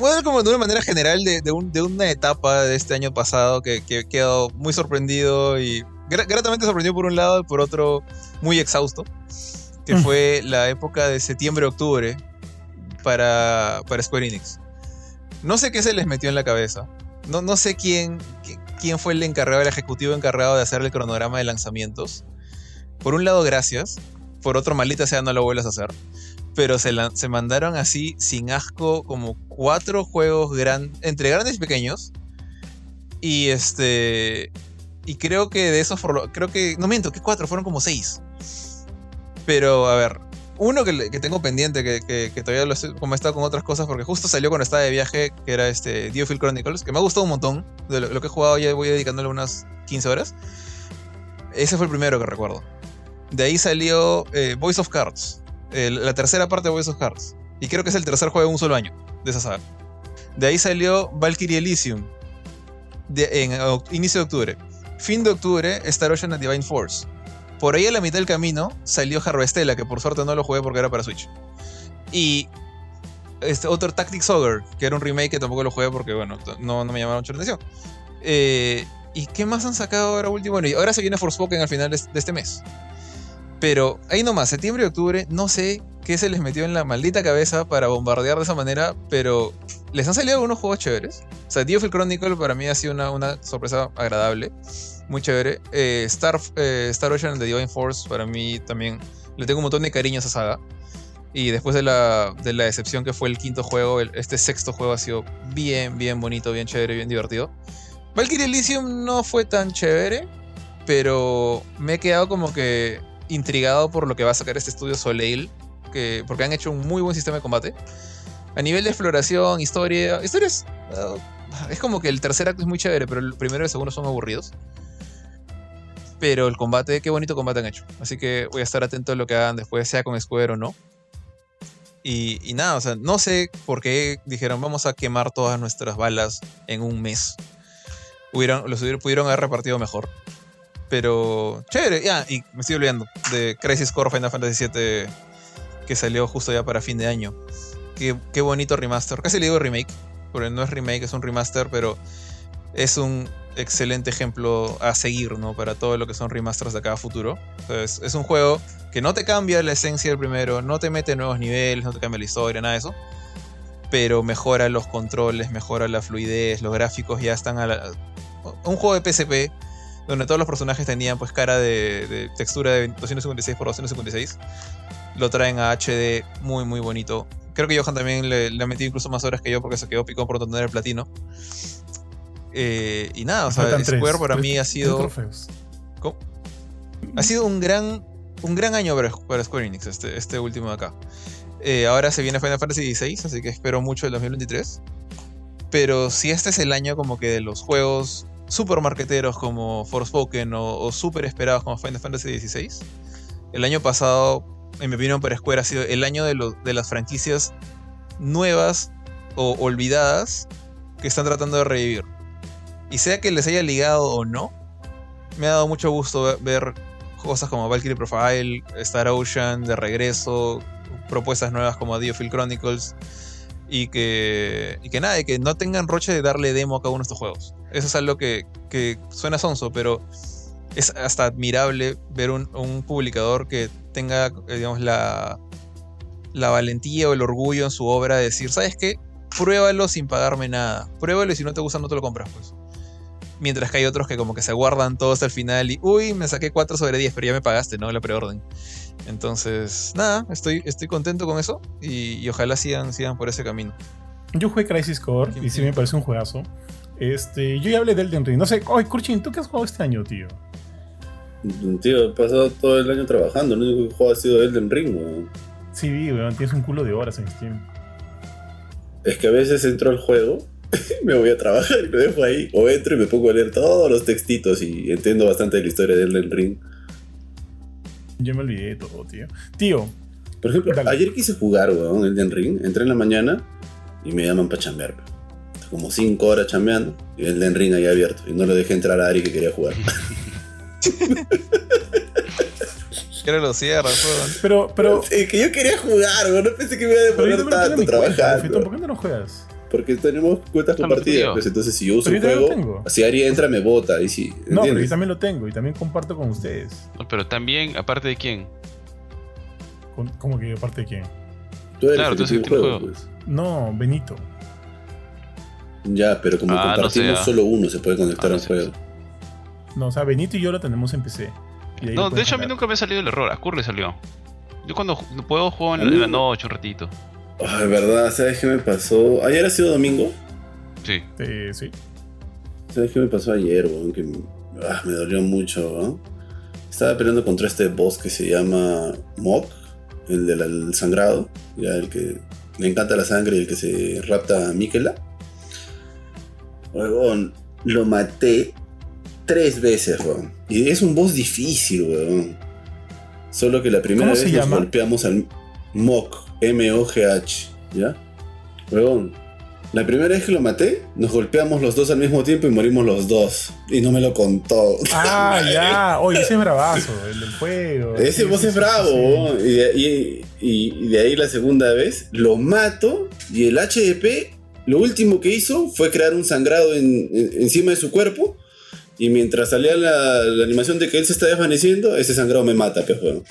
Voy a hablar como de una manera general de, de un- de una etapa de este año pasado que, que he quedado muy sorprendido y gra- gratamente sorprendido por un lado y por otro muy exhausto. Que Mm. fue la época de septiembre-octubre para, para Square Enix. No sé qué se les metió en la cabeza. No, no sé quién, qui- quién fue el encargado, el ejecutivo encargado de hacer el cronograma de lanzamientos. Por un lado, gracias. Por otro, maldita sea, no lo vuelvas a hacer. Pero se, se mandaron así, sin asco, como cuatro juegos entre grandes y pequeños. Y este. Y creo que de esos. Creo que. No miento, que cuatro, fueron como seis. Pero, a ver. Uno que, que tengo pendiente, que, que- todavía lo como he estado con otras cosas, porque justo salió cuando estaba de viaje, que era este Diofield Chronicles, que me ha gustado un montón. De lo, lo que he jugado ya voy dedicándole unas 15 horas. Ese fue el primero que recuerdo. De ahí salió eh, Voice of Cards, la tercera parte de Voice of. Y creo que es el tercer juego en un solo año de esa saga. De ahí salió Valkyrie Elysium, en inicio de octubre. Fin de octubre, Star Ocean and Divine Force. Por ahí a la mitad del camino salió Harvestella, que por suerte no lo jugué porque era para Switch. Y este otro Tactics Ogre, que era un remake que tampoco lo jugué porque, bueno, no, no me llamaron mucho la atención. Eh, ¿Y qué más han sacado ahora último? Bueno, y ahora se viene Forspoken al final de este mes. Pero ahí nomás, septiembre y octubre, no sé qué se les metió en la maldita cabeza para bombardear de esa manera, pero les han salido algunos juegos chéveres. O sea, Diofield Chronicle para mí ha sido una, una sorpresa agradable, muy chévere. Eh, Star, eh, Star Ocean de Divine Force para mí también le tengo un montón de cariño a esa saga. Y después de la, de la decepción que fue el quinto juego, este sexto juego ha sido bien, bien bonito, bien chévere, bien divertido. Valkyrie Elysium no fue tan chévere, pero me he quedado como que intrigado por lo que va a sacar este estudio Soleil, que, porque han hecho un muy buen sistema de combate. A nivel de exploración, historia, historias, ah, es como que el tercer acto es muy chévere, pero el primero y el segundo son aburridos. Pero el combate, qué bonito combate han hecho. Así que voy a estar atento a lo que hagan después, sea con Square o no. Y, nada, o sea, no sé por qué dijeron vamos a quemar todas nuestras balas en un mes. Los pudieron haber repartido mejor. Pero chévere, ya, y me estoy olvidando de Crisis Core Final Fantasy VII que salió justo ya para fin de año. Qué, qué bonito remaster. Casi le digo remake, porque no es remake, es un remaster, pero es un excelente ejemplo a seguir, ¿no? Para todo lo que son remasters de cada futuro. Es un juego que no te cambia la esencia del primero, no te mete nuevos niveles, no te cambia la historia, nada de eso. Pero mejora los controles, mejora la fluidez, los gráficos ya están a la... Un juego de PSP donde todos los personajes tenían pues cara de, de textura de 256 por 256 lo traen a HD muy muy bonito. Creo que Johan también le, le ha metido incluso más horas que yo porque se quedó picón por no tener el platino. Eh, y nada, o sea, Faltan tres, Square para tres- mí ha sido. ¿Cómo? ha sido un gran un gran año para, para Square Enix este, este último de acá. Eh, ahora se viene Final Fantasy XVI, así que espero mucho el 2023. Pero si este es el año como que de los juegos super marqueteros como Forspoken o, o super esperados como Final Fantasy XVI, el año pasado, en mi opinión, para Square ha sido el año de, de las franquicias nuevas o olvidadas que están tratando de revivir. Y sea que les haya ligado o no, me ha dado mucho gusto ve- ver cosas como Valkyrie Profile, Star Ocean de regreso, propuestas nuevas como Diofield Chronicles y que, y que nada, y que no tengan roche de darle demo a cada uno de estos juegos. Eso es algo que, que suena sonso, pero es hasta admirable ver un, un publicador que tenga, eh, digamos, la, la valentía o el orgullo en su obra de decir, ¿sabes qué? Pruébalo sin pagarme nada. Pruébalo y si no te gusta no te lo compras, pues. Mientras que hay otros que como que se guardan todo hasta el final y, uy, me saqué 4 sobre 10, pero ya me pagaste, ¿no? La preorden. Entonces, nada, estoy, estoy contento con eso y, y ojalá sigan, sigan por ese camino. Yo jugué Crisis Core y sí me parece un juegazo. Este, yo ya hablé del Elden Ring. No sé, oye, Kurchin, ¿tú qué has jugado este año, tío? Tío, he pasado todo el año trabajando. Lo único que he jugado ha sido Elden Ring, weón. Sí, vi, weón, tienes un culo de horas en Steam. Es que a veces entro al juego, *laughs* me voy a trabajar y lo dejo ahí. O entro y me pongo a leer todos los textitos y entiendo bastante de la historia de Elden Ring. Yo me olvidé de todo, tío. Tío, Por ejemplo, Dale. ayer quise jugar, weón, Elden Ring. Entré en la mañana y me llaman para chambear. weón. Como 5 horas chambeando y Elden Ring ahí abierto. Y no lo dejé entrar a Ari que quería jugar. *laughs* Que lo cierras, weón. pero, pero. Es que yo quería jugar, weón. No pensé que me iba a demorar tanto. Fetón, ¿por qué no lo juegas? Porque tenemos cuentas compartidas. Pues entonces, si yo uso Pero un juego, si Ari entra, me vota. Y si, No, pero yo también lo tengo y también comparto con ustedes. No, pero también, aparte de quién. ¿Cómo que aparte de quién? Tú eres Claro, el tú eres el juego, juego. pues. No, Benito. Ya, pero como Ah, no compartimos, sé, ah. solo uno se puede conectar Ah, no al juego. no o sea, Benito y yo lo tenemos en PC. No, de hecho a mí nunca me ha salido el error. A Kur le salió. Yo cuando puedo juego en, A mí- en la noche un ratito. Ay, verdad, ¿sabes qué me pasó? Ayer ha sido domingo. Sí. Eh, sí. ¿Sabes qué me pasó ayer, weón? Que ah, me dolió mucho, ¿no? Estaba peleando contra este boss que se llama Mok, el del sangrado, ya el que le encanta la sangre y el que se rapta a Mikela. Weón, lo maté tres veces, weón. Y es un boss difícil, weón. Solo que la primera ¿Cómo vez nos golpeamos al Mok, M-O-G-H, ¿ya? Weón, la primera vez que lo maté, nos golpeamos los dos al mismo tiempo y morimos los dos. Y no me lo contó. Ah, *laughs* ya. Oye, ese es bravazo, el del juego. Ese Sí, sí, es bravo. Y, de, y- y- y de ahí la segunda vez lo mato y el HDP lo último que hizo fue crear un sangrado en- en- encima de su cuerpo. Y mientras salía la, la animación de que él se está desvaneciendo, ese sangrado me mata, pues, weón.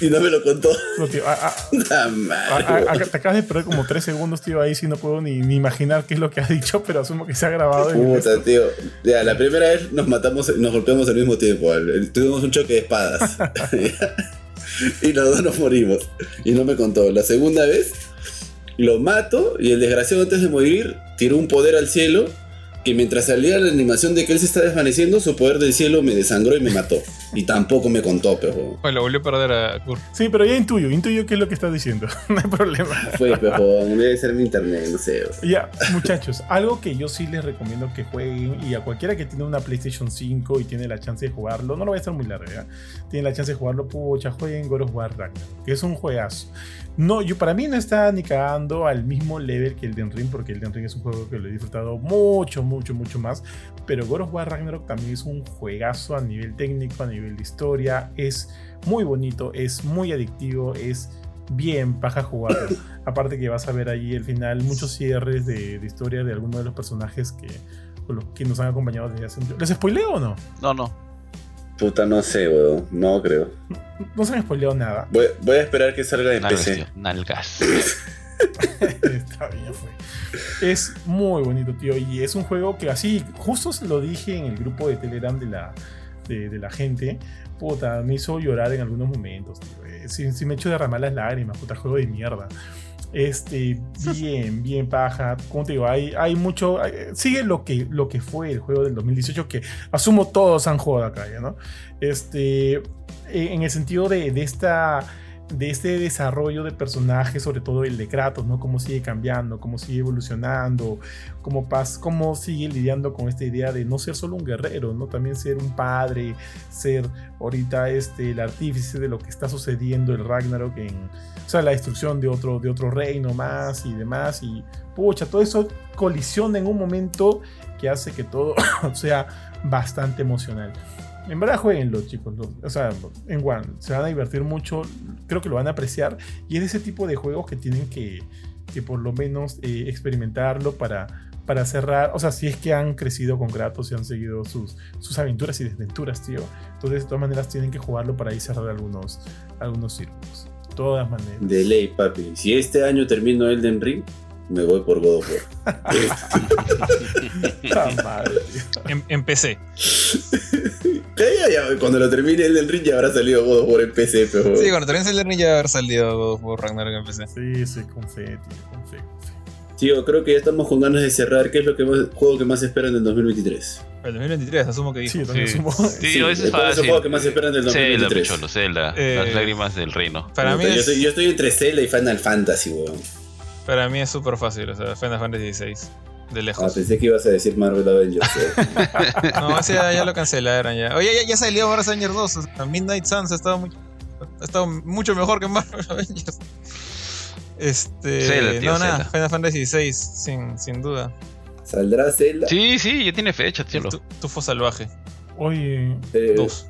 Y no me lo contó. No, tío, a- a- a- te acabas de perder como tres segundos, tío. Ahí sí no puedo ni, ni imaginar qué es lo que has dicho, pero asumo que se ha grabado. Puta, tío. Ya, la primera vez nos matamos, nos golpeamos al mismo tiempo. Tuvimos un choque de espadas. *laughs* *laughs* y los dos nos morimos. Y no me contó. La segunda vez lo mato y el desgraciado antes de morir tiró un poder al cielo que mientras salía la animación de que él se está desvaneciendo, su poder del cielo me desangró y me mató. Y tampoco me contó, pero Bueno, lo volvió a perder a Kurt. Sí, pero ya intuyo, intuyo qué es lo que estás diciendo. *laughs* no hay problema. fue, pero debe ser mi internet, no sé. Ya, muchachos, algo que yo sí les recomiendo que jueguen y a cualquiera que tiene una PlayStation 5 y tiene la chance de jugarlo, no lo voy a estar muy largo. Tiene la chance de jugarlo, pucha, jueguen God of War Ragnarok, que es un juegazo. No, yo para mí no está ni cagando al mismo level que el Den Ring, porque el Den Ring es un juego que lo he disfrutado mucho, mucho, mucho más. Pero God of War Ragnarok también es un juegazo a nivel técnico, a nivel de historia. Es muy bonito, es muy adictivo, es bien paja jugarlo. *coughs* Aparte que vas a ver ahí el final muchos cierres de, de historia de algunos de los personajes que, con los que nos han acompañado desde hace mucho. ¿Les spoileo o no? No, no. Puta, no sé, weón. No creo. No se han spoileado nada. Voy, voy a esperar que salga en Nalgas, PC. tío. Nalgas. *laughs* Está bien, fue. Es muy bonito, tío. Y es un juego que así, justo se lo dije en el grupo de Telegram de la, de, de la gente. Puta, me hizo llorar en algunos momentos, tío. Eh, sí, sí me he hecho derramar las lágrimas, puta, juego de mierda. Este, *laughs* bien, bien paja. Como te digo, hay, hay mucho. hay- sigue lo que, lo que fue el juego del 2018, que asumo todos han jugado acá, ¿ya, ¿no? Este, en el sentido de, de esta de este desarrollo de personajes, sobre todo el de Kratos, ¿no? Cómo sigue cambiando, cómo sigue evolucionando, cómo, pas cómo sigue lidiando con esta idea de no ser solo un guerrero, ¿no? También ser un padre, ser ahorita este, el artífice de lo que está sucediendo, el Ragnarok, en, o sea, la destrucción de otro, de otro reino más y demás, y pucha, todo eso colisiona en un momento que hace que todo *coughs* sea bastante emocional. En verdad jueguenlo, chicos. O sea, en One. Se van a divertir mucho. Creo que lo van a apreciar. Y es de ese tipo de juegos que tienen que, que por lo menos eh, experimentarlo para, para cerrar. O sea, si es que han crecido con Kratos y han seguido sus, sus aventuras y desventuras, tío. Entonces, de todas maneras, tienen que jugarlo para ahí cerrar algunos, algunos círculos. De todas maneras. De ley, papi. Si este año termino Elden Ring, me voy por God of War. *laughs* *laughs* Puta madre, tío. En, en PC. Ya, ya, cuando lo termine el del Ring ya habrá salido God of War en PC, pero. Sí, cuando termines el Learning ya va a haber salido por Ragnarok en PC. Sí, sí, con fe, tío, con fe, con fe. Tío, creo que ya estamos con ganas de cerrar. ¿Qué es lo que más, juego que más esperan del 2023? El 2023, asumo que dijo. Sí, también Sí. sumo. Tío, ese es ¿cuál es el fácil. juego que más esperan del Zelda, 2023? picholo, Zelda. Eh, Las lágrimas del reino. Para mí, yo, es, estoy, yo estoy entre Zelda y Final Fantasy, weón. para mí es súper fácil, o sea, Final Fantasy XVI. De Ah, lejos. pensé que ibas a decir Marvel Avengers. weón. *laughs* No, ese ya, ya lo cancelaron ya. Oye, ya, ya salió Marvel Avengers 2. o sea, Midnight Suns ha estado, muy- ha estado mucho mejor que Marvel Avengers. Este. Zelda, tío, no, nada. Final Fantasy VI, sin, sin duda. ¿Saldrá Zelda? Sí, sí, ya tiene fecha, tío. Tu- Tufo Salvaje Oye, Eh, 2.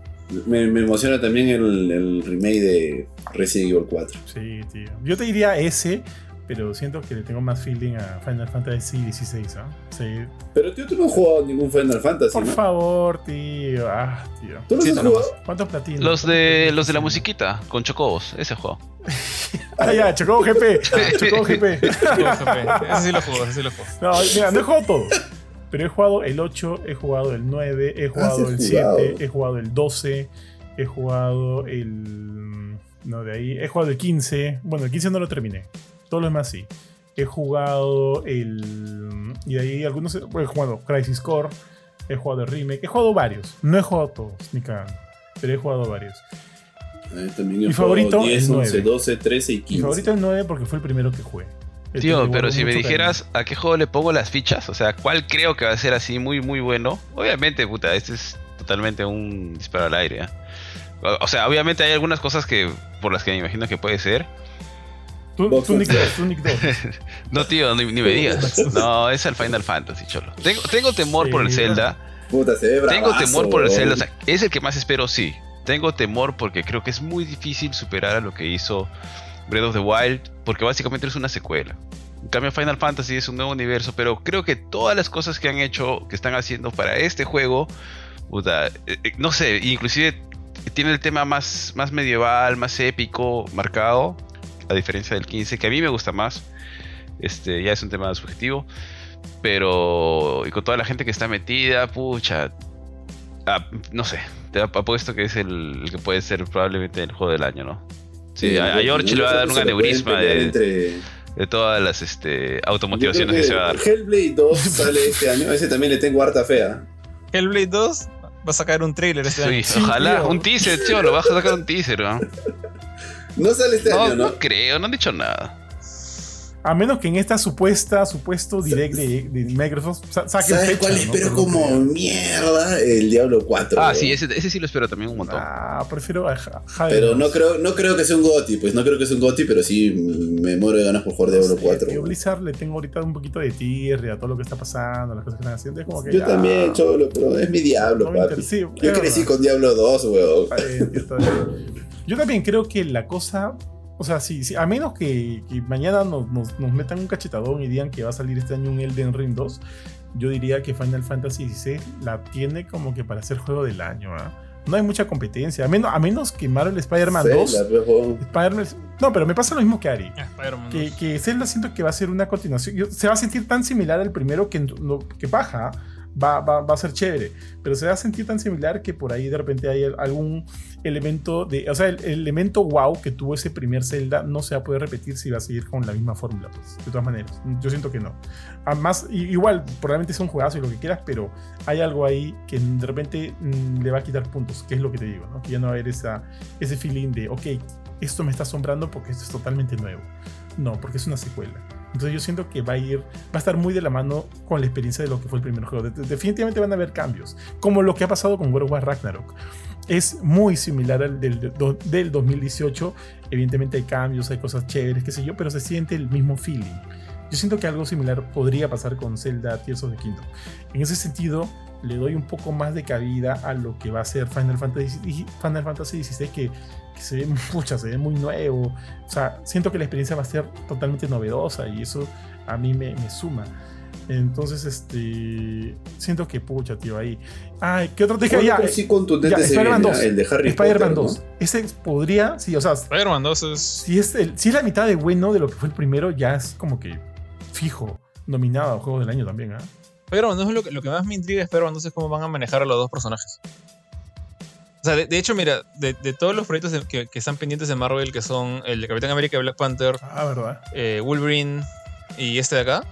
me, me emociona también el, el remake de Resident Evil 4. sí, tío. Yo te diría ese, pero siento que le tengo más feeling a Final Fantasy XVI, ¿ah? Sí. Pero tío, tú no has jugado ningún Final Fantasy, Por ¿no? favor, tío. Ah, tío. ¿Tú los Sí, has jugado? ¿Cuántos platinos? Los de los de la musiquita, con chocobos, ese juego. *laughs* Ah, ya, Chocó GP. Chocó GP. Ese sí lo juego, ese sí lo juego. No, mira, no he jugado todo. Pero he jugado el 8, he jugado el 9, he jugado el jugado. 7, he jugado el 12, he jugado el. No, de ahí. He jugado el 15. Bueno, el 15 no lo terminé. Todos los demás sí. He jugado el. Y de ahí algunos. He jugado Crisis Core. He jugado el Remake. He jugado varios. No he jugado todos, ni cagando. Pero he jugado varios. Eh, también he Mi jugado favorito, 10, el 11, 9. 12, 13 y 15. Mi favorito es el 9 porque fue el primero que jugué. El Tío, pero si me dijeras a qué juego le pongo las fichas, o sea, cuál creo que va a ser así muy, muy bueno, obviamente, puta, este es totalmente un disparo al aire. ¿eh? O- O sea, obviamente hay algunas cosas que por las que me imagino que puede ser. Tú, Box tú Nick of 2, tú Nick 2. No, tío, ni, ni *laughs* me digas. No, es el Final Fantasy, cholo. Tengo, tengo temor por el Zelda. Puta, se ve bravazo, Tengo temor por el. Zelda. O sea, es el que más espero, sí. Tengo temor porque creo que es muy difícil superar a lo que hizo Breath of the Wild, porque básicamente es una secuela. En cambio, Final Fantasy es un nuevo universo, pero creo que todas las cosas que han hecho, que están haciendo para este juego, puta, eh, eh, no sé, inclusive tiene el tema más, más medieval, más épico, marcado, a diferencia del 15, que a mí me gusta más. Este, ya es un tema subjetivo. Pero. Y con toda la gente que está metida, pucha. ah, no sé. Te ap- apuesto que es el, el que puede ser probablemente el juego del año, ¿no? Sí, a, a George le va a dar un aneurisma de, entre- de todas las este, automotivaciones que, se va a dar. Hellblade 2 *laughs* sale este año. Ese también le tengo harta fea. Hellblade 2 va a sacar un trailer este Sí, año. Sí, ojalá, un teaser, tío, lo vas a sacar un teaser, ¿no? *laughs* No sale este No, año, ¿no? no creo, no han dicho nada. A menos que en esta supuesta, supuesto direct de, de Microsoft sa- saquen ¿Sabes fecha, cuál ¿no? espero no como creo. mierda? El Diablo 4. Ah, sí, ese, ese sí lo espero también un montón. Ah, prefiero a Ja- Jade Pero no creo, no creo que sea un GOTI, pues no creo que sea un GOTI, pero sí me muero de ganas por jugar Diablo Sí, 4. tío, weón. Blizzard le tengo ahorita un poquito de tirria a todo lo que está pasando, las cosas que están haciendo. Es como que Yo ya, también, cholo, pero es mi Diablo, no papi. Sí, Yo crecí verdad. con Diablo 2, weón. *laughs* Yo también creo que la cosa. O sea, sí, sí, a menos que, que mañana nos, nos- nos metan un cachetadón y digan que va a salir este año un Elden Ring 2, yo diría que Final Fantasy XVI la tiene como que para ser juego del año. ¿ah? No hay mucha competencia, a menos, a menos que Marvel Spider-Man 2. Zelda, pues, weón. Spider-Man- no, pero me pasa lo mismo que Ari. Ah, Que, 2. que Zelda siento que va a ser una continuación. yo- se va a sentir tan similar al primero que, no- que paja. Va, va- va a ser chévere. Pero se va a sentir tan similar que por ahí de repente hay al- algún elemento de. O sea, el, el elemento wow que tuvo ese primer Zelda no se va a poder repetir si va a seguir con la misma fórmula. Pues, de todas maneras. Yo siento que no. Además, igual, probablemente es un juegazo y lo que quieras, pero hay algo ahí que de repente mm, le va a quitar puntos, que es lo que te digo, ¿no? Que ya no va a haber esa, ese feeling de, ok, esto me está asombrando porque esto es totalmente nuevo. No, porque es una secuela. Entonces yo siento que va a ir, va a estar muy de la mano con la experiencia de lo que fue el primer juego. De- definitivamente van a haber cambios, como lo que ha pasado con World of War Ragnarok. Es muy similar al del 2018. Evidentemente hay cambios, hay cosas chéveres, qué sé yo, pero se siente el mismo feeling. Yo siento que algo similar podría pasar con Zelda Tears of the Kingdom. En ese sentido, le doy un poco más de cabida a lo que va a ser Final Fantasy, Final Fantasy XVI, que, que se ve *laughs* mucha, se ve muy nuevo. O sea, siento que la experiencia va a ser totalmente novedosa y eso a mí me, me suma. Entonces, este. Siento que pucha, tío, ahí. Ay, ¿qué otro te dije? Ya, sí contundente ya, Spider-Man viene, 2. el de Harry Spider-Man Potter, 2. Ese podría, sí, o sea, Spider-Man 2 es. si es, el- si es la mitad de bueno de lo que fue el primero, ya es como que fijo, nominado a Juego del Año también, ¿ah? Pero no es lo que, lo que más me intriga, espero, entonces cómo van a manejar a los dos personajes. O sea, de, de hecho, mira, de, de todos los proyectos de- que, que están pendientes de Marvel, que son el de Capitán América Black Panther, Ah, ¿verdad? eh, Wolverine y este de acá.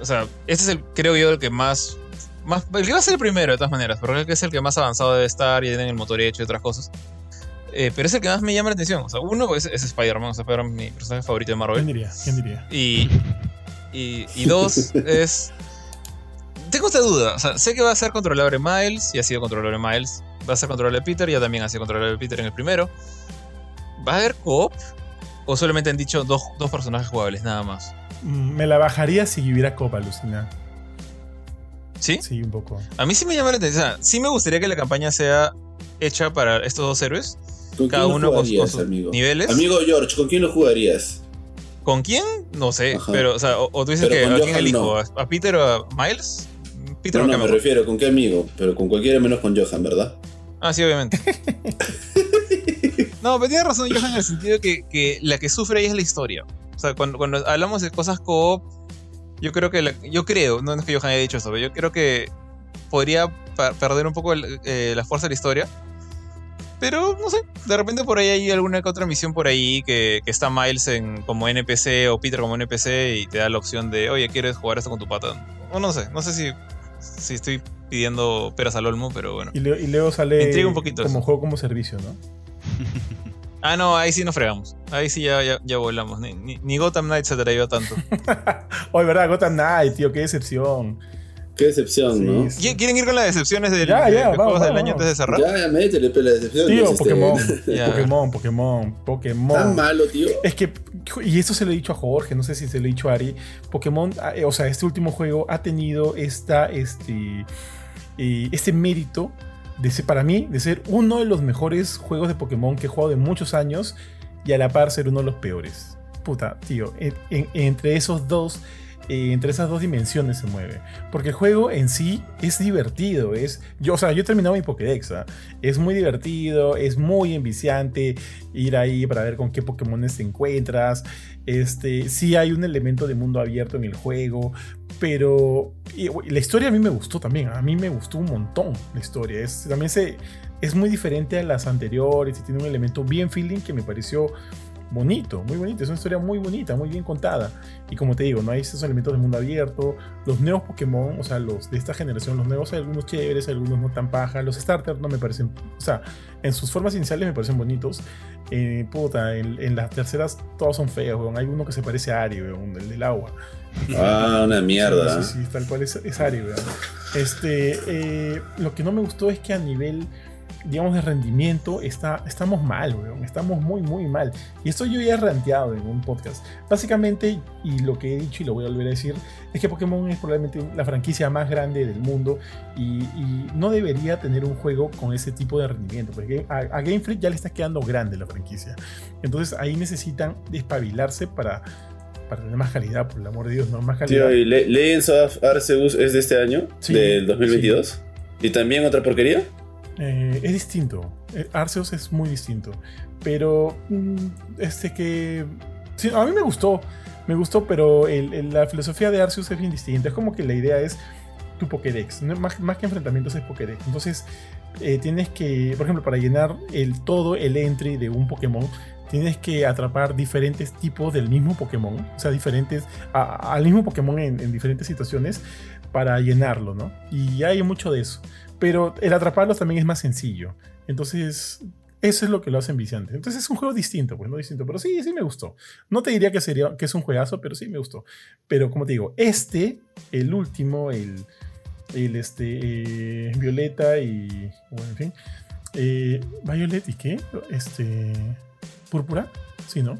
O sea, este es el, creo yo, el que más, más. El que va a ser el primero, de todas maneras, porque creo que es el que más avanzado debe estar y tienen el motor hecho y otras cosas. Eh, pero es el que más me llama la atención. O sea, uno es Spider-Man, o sea, Spider-Man es mi personaje favorito de Marvel. ¿Quién diría? ¿Quién diría? Y, y, y dos *laughs* es. Tengo esta duda. O sea, sé que va a ser controlador de Miles y ha sido controlador de Miles. Va a ser controlador de Peter, ya también ha sido controlador de Peter en el primero. ¿Va a haber co-op? ¿O solamente han dicho dos, dos personajes jugables, nada más? Mm, Me la bajaría si hubiera Copa, Lucina. ¿Sí? Sí, un poco. A mí sí me llama la atención. O sea, sí me gustaría que la campaña sea hecha para estos dos héroes. ¿Con Cada quién lo uno con, sus amigo? niveles. Amigo George, ¿con quién lo jugarías? ¿Con quién? No sé. Ajá. Pero, o sea, o, o tú dices Pero que con a quién elijo, no. ¿A, a Peter o a Miles? Peter No, no, me refiero, ¿con qué amigo? Pero con cualquiera menos con Johan, ¿verdad? Ah, sí, obviamente. *laughs* no, pero tiene razón Johan en el sentido que, que la que sufre ahí es la historia. O sea, cuando, cuando hablamos de cosas co-op, yo creo que, la- yo creo, no es que Johan haya dicho esto, pero yo creo que podría perder un poco el- eh, la fuerza de la historia. Pero, no sé, de repente por ahí hay alguna que otra misión por ahí que, que está Miles en, como NPC o Peter como NPC y te da la opción de, oye, ¿quieres jugar esto con tu pata? O no sé, no sé si, si estoy pidiendo peras al olmo, pero bueno. Y, Leo- y luego sale intriga un poquito como eso. juego como servicio, ¿no? *laughs* Ah, no, ahí sí nos fregamos. Ahí sí ya, ya, ya volamos. Ni, ni, ni Gotham Knight se atrevió tanto. *laughs* Oye, ¿verdad? Gotham Knight, tío, qué decepción. Qué decepción, Sí, ¿no? sí. ¿Qui- ¿Quieren ir con las decepciones del, Ya, de- ya, de vamos, juegos del vamos, año antes de cerrar? Ya, ya, métele pe, la decepción. Tío, este, Pokémon. Pokémon, *laughs* Pokémon, Pokémon. Tan malo, tío. Es que, y eso se lo he dicho a Jorge, no sé si se lo he dicho a Ari, Pokémon, ah, eh, o sea, este último juego ha tenido esta, este, eh, este mérito de ser, para mí, de ser uno de los mejores juegos de Pokémon que he jugado de muchos años y a la par ser uno de los peores. Puta, tío, en- en- entre esos dos, eh, entre esas dos dimensiones se mueve. Porque el juego en sí es divertido, es, yo, o sea, yo he terminado mi Pokédex, ¿ah? es muy divertido, es muy enviciante, ir ahí para ver con qué Pokémon te encuentras. Este, sí hay un elemento de mundo abierto en el juego, pero la historia a mí me gustó también. A mí me gustó un montón la historia. Es, también se, es muy diferente a las anteriores y tiene un elemento bien feeling que me pareció bonito, muy bonito. Es una historia muy bonita, muy bien contada. Y como te digo, no hay esos elementos de mundo abierto. Los nuevos Pokémon, o sea, los de esta generación, los nuevos hay algunos chéveres, algunos no tan paja. Los starters no me parecen, o sea, en sus formas iniciales me parecen bonitos. Eh, puta, en, en las terceras todos son feos, weón. Hay uno que se parece a Ari, weón, el del agua. Ah, una mierda. Sí, sí, sí, tal cual es, es Ari, weón. Este, eh, lo que no me gustó es que a nivel, digamos, de rendimiento está, estamos mal, weón. Estamos muy, muy mal. Y esto yo ya he ranteado en un podcast. Básicamente, y lo que he dicho y lo voy a volver a decir, es que Pokémon es probablemente la franquicia más grande del mundo y, y no debería tener un juego con ese tipo de rendimiento. Porque a, a Game Freak ya le está quedando grande la franquicia. Entonces ahí necesitan despabilarse para, para tener más calidad, por el amor de Dios, no más calidad. Tío, ¿y Le- Legends of Arceus es de este año? Sí, ¿Del 2022? ¿Y también otra porquería? Eh, es distinto. Eh, Arceus es muy distinto. Pero. mm, este que. a mí me gustó. Me gustó, pero la filosofía de Arceus es bien distinta. Es como que la idea es tu Pokédex. Más, que enfrentamientos es Pokédex. Entonces, eh, tienes que. Por ejemplo, para llenar el todo el entry de un Pokémon. Tienes que atrapar diferentes tipos del mismo Pokémon. O sea, diferentes. al mismo Pokémon en, en diferentes situaciones. Para llenarlo, ¿no? Y hay mucho de eso pero el atraparlos también es más sencillo. Entonces, eso es lo que lo hace enviciante. Entonces es un juego distinto, pues no distinto, pero sí, sí me gustó. No te diría que sería que es un juegazo, pero sí me gustó. Pero como te digo, este, el último, el, el este, eh, Violeta y, bueno, en fin, eh, Violet y qué, este, Púrpura, sí, ¿no?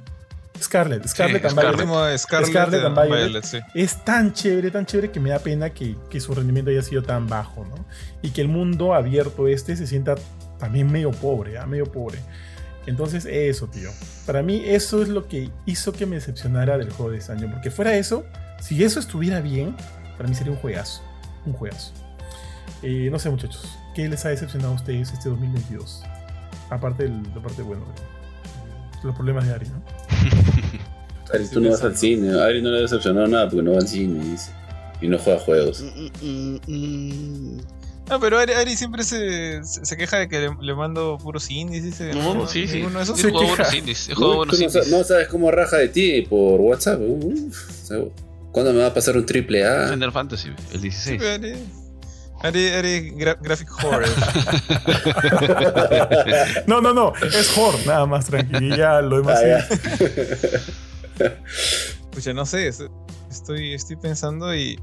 Scarlet, Scarlet Sí, and Violet. Scarlet, Scarlet, Scarlet and Violet. Violet, sí. es tan chévere, tan chévere que me da pena que, que su rendimiento haya sido tan bajo, ¿no? Y que el mundo abierto este se sienta también medio pobre, ¿ah? medio pobre. Entonces, eso, tío. Para mí, eso es lo que hizo que me decepcionara del juego de este año. Porque fuera eso, si eso estuviera bien, para mí sería un juegazo. Un juegazo. Eh, no sé, muchachos, ¿qué les ha decepcionado a ustedes este 2022? Aparte del, la parte, bueno, los problemas de Ari, ¿no? *laughs* Ari, tú no vas al cine. Ari no le ha decepcionado nada porque no va al cine, dice. Y no juega juegos. Mm, mm, mm, No, pero Ari, Ari siempre se, se, se queja de que le, le mando puros indies, dice. No, sí, sí. Se jugado queja. buenos indies. He Uy, jugado tú buenos no, indies. no sabes cómo raja de ti por WhatsApp. Uf, ¿Cuándo me va a pasar un triple A? Final Fantasy, el Sí, 16. pero Ari gra- Graphic Horror. *laughs* No, no, no. Es Horde, nada más ya lo demás. Ah. *laughs* Pucha, no sé, es- estoy, estoy pensando y.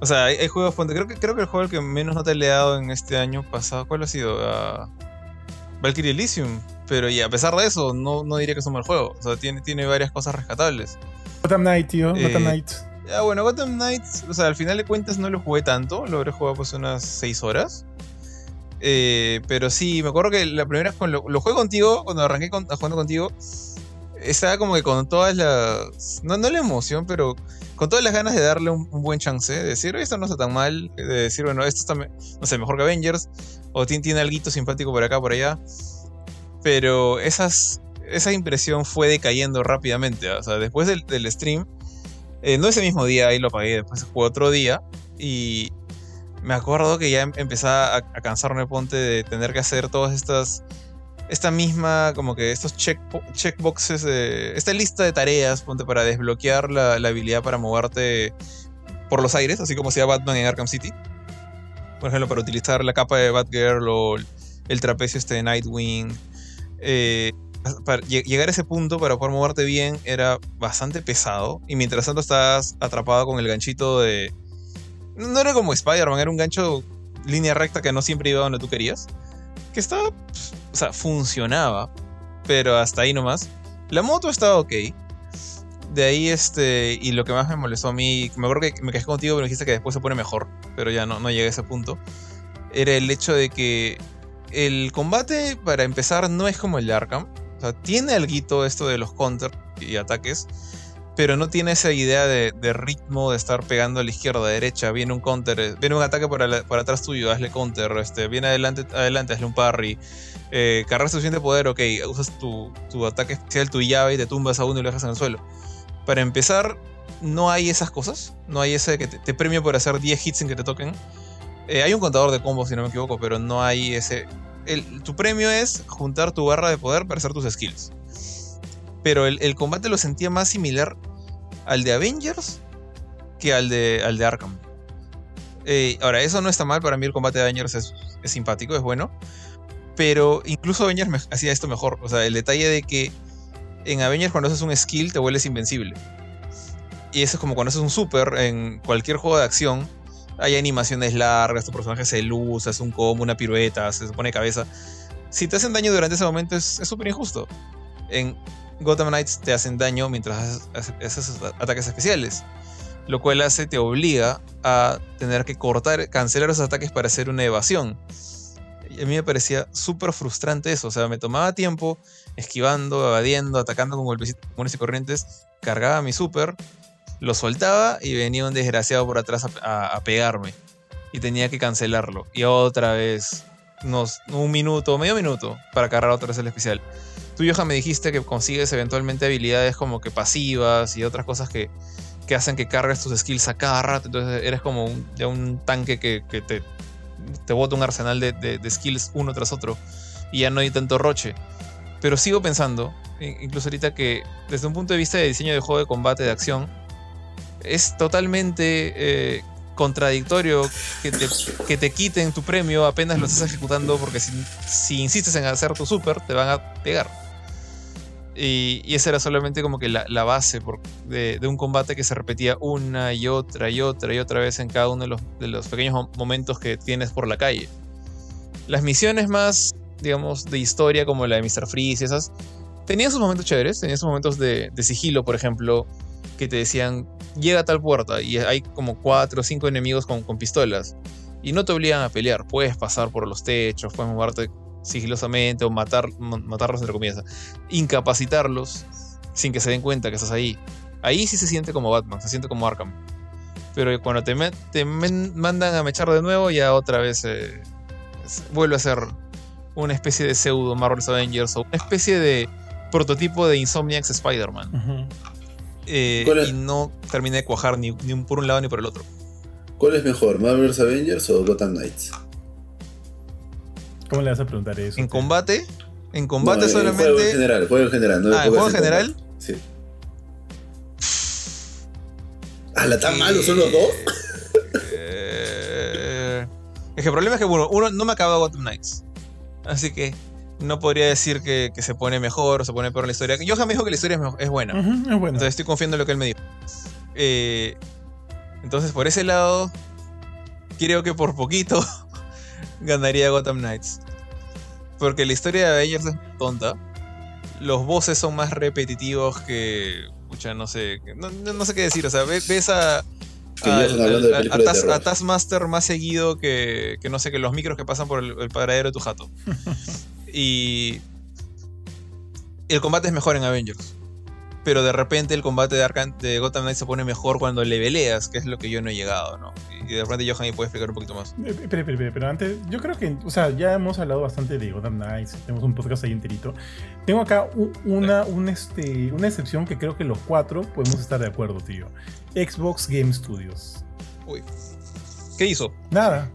O sea, hay, hay juegos. Creo que, creo que el juego al que menos nota le he dado en este año pasado, ¿cuál ha sido? Ah, Valkyrie Elysium. Pero y a pesar de eso, no, no diría que es un mal juego. O sea, tiene, tiene varias cosas rescatables. Gotham Knight, tío. Eh, Gotham Knight. Ya, bueno, Gotham Knights, o sea, al final de cuentas no lo jugué tanto, lo habré jugado pues unas 6 horas. Eh, pero sí, me acuerdo que la primera vez cuando lo, jugué contigo, cuando arranqué con- jugando contigo, estaba como que con todas las. No, no la emoción, pero con todas las ganas de darle un, buen chance, de decir, "Oye, esto no está tan mal, de decir, bueno, esto está, no sé, mejor que Avengers, o tiene, tiene algo simpático por acá, por allá. Pero esas, esa impresión fue decayendo rápidamente. ¿ah? O sea, después del stream, eh, no ese mismo día, ahí lo apagué, después jugué otro día. Y me acuerdo que ya em- empezaba a, cansarme, ponte, de tener que hacer todas estas. Esta misma, como que estos check, checkboxes, esta lista de tareas, ponte, para desbloquear la, la habilidad para moverte por los aires, así como hacía Batman en Arkham City. Por ejemplo, para utilizar la capa de Batgirl o el, el trapecio este de Nightwing. Eh, para lle- llegar a ese punto para poder moverte bien era bastante pesado. Y mientras tanto estabas atrapado con el ganchito de. No era como Spider-Man, era un gancho línea recta que no siempre iba donde tú querías. Que estaba. pues, O sea, funcionaba. Pero hasta ahí nomás. La moto estaba ok. De ahí, este. Y lo que más me molestó a mí. Me acuerdo que me quejé contigo, pero me dijiste que después se pone mejor. Pero ya no, no llegué a ese punto. Era el hecho de que. El combate, para empezar, no es como el de Arkham. O sea, tiene algo esto de los counter y ataques, pero no tiene esa idea de, ritmo de estar pegando a la izquierda, a la derecha. Viene un counter, eh, viene un ataque por atrás tuyo, hazle counter. Este, viene adelante, adelante, hazle un parry. Eh, cargas suficiente poder, ok, usas tu, tu ataque especial, tu llave y te tumbas a uno y lo dejas en el suelo. Para empezar, no hay esas cosas. No hay ese que te, te premio por hacer 10 hits sin que te toquen. Eh, hay un contador de combos, si no me equivoco, pero no hay ese. El- tu premio es juntar tu barra de poder para hacer tus skills. Pero el, combate lo sentía más similar al de Avengers que al de, al de Arkham. Eh, ahora, eso no está mal, para mí el combate de Avengers es, simpático, es bueno. Pero incluso Avengers hacía esto mejor. O sea, el detalle de que en Avengers cuando haces un skill te vuelves invencible. Y eso es como cuando haces un super en cualquier juego de acción. Hay animaciones largas, tu personaje se luce, hace un combo, una pirueta, se pone cabeza. Si te hacen daño durante ese momento es súper injusto. En Gotham Knights te hacen daño mientras haces ataques especiales. Lo cual hace, te obliga a tener que cortar, cancelar esos ataques para hacer una evasión. Y a mí me parecía súper frustrante eso. O sea, me tomaba tiempo esquivando, evadiendo, atacando con golpecitos comunes y corrientes. Cargaba mi super, lo soltaba y venía un desgraciado por atrás a, pegarme. Y tenía que cancelarlo. Y otra vez, unos, un minuto, medio minuto, para cargar otra vez el especial. Tú, Johan, me dijiste que consigues eventualmente habilidades como que pasivas y otras cosas que, que hacen que cargues tus skills a cada rato. Entonces eres como un, ya un tanque que, te, te bota un arsenal de, de- de skills uno tras otro. Y ya no hay tanto roche. Pero sigo pensando, in- incluso ahorita que desde un punto de vista de diseño de juego de combate de acción, es totalmente eh, contradictorio que te, quiten tu premio apenas lo estás ejecutando porque si, si insistes en hacer tu super te van a pegar. Y, y esa era solamente como que la, base de, un combate que se repetía una y otra y otra y otra vez en cada uno de los, pequeños mo- momentos que tienes por la calle. Las misiones más, digamos, de historia como la de Mr. Freeze y esas, tenían sus momentos chéveres, tenían sus momentos de, de sigilo, por ejemplo, que te decían, llega a tal puerta y hay como cuatro o cinco enemigos con, pistolas y no te obligan a pelear, puedes pasar por los techos, puedes moverte sigilosamente o matar, ma- matarlos entre comillas, incapacitarlos sin que se den cuenta que estás ahí. Ahí sí se siente como Batman, se siente como Arkham. Pero cuando te, te mandan a mechar de nuevo, ya otra vez eh, vuelve a ser una especie de pseudo Marvel's Avengers o una especie de prototipo de Insomniacs Spider-Man. Eh, y no terminé de cuajar ni, ni por un lado ni por el otro. ¿Cuál es mejor, Marvel's Avengers o Gotham Knights? ¿Cómo le vas a preguntar eso? En combate, en combate No, el Juego en solamente. general, juego en general. No Ah, ¿en juego en general? combate. Sí. Ah, ¿la tan malo son los dos? *laughs* Eh, es que el problema es que, bueno, uno no me ha acabado Gotham Knights. Así que no podría decir que, que se pone mejor o se pone peor la historia. Johan me dijo que la historia es, buena. Es. Entonces estoy confiando en lo que él me dijo. Eh, entonces, por ese lado, creo que por poquito *laughs* ganaría Gotham Knights. Porque la historia de Avengers es tonta. Los bosses son más repetitivos que. Pucha, no sé. que- No, sé qué decir. O sea, ve- ves a. Al- al- al- a Taskmaster más seguido que, que no sé, que los micros que pasan por el, el paradero de tu jato. *laughs* y. El combate es mejor en Avengers. Pero de repente el combate de, Arkham, de Gotham Knights se pone mejor cuando le veleas, que es lo que yo no he llegado, ¿no? Y de repente Johan puede explicar un poquito más. Eh, Espera, espera, espera, pero antes, yo creo que, o sea, ya hemos hablado bastante de Gotham Knights, tenemos un podcast ahí enterito. Tengo acá una, un, este, una excepción que creo que los cuatro podemos estar de acuerdo, tío. Xbox Game Studios. Uy. ¿Qué hizo? Nada.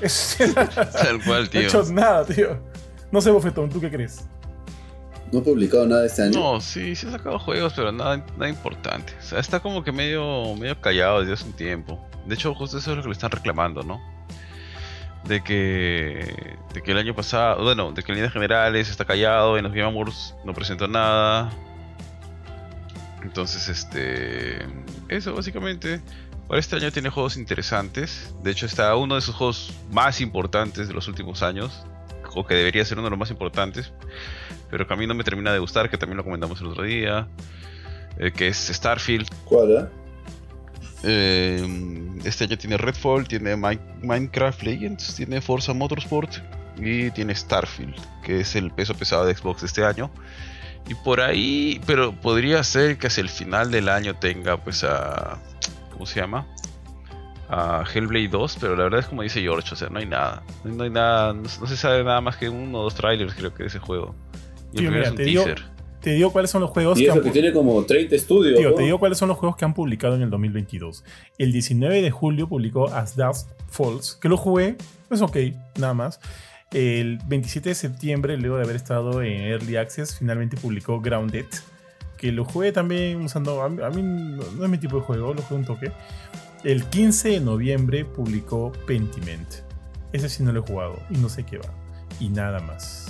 *laughs* Tal cual, no he tío. hecho nada, tío. No sé, Bofetón, ¿tú qué crees? No he publicado nada este año. No, sí, sí ha sacado juegos, pero nada, nada importante. O sea, está como que medio, medio callado desde hace un tiempo. De hecho, justo eso es lo que le están reclamando, ¿no? De que, de que el año pasado, bueno, de que en líneas generales está callado, en los Game Awards no presentó nada. Entonces, este, eso básicamente. Para este año tiene juegos interesantes. De hecho, está uno de sus juegos más importantes de los últimos años. O que debería ser uno de los más importantes pero que a mí no me termina de gustar, que también lo comentamos el otro día, eh, que es Starfield. ¿Cuál, ah? Eh, este año tiene Redfall, tiene Mi- Minecraft Legends, tiene Forza Motorsport y tiene Starfield, que es el peso pesado de Xbox de este año. Y por ahí, pero podría ser que hacia el final del año tenga pues a... ¿Cómo se llama? A Hellblade 2, pero la verdad es como dice George, o sea, no hay nada. No, hay nada, no, no se sabe nada más que uno o dos trailers creo que de ese juego. Y el Tío, primero mira, es un te digo- teaser. Te digo cuáles son los juegos Y que eso han que tiene como 30 estudios. Tío, ¿no? te digo cuáles son los juegos que han publicado en el 2022. El 19 de julio publicó As Dust Falls, que lo jugué, es ok, nada más. El 27 de septiembre, luego de haber estado en Early Access, finalmente publicó Grounded, que lo jugué también usando. A mí, a mí no, no es mi tipo de juego, lo jugué un toque. El 15 de noviembre publicó Pentiment. Ese sí no lo he jugado y no sé qué va. Y nada más.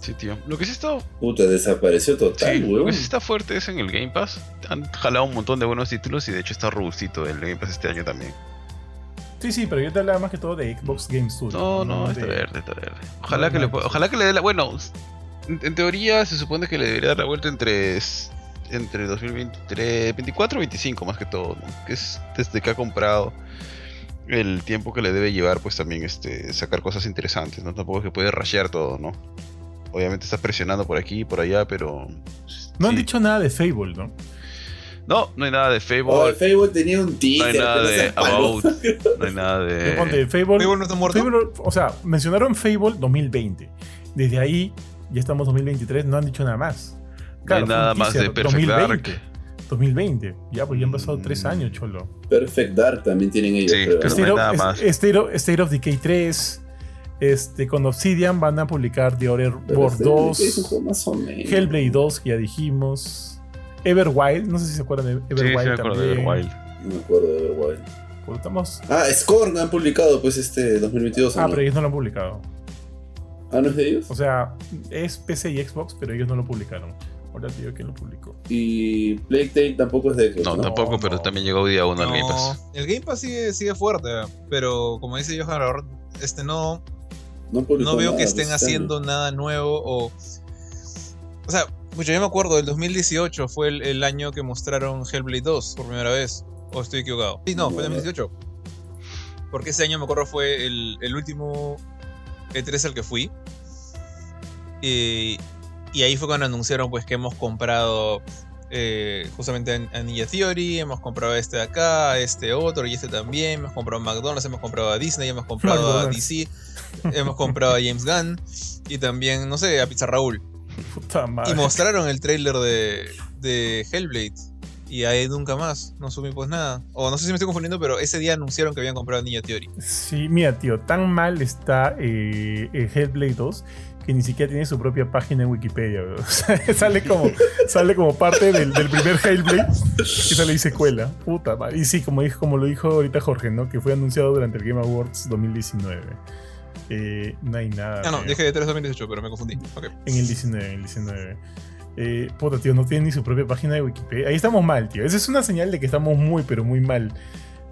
Sí, tío. Lo que sí está, Puta, desapareció total, sí, lo que sí está fuerte es en el Game Pass. Han jalado un montón de buenos títulos y de hecho está robustito el Game Pass este año también. Sí, sí, pero yo te hablaba más que todo de Xbox Game Studios. No, no, está de- verde, está verde. Ojalá no, que le, no, pues, ojalá que le dé la, bueno, en, en teoría se supone que le debería dar la vuelta entre entre 2023, 24 y 25 más que todo, ¿no? Que es desde que ha comprado el tiempo que le debe llevar pues también este sacar cosas interesantes, no tampoco es que puede rashear todo, ¿no? Obviamente está presionando por aquí y por allá, pero No han sí. dicho nada de Fable, ¿no? No, no hay nada de Fable, Oh, el Facebook tenía un no hay teaser. nada de. About, *laughs* no hay nada Yo ponte, de Fable, ¿Fable no está muerto? Fable, o sea, mencionaron Fable 2020. Desde ahí, ya estamos 2023, no han dicho nada más. No hay fue un nada más de Perfect 2020. Dark. 2020. Ya, pues ya han pasado Mm. tres años, cholo. Perfect Dark también tienen ellos, Sí, pero- State, no hay of, nada más. State of- State of Decay 3. Este, con Obsidian van a publicar The es un 2. juego más o menos. Hellblade 2, que ya dijimos. Everwild, no sé si se acuerdan de Sí, sí, Everwild me acuerdo de también. Wild. No me acuerdo de Overwild. Pues estamos- Ah, Scorn han publicado pues este 2022. ¿o Ah, no? pero ellos no lo han publicado. Ah, ¿no es de ellos? O sea, es PC y Xbox, pero ellos no lo publicaron. Ahora digo quién lo publicó. Y Plague Tale tampoco es de Xbox, No, ¿no? tampoco, pero no. también llegó día uno al Game Pass. el Game Pass sigue, sigue fuerte, pero como dice Johan, ahora, este no, No, veo nada, que estén este haciendo nada nuevo o... O sea, pues yo me acuerdo, el 2018 fue el, el año que mostraron Hellblade 2 por primera vez. ¿O estoy equivocado? Sí, no, fue el No. 2018. Porque ese año me acuerdo fue el, el último E3 al que fui. Y, y ahí fue cuando anunciaron pues que hemos comprado eh, justamente a, a Ninja Theory, hemos comprado a este de acá, a este otro y este también, hemos comprado a McDonald's, hemos comprado a Disney, hemos comprado a. DC, hemos comprado a James Gunn y también, no sé, a Pizza Raúl. Puta madre. Y mostraron el trailer de, de Hellblade. Y ahí nunca más. No supimos nada. O no sé si me estoy confundiendo, pero ese día anunciaron que habían comprado Ninja Theory. Sí, mira, tío, tan mal está eh, eh, Hellblade 2 que ni siquiera tiene su propia página en Wikipedia. *laughs* O sea, sale como, sale como parte del, del primer Hellblade y sale y secuela. Puta madre. Y sí, como, dijo, como lo dijo ahorita Jorge, ¿no? Que fue anunciado durante el Game Awards 2019. Eh, no hay nada. Ah, no, dije de 3 2018, pero me confundí. Ok. En el 19, en el 19. Eh, puta, tío, no tiene ni su propia página de Wikipedia. Ahí estamos mal, tío. Esa es una señal de que estamos muy, pero muy mal.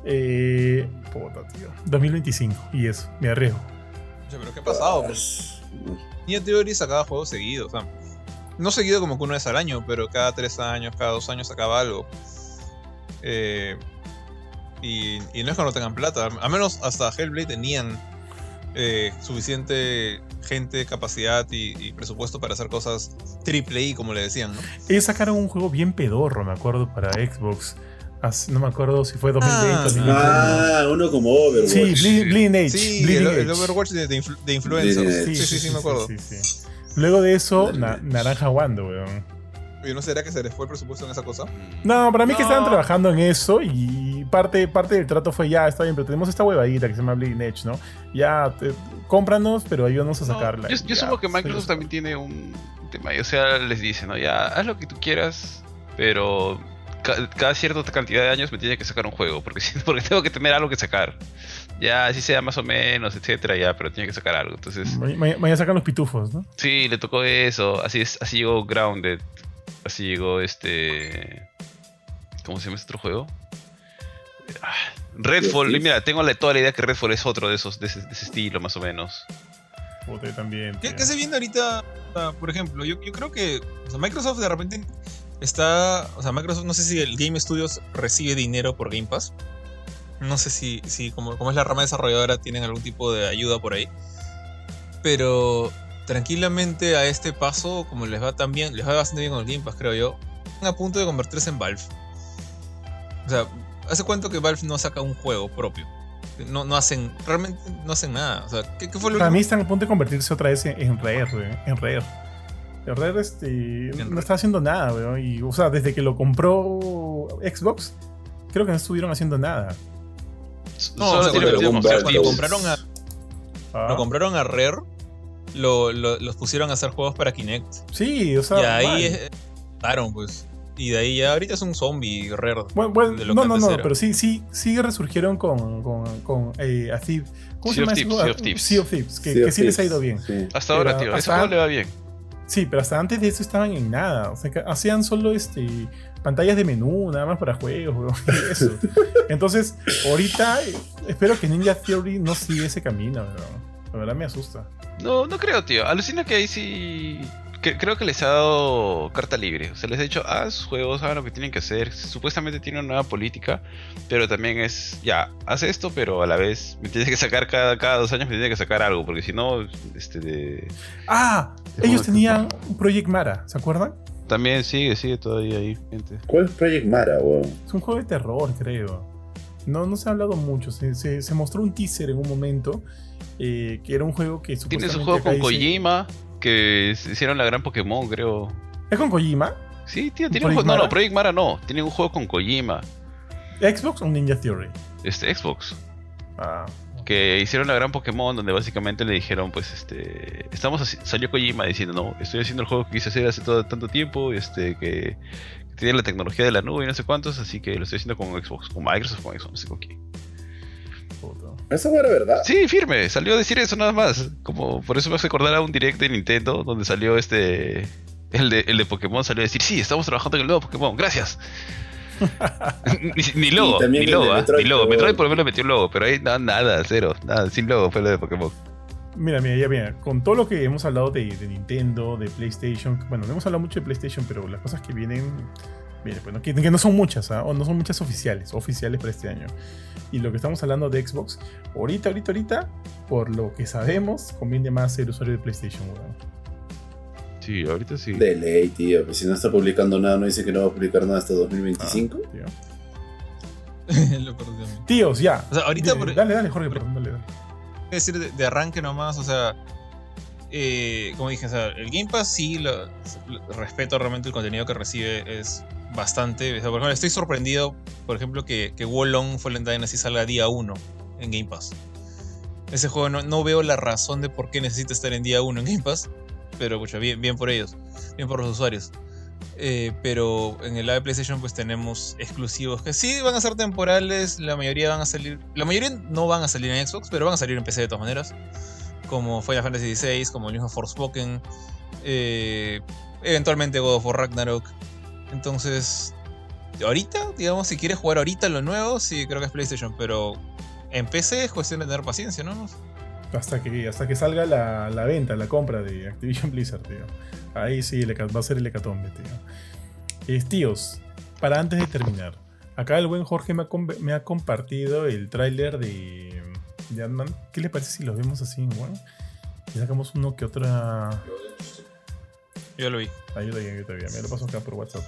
Eh, puta, tío. 2025. Y eso, me arriesgo. Oye, pero ¿qué ha pasado? Pues, Ninja Theory sacaba juegos seguidos. No seguido como que una vez al año, pero cada 3 años, cada 2 años sacaba algo. Eh, y, y no es que no tengan plata. Al menos hasta Hellblade tenían eh, suficiente gente, capacidad y, y presupuesto para hacer cosas triple I, como le decían, ¿no? Ellos sacaron un juego bien pedorro, me acuerdo, para Xbox. No me acuerdo si fue 2020 Ah, o 2021. Ah, uno como Overwatch. Sí, Bleeding. Sí, Bleeding el, el Edge. Overwatch de, de influ- de influencers. Bleeding Sí, sí, sí, me acuerdo. sí, sí. Luego de eso, na-. Naranja Wando, weón. Oye, ¿no será que se les fue el presupuesto en esa cosa? No, para mí que estaban trabajando en eso y parte, parte del trato fue ya, está bien, pero tenemos esta huevadita que se llama Bleeding Edge, ¿no? Ya, te- cómpranos, pero ayúdanos a No, sacarla. yo Y yo supongo que Microsoft también tiene un tema. y, O sea, les dice, ¿no? Ya, haz lo que tú quieras, pero cada cierta cantidad de años me tiene que sacar un juego, porque, *laughs* si- porque tengo que tener algo que sacar. Ya, así sea más o menos, etcétera, ya, pero tiene que sacar algo. Entonces, Ma- ma- Mañana sacan los pitufos, ¿no? sí, le tocó eso. Así es, así llegó Grounded. Así llegó este. ¿Cómo se llama este otro juego? Ah, Redfall, y mira, tengo la, toda la idea que Redfall es otro de esos, de ese, de ese estilo, más o menos. También. ¿Qué, qué se viene ahorita? Ah, por ejemplo, yo, yo creo que o sea, Microsoft de repente está. O sea, Microsoft, no sé si el Game Studios recibe dinero por Game Pass. No sé si, si como, como es la rama desarrolladora, tienen algún tipo de ayuda por ahí. Pero tranquilamente a este paso, como les va tan bien, les va bastante bien con el Game Pass, creo yo, están a punto de convertirse en Valve. O sea, ¿hace cuánto que Valve no saca un juego propio? No, no hacen, realmente no hacen nada. O sea, ¿qué, qué fue lo Para mí están a punto de convertirse otra vez en, en Rare, en Rare. Rare este, no está haciendo nada, weón. Y, o sea, desde que lo compró Xbox, creo que no estuvieron haciendo nada. No, Solo o sea, tiene cuando, compraron a, Ah, lo compraron a Rare, lo, lo- los pusieron a hacer juegos para Kinect. Sí, o sea. y ahí daron, pues. Y de ahí ya ahorita es un zombie Rare. Bueno, bueno, de lo no, que no, no, era. pero sí, sí, sí resurgieron con, con, con eh, a Thief- ¿Cómo Sea se llama? Sea of Thieves. Sea of Thieves, que, Sea que of sí les ha ido bien. sí. Hasta ahora, tío. Ese hasta- juego le va bien. Sí, pero hasta antes de eso estaban en nada. O sea, hacían solo este pantallas de menú, nada más para juegos, *laughs* y eso. Entonces, ahorita espero que Ninja Theory no siga ese camino, weón. La verdad me asusta. No, no creo, tío. Alucina que ahí sí. Que- creo que les ha dado carta libre. O sea, les ha dicho, haz sus juegos, hagan lo que tienen que hacer. Supuestamente tiene una nueva política, pero también es, ya, haz esto, pero a la vez me tienes que sacar cada, cada dos años, me tienes que sacar algo, porque si no, este, de- Ah, ellos tenían un Project Mara, ¿se acuerdan? también sigue, sigue todavía ahí, gente. ¿Cuál es Project Mara, weón? Es un juego de terror, creo. No, no se ha hablado mucho. Se, se- se mostró un teaser en un momento eh, que era un juego que Tiene supuestamente su juego acá con dice- Kojima, que hicieron la gran Pokémon, creo. ¿Es con Kojima? Sí, tío, tiene ¿Project un juego. No, no, Project Mara no. Tiene un juego con Kojima. ¿Xbox o Ninja Theory? Este, Xbox. Ah, que hicieron la gran Pokémon donde básicamente le dijeron pues este estamos salió Kojima diciendo no estoy haciendo el juego que quise hacer hace todo tanto tiempo este que, que tiene la tecnología de la nube y no sé cuántos así que lo estoy haciendo con Xbox con Microsoft con Xbox no sé con quién. ¿Esa era verdad? sí firme salió a decir eso nada más como por eso me hace acordar a un direct de Nintendo donde salió este el de, el de Pokémon salió a decir sí estamos trabajando en el nuevo Pokémon gracias *laughs* ni, ni logo, ni logo, ¿ah? Metroid, ni logo. pero- Metroid por lo menos metió un logo, pero ahí nada, nada, cero, nada, sin logo fue lo de Pokémon. Mira, mira, ya mira, con todo lo que hemos hablado de, de Nintendo, de PlayStation, bueno, no hemos hablado mucho de PlayStation, pero las cosas que vienen, vienen, pues, ¿no? que, que no son muchas, ¿ah? o no son muchas oficiales, oficiales para este año. Y lo que estamos hablando de Xbox, ahorita, ahorita, ahorita, por lo que sabemos, conviene más ser usuario de PlayStation, weón. Sí, ahorita sí. De ley, tío. Pues si no está publicando nada, no dice que no va a publicar nada hasta 2025. Ah, tío. *laughs* Lo perdí también. Tíos, ya. O sea, ahorita, Dale, por- dale, dale, Jorge, perdón, dale, dale. decir de, de arranque nomás, o sea, eh, como dije, o sea, el Game Pass sí, lo, lo- respeto realmente el contenido que recibe, es bastante. Por ejemplo, estoy sorprendido, por ejemplo, que, que Wolong Fallen Dynasty salga día 1 en Game Pass. Ese juego no, no veo la razón de por qué necesita estar en día 1 en Game Pass, pero pucha, bien, bien por ellos, bien por los usuarios. Eh, pero en el lado de PlayStation pues tenemos exclusivos que sí van a ser temporales, la mayoría van a salir, la mayoría no van a salir en Xbox, pero van a salir en PC de todas maneras, como Final Fantasy XVI, como el mismo Forspoken, eh, eventualmente God of War Ragnarok. Entonces, ahorita, digamos, si quieres jugar ahorita lo nuevo, sí creo que es PlayStation, pero en PC es cuestión de tener paciencia, ¿no? Hasta que, hasta que salga la, la venta, la compra de Activision *laughs* Blizzard, tío. Ahí sí va a ser el hecatombe, tío. Eh, tíos, para antes de terminar, acá el buen Jorge me ha, com- me ha compartido el tráiler de, de Ant-Man. ¿Qué le parece si lo vemos así en One? Y sacamos uno que otra. Yo lo vi. Ayuda ahí todavía, me lo paso acá por WhatsApp.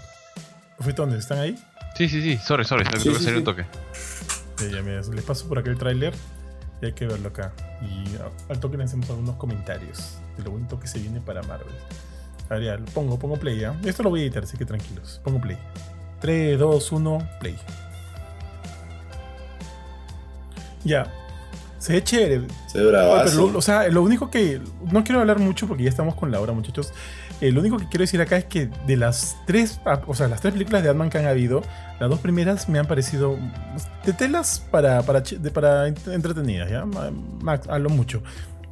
¿Fue dónde? ¿Están ahí? Sí, sí, sí, sorry, sorry, me Sí, tuve que sí, un sí. toque. Ya, ya, mira, les paso por acá el tráiler y hay que verlo acá. Y al toque le hacemos algunos comentarios de lo bonito que se viene para Marvel. A ver, ya, lo pongo, pongo play, ¿ya? Esto lo voy a editar, así que tranquilos. Pongo play. 3, 2, 1, play. Ya. Se ve chévere. Se ve bravazo. pero lo- o sea, lo único que. No quiero hablar mucho porque ya estamos con la hora, muchachos. Eh, lo único que quiero decir acá es que de las tres. ah, O sea, las tres películas de Ant-Man que han habido, las dos primeras me han parecido. De telas para, para, para ent- entretenidas, ¿ya? Ma- Max, a lo mucho.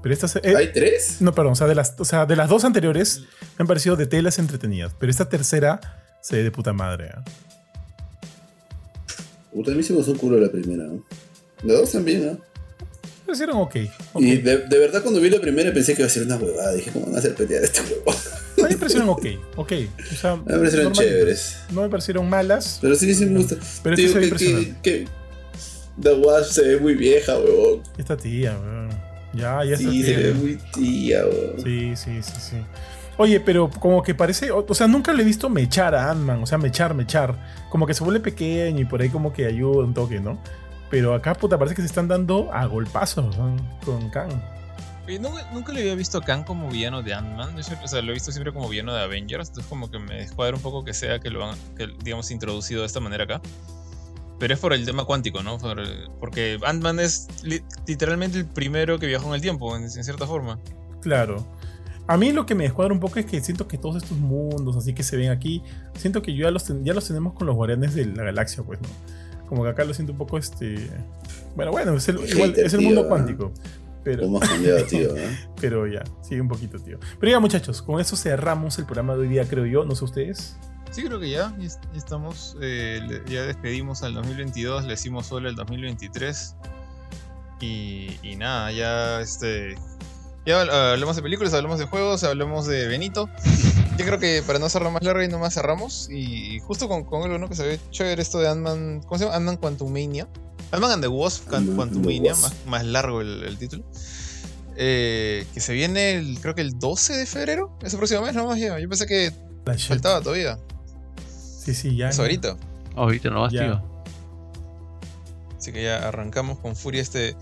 Pero estas. eh, ¿Hay tres? no, perdón, o sea, de las, o sea, de las dos anteriores me han parecido de telas entretenidas. Pero esta tercera se ve de puta madre, ¿ya? Puta, a mí se me un culo la primera. ¿no? La dos también, ¿no? Me parecieron ok. ok. Y de, de verdad cuando vi la primera pensé que iba a ser una huevada. Dije, ¿cómo van a hacer pelear este huevo? A mí me parecieron ok, ok. O sea, Me parecieron normalitas. chéveres. No me parecieron malas. Pero sí, sí me gusta. Pero Digo este se ve que, que, que The Wasp se ve muy vieja, huevón. Esta tía, weón. Ya, ya está Sí, se ve muy tía, huevón. Sí, sí, sí, sí. Oye, pero como que parece, o, o sea, nunca le he visto mechar a Ant-Man, o sea, mechar, mechar. Como que se vuelve pequeño y por ahí como que ayuda un toque, ¿no? Pero acá, puta, parece que se están dando a golpazos ¿no? con Kang. Nunca, nunca le había visto a Kang como villano de Ant-Man. O sea, lo he visto siempre como villano de Avengers. Entonces, como que me descuadra un poco que sea que lo han, que, digamos, introducido de esta manera acá. Pero es por el tema cuántico, ¿no? Por el- porque Ant-Man es li- literalmente el primero que viajó en el tiempo, en, en cierta forma. Claro. A mí lo que me descuadra un poco es que siento que todos estos mundos así que se ven aquí, siento que yo ya los, ten- ya los tenemos con los guardianes de la galaxia, pues, ¿no? Como que acá lo siento un poco, este... Bueno, bueno, es el, igual, Hater, es el mundo ¿eh? cuántico. Pero... ¿Cómo has cambiado, tío? ¿eh? *laughs* Pero ya, sigue un poquito, tío. Pero ya, muchachos, con eso cerramos el programa de hoy día, creo yo. No sé ustedes. Sí, creo que ya, ya est- ya estamos. eh, ya despedimos al 2022, le hicimos solo el 2023. Y, y nada, ya este. Ya hablamos de películas, hablamos de juegos, hablamos de Benito. Yo creo que para no hacerlo más largo y nomás cerramos. Y justo con, con algo ¿no? que se ve chévere esto de Ant-Man. ¿Cómo se llama? Ant-Man Quantumania. Ant-Man and the Wasp Quantumania, más, más largo el, el título. Eh, que se viene, el- creo que el 12 de febrero, ese próximo mes nomás ya. Yo pensé que La shit. faltaba todavía. Sí, sí, ya. Eso ahorita. Ahorita nomás, tío. Así que ya arrancamos con furia este,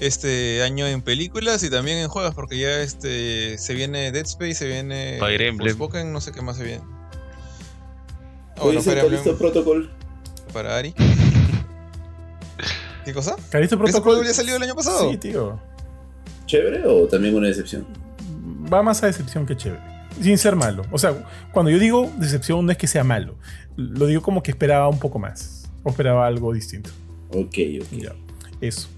este año en películas y también en juegos, porque ya este se viene Dead Space, se viene Fire Emblem. Forspoken, no sé qué más se viene. Oye, bueno, ¿ese Fire Emblem Protocol? para Ari. *laughs* ¿Qué cosa? Calisto ¿Ese Protocol. ya salió el año pasado? Sí, tío. ¿Chévere o también una decepción? Va más a decepción que chévere. Sin ser malo. O sea, cuando yo digo decepción no es que sea malo. Lo digo como que esperaba un poco más. O esperaba algo distinto. Ok, ok. Ya. Eso.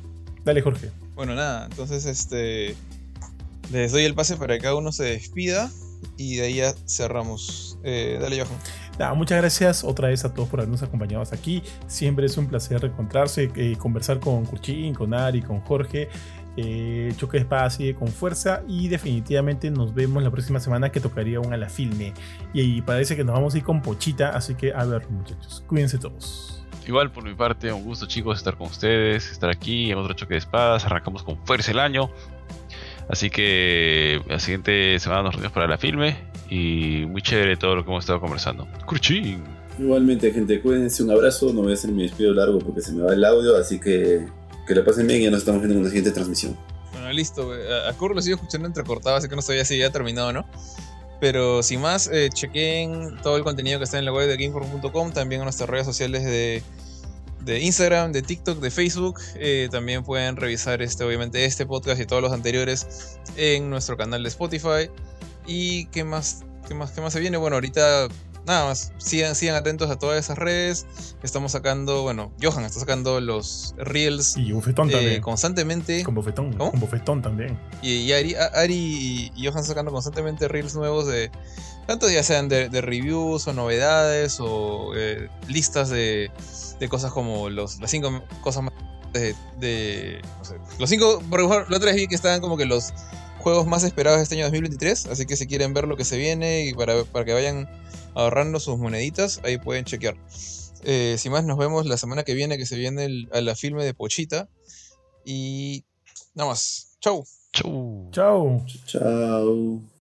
Dale, Jorge. Bueno, nada, entonces este les doy el pase para que cada uno se despida y de ahí ya cerramos. Eh, dale, Johan. Nada, muchas gracias otra vez a todos por habernos acompañado hasta aquí. Siempre es un placer reencontrarse, eh, conversar con Curchín, con Ari, con Jorge. Eh, Choque de Espada sigue con fuerza y definitivamente nos vemos la próxima semana que tocaría un a la filme. Y, ahí parece que nos vamos a ir con Pochita, así que a ver muchachos, cuídense todos. Igual por mi parte, un gusto chicos estar con ustedes, estar aquí en otro choque de espadas, arrancamos con fuerza el año. Así que la siguiente semana nos reunimos para la filme y muy chévere todo lo que hemos estado conversando. Curchín. Igualmente, gente, cuídense, un abrazo. No voy a hacer mi despido largo porque se me va el audio, así que que la pasen bien y ya nos estamos viendo en una siguiente transmisión. Bueno, listo. A, a Kurt lo sigo escuchando entrecortado, así que no sabía si ya terminado no. Pero sin más, eh, chequen todo el contenido que está en la web de gameform.com, también en nuestras redes sociales de, de Instagram, de TikTok, de Facebook. Eh, también pueden revisar este, obviamente, este podcast y todos los anteriores en nuestro canal de Spotify. ¿Y qué más, qué más, qué más se viene? Bueno, ahorita nada más, sigan, sigan atentos a todas esas redes. Estamos sacando, bueno, Johan está sacando los reels Y bofetón eh, también. constantemente. Con bofetón. ¿Cómo? Con bofetón también. Y, y Ari, Ari y Johan sacando constantemente reels nuevos de. Tanto ya sean de, de reviews o novedades o eh, listas de, de cosas como los, las cinco cosas más de. de- no sé, los cinco. Por ejemplo, la otra vez vi que estaban como que los juegos más esperados de este año 2023. Así que si quieren ver lo que se viene y para, para que vayan ahorrando sus moneditas, ahí pueden chequear. Eh, sin más, nos vemos la semana que viene, que se viene el- a la filme de Pochita. Y nada más. Chau. Chau. Chao. Chao.